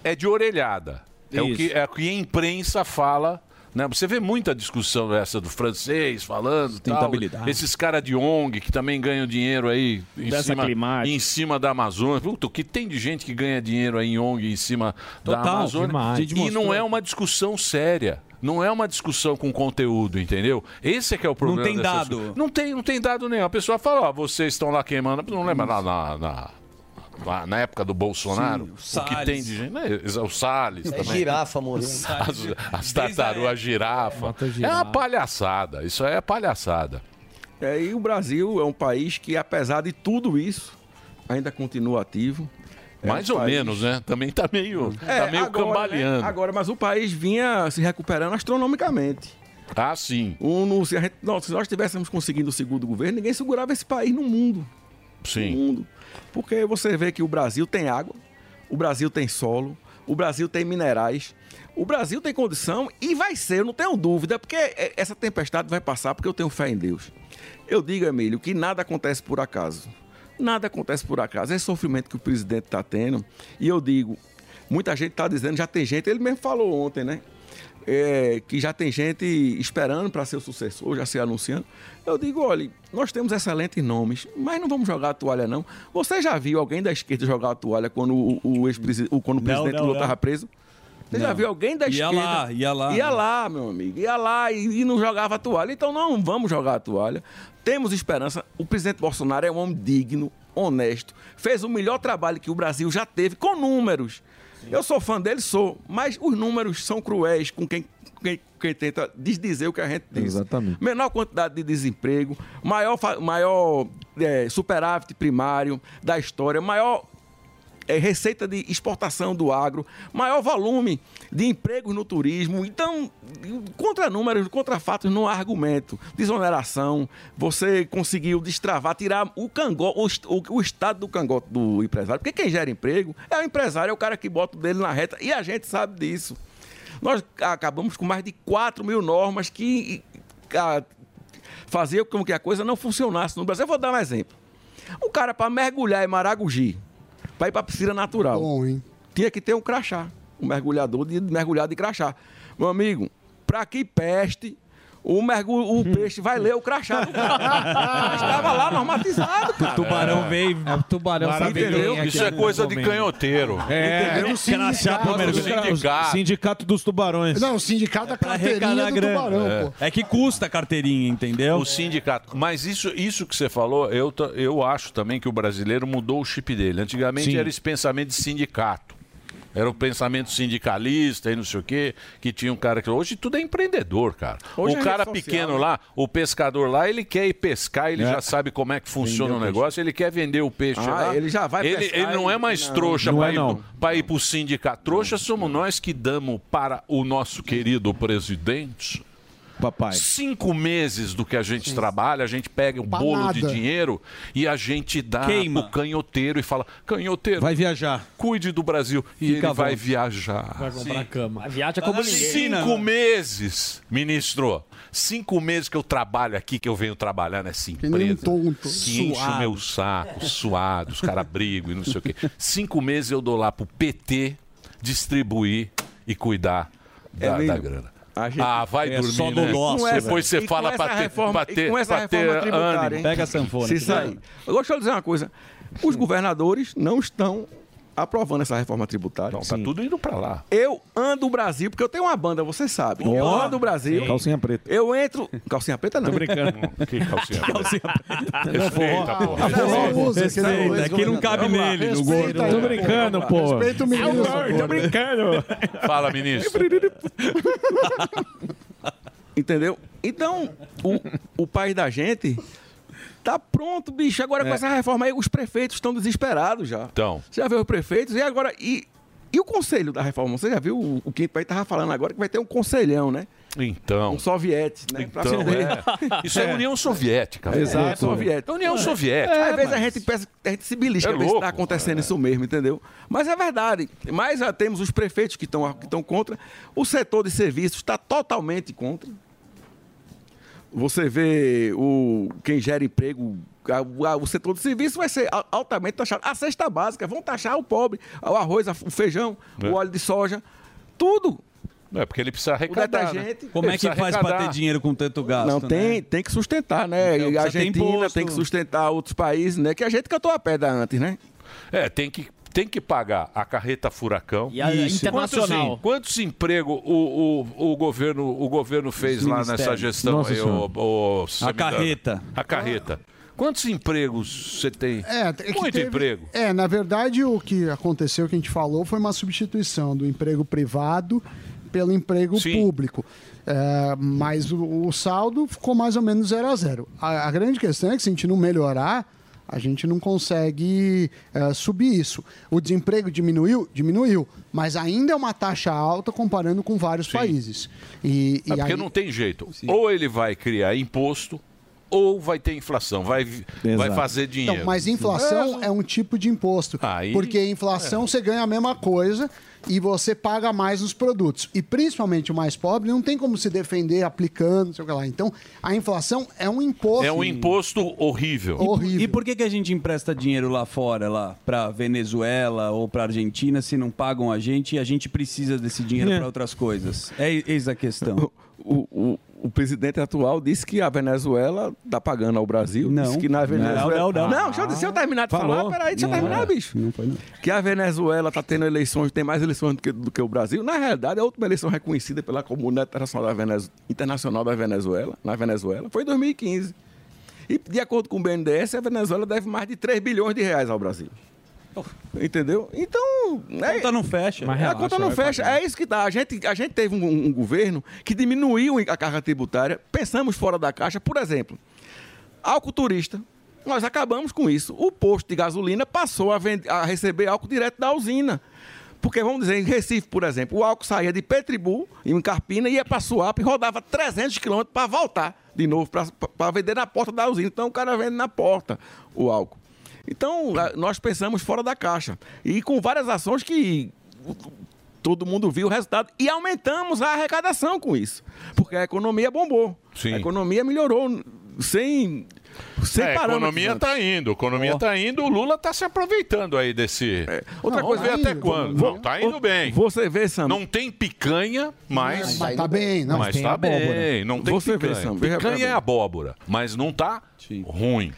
é de orelhada. É o, que, é o que a imprensa fala. Né? Você vê muita discussão essa do francês falando, tal, esses caras de ONG que também ganham dinheiro aí em Dessa cima, climática. em cima da Amazônia. Puta, o que tem de gente que ganha dinheiro aí em ONG em cima da Total, Amazônia. demais. E não é uma discussão séria. Não é uma discussão com conteúdo, entendeu? Esse é que é o problema. tem dessas dado. coisas. Não tem, não tem dado nenhum. A pessoa fala, ó, vocês estão lá queimando. Não lembra lá na, na, lá na época do Bolsonaro? Sim, o o que Salles. tem de gente. Né? O Salles É também. girafa, morreu. As, as tartarugas girafa. É uma palhaçada. Isso aí é palhaçada. É, e o Brasil é um país que, apesar de tudo isso, ainda continua ativo. É Mais um ou país- menos, né? Também tá meio, É, tá meio agora, cambaleando. né? Agora, mas o país vinha se recuperando astronomicamente. Ah, sim. Um, no- se, a gente- não, se nós tivéssemos conseguido o segundo governo, ninguém segurava esse país no mundo. Sim. No mundo. Porque você vê que o Brasil tem água, o Brasil tem solo, o Brasil tem minerais, o Brasil tem condição e vai ser, eu não tenho dúvida, porque é, essa tempestade vai passar porque eu tenho fé em Deus. Eu digo, Emílio, que nada acontece por acaso. Nada acontece por acaso. É sofrimento que o presidente está tendo. E eu digo, muita gente está dizendo, já tem gente, ele mesmo falou ontem, né? É, que já tem gente esperando para ser o sucessor, já se anunciando. Eu digo, olha, nós temos excelentes nomes, mas não vamos jogar a toalha, não. Você já viu alguém da esquerda jogar a toalha quando o, o ex-presidente, quando o Não, presidente não, Lula estava preso? Você já Não. viu alguém da Ia esquerda? lá, ia lá. Ia lá, meu amigo. Ia lá e, e não jogava a toalha. Então não vamos jogar a toalha. Temos esperança. O presidente Bolsonaro é um homem digno, honesto. Fez o melhor trabalho que o Brasil já teve, com números. Eu sou fã dele, sou. Mas os números são cruéis com quem, quem, quem tenta desdizer o que a gente tem. Exatamente. Menor quantidade de desemprego, maior, maior é, superávit primário da história, maior é, receita de exportação do agro, maior volume de empregos no turismo. Então, contra números, contra fatos, não há argumento. Desoneração, você conseguiu destravar, tirar o cangote, o, o, o estado do cangote do empresário. Porque quem gera emprego é o empresário, é o cara que bota o dele na reta. E a gente sabe disso. Nós acabamos com mais de 4 mil normas que ah, faziam com que a coisa não funcionasse no Brasil. Eu vou dar um exemplo. O cara, para mergulhar em Maragogi, para ir para piscina natural, tinha que ter um crachá. Um mergulhador de mergulhar de crachá. Meu amigo, para que peste o, mergulho, o peixe vai ler o crachá do cara. Estava lá normatizado, cara. O tubarão veio. É o tubarão sabe Entendeu? é Isso é coisa de comendo. canhoteiro. É, Entendeu? do sindicato, Crachá do sindicato. Sindicato dos tubarões. Não, o sindicato da carteirinha arrecadar do grana. tubarão, É. pô. É que custa a carteirinha, entendeu? O sindicato. Mas isso, isso que você falou, eu, eu acho também que o brasileiro mudou o chip dele. Antigamente Sim. era esse pensamento de sindicato. Era o pensamento sindicalista e não sei o quê, que tinha um cara que. Hoje tudo é empreendedor, cara. Hoje o é cara rede social, pequeno né? lá, o pescador lá, ele quer ir pescar, ele É. já sabe como é que funciona Vender o negócio, ele quer vender o peixe Ah, lá. ele já vai ele, pescar ele não é mais não. trouxa para é, ir, pra ir pro sindicato. Trouxa somos nós que damos para o nosso querido presidente. Papai. Cinco meses do que a gente trabalha, a gente pega um Pra bolo de dinheiro e a gente dá Queima. pro canhoteiro e fala: canhoteiro, Vai viajar. cuide do Brasil. E Fica ele vai viajar. Vai comprar cama. A viagem é como ninguém. Cinco meses, ministro. Cinco meses que eu trabalho aqui, que eu venho trabalhar nessa Que um empresa. tonto. Que enche o meu saco, suado, os caras brigam e não sei o quê. Cinco meses eu dou lá pro PT distribuir e cuidar da, da Emílio, grana. A gente- Ah, vai dormir, só do né? nosso, Depois você fala pra ter, reforma- pra ter, com essa ter reforma tributária, ânimo. hein? Pega a sanfona. Se sair. Agora, deixa eu dizer uma coisa. Os governadores não estão aprovando essa reforma tributária. Não, tá tudo indo pra lá. Eu ando o Brasil, porque eu tenho uma banda, você sabe. Eu Ó. ando o Brasil. Calcinha preta. Eu entro. Calcinha preta não. Tô brincando. Que calcinha. Não, forró. Respeita, porra. Respeita, dois aqui não cabe governadores. nele, no Respeita gordo. aí, Tô brincando, pô. Respeita o menino, essa Tô brincando. Fala, ministro. Entendeu? Então, o, o país da gente tá pronto, bicho. Agora com essa reforma aí, os prefeitos estão desesperados já. Então, Você já viu os prefeitos? E agora. E, e o conselho da reforma? Você já viu o, o Quinto País tava falando agora que vai ter um conselhão, né? então. Um soviete, né? Então, é. Isso é União Soviética. velho. Exato. Soviético. União Soviética. Às vezes a gente, pensa, a gente se belisca É está acontecendo isso mesmo, entendeu? Mas é verdade. Mas ah, temos os prefeitos que estão que estão contra. O setor de serviços está totalmente contra. Você vê o, quem gera emprego, a- a- o setor de serviço vai ser al- altamente taxado. A cesta básica, vão taxar o pobre, o arroz, a- o feijão, É. o óleo de soja, tudo. É porque ele precisa arrecadar. né? detergente. Como Ele é que faz pra arrecadar. ter dinheiro com tanto gasto? Não, tem, né? tem que sustentar, né? Então, E a Argentina imposto. tem que sustentar outros países, né? Que a gente cantou a pedra antes, né? É, tem que, tem que pagar a carreta furacão. E a internacional. Quantos, quantos empregos o, o, o, governo, o governo fez Os lá nessa gestão aí, o, o- A carreta. A carreta. Quantos empregos você tem? É, é Muito teve- emprego. É, na verdade, o que aconteceu, que a gente falou, foi uma substituição do emprego privado pelo emprego Sim. público. É, mas o, o saldo ficou mais ou menos zero a zero. A, a grande questão é que se a gente não melhorar, a gente não consegue é, subir isso. O desemprego diminuiu? Diminuiu. Mas ainda é uma taxa alta comparando com vários países. E, É e porque aí- não tem jeito. Ou ele vai criar imposto, ou vai ter inflação. Vai, vai fazer dinheiro. Então, mas inflação é um tipo de imposto. Aí- porque inflação você ganha a mesma coisa e você paga mais nos produtos. E principalmente o mais pobre não tem como se defender aplicando, não sei o que lá. Então, a inflação é um imposto. É um imposto horrível. Horrível. E por que, que a gente empresta dinheiro lá fora, lá, pra Venezuela ou pra Argentina, se não pagam a gente e a gente precisa desse dinheiro É. pra outras coisas? É eis a questão. O, o, o presidente atual disse que a Venezuela está pagando ao Brasil. Não. Disse que na Venezuela. Não, não, não. deixa eu, deixa eu terminar de Falou. falar. Peraí, deixa eu Não, terminar, é. bicho. Não foi, não. Que a Venezuela está tendo eleições, tem mais eleições do que, do que o Brasil. Na realidade, a última eleição reconhecida pela comunidade internacional da, Venez- internacional da Venezuela, na Venezuela, foi em 2015. E, de acordo com o BNDES, a Venezuela deve mais de 3 bilhões de reais ao Brasil. Entendeu? Então. A conta não fecha. a conta não fecha. É isso que tá. A gente, a gente teve um, um governo que diminuiu a carga tributária. Pensamos fora da caixa. Por exemplo, álcool turista. Nós acabamos com isso. O posto de gasolina passou a, vend- a receber álcool direto da usina. Porque, vamos dizer, em Recife, por exemplo, o álcool saía de Petribu, em Carpina, ia para Suape e rodava 300 quilômetros para voltar de novo, para vender na porta da usina. Então, o cara vende na porta o álcool. Então, nós pensamos fora da caixa. E com várias ações que todo mundo viu o resultado. E aumentamos a arrecadação com isso. Porque a economia bombou. Sim. A economia melhorou sem, É, a economia tá indo, a economia tá indo, o Lula tá se aproveitando aí desse. outra Vamos coisa- ver até Tá quando. Não, tá indo bem. Você vê, Sam. Não tem picanha, mas. Mas tá bem, não. Mas Tem tá abóbora. bem, não tem Você vê, picanha. Sam, veja picanha é abóbora, mas não tá ruim.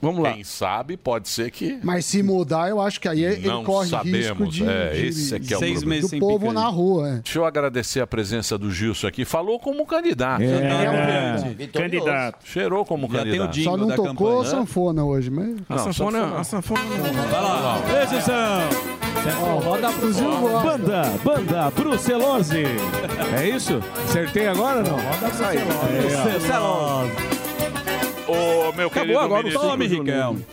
Vamos lá. Quem sabe pode ser que. Mas se mudar, eu acho que aí ele Não corre risco sabemos. de, é, de- esse é que é o Seis meses Do sem povo na rua, é. Deixa eu agradecer a presença do Gilson aqui. Falou como candidato. É. Candidato. Cheirou como Já candidato. Só não tocou sanfona hoje, mas... A sanfona, a sanfona Vai lá. Esse são. Roda pro Banda, banda Brucelose. É isso? Acertei agora ou não? Roda Brucelose. Ô, meu Acabou querido agora o ministro Tome, Riquelme.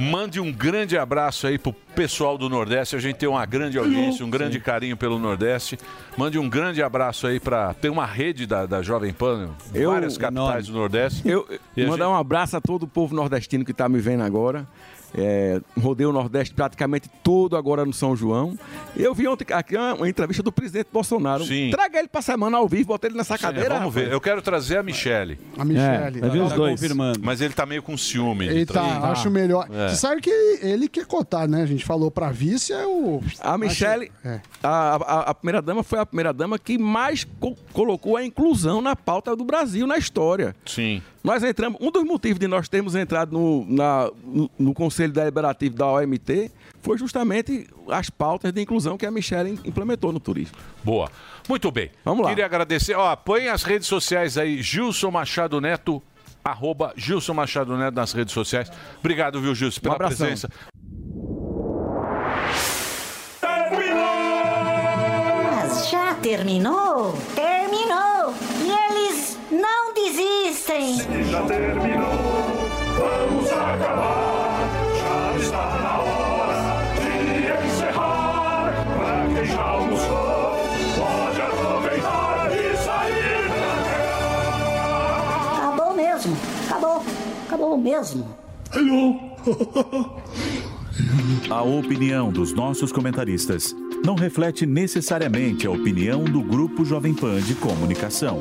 Mande um grande abraço aí pro pessoal do Nordeste. A gente tem uma grande audiência, um grande carinho pelo Nordeste. Mande um grande abraço aí para Tem uma rede da, da Jovem Pan, em Eu- várias capitais do Nordeste. Eu E a mandar um abraço a todo o povo nordestino que está me vendo agora. É, rodei o Nordeste praticamente todo agora no São João. Eu vi ontem aqui uma, entrevista do presidente Bolsonaro. Sim. Traga ele pra semana ao vivo, bota ele nessa cadeira. É, vamos rapaz. ver. Eu quero trazer a Michele. A Michele. É, ver os Tá dois. confirmando. Mas ele tá meio com ciúme. Ele trazer. tá, acho melhor. É. Você sabe que ele quer cotar, né? A gente falou pra vice, é o... A Michele, É. a, a, a primeira dama foi a primeira dama que mais co- colocou a inclusão na pauta do Brasil na história. Sim. Nós entramos, um dos motivos de nós termos entrado no, na- no, no Conselho Deliberativo da OMT foi justamente as pautas de inclusão que a Michelle implementou no turismo. Boa. Muito bem. Vamos lá. Queria agradecer. Ó, põe as redes sociais aí, Gilson Machado Neto, arroba Gilson Machado Neto nas redes sociais. Obrigado, viu, Gilson, pela abração. presença. Mas já terminou? Terminou! Não desistem! Já terminou, vamos acabar. Já está na hora de encerrar. Pra quem já almoçou, pode aproveitar e sair Acabou mesmo! Acabou! Acabou mesmo! A opinião dos nossos comentaristas não reflete necessariamente a opinião do Grupo Jovem Pan de Comunicação.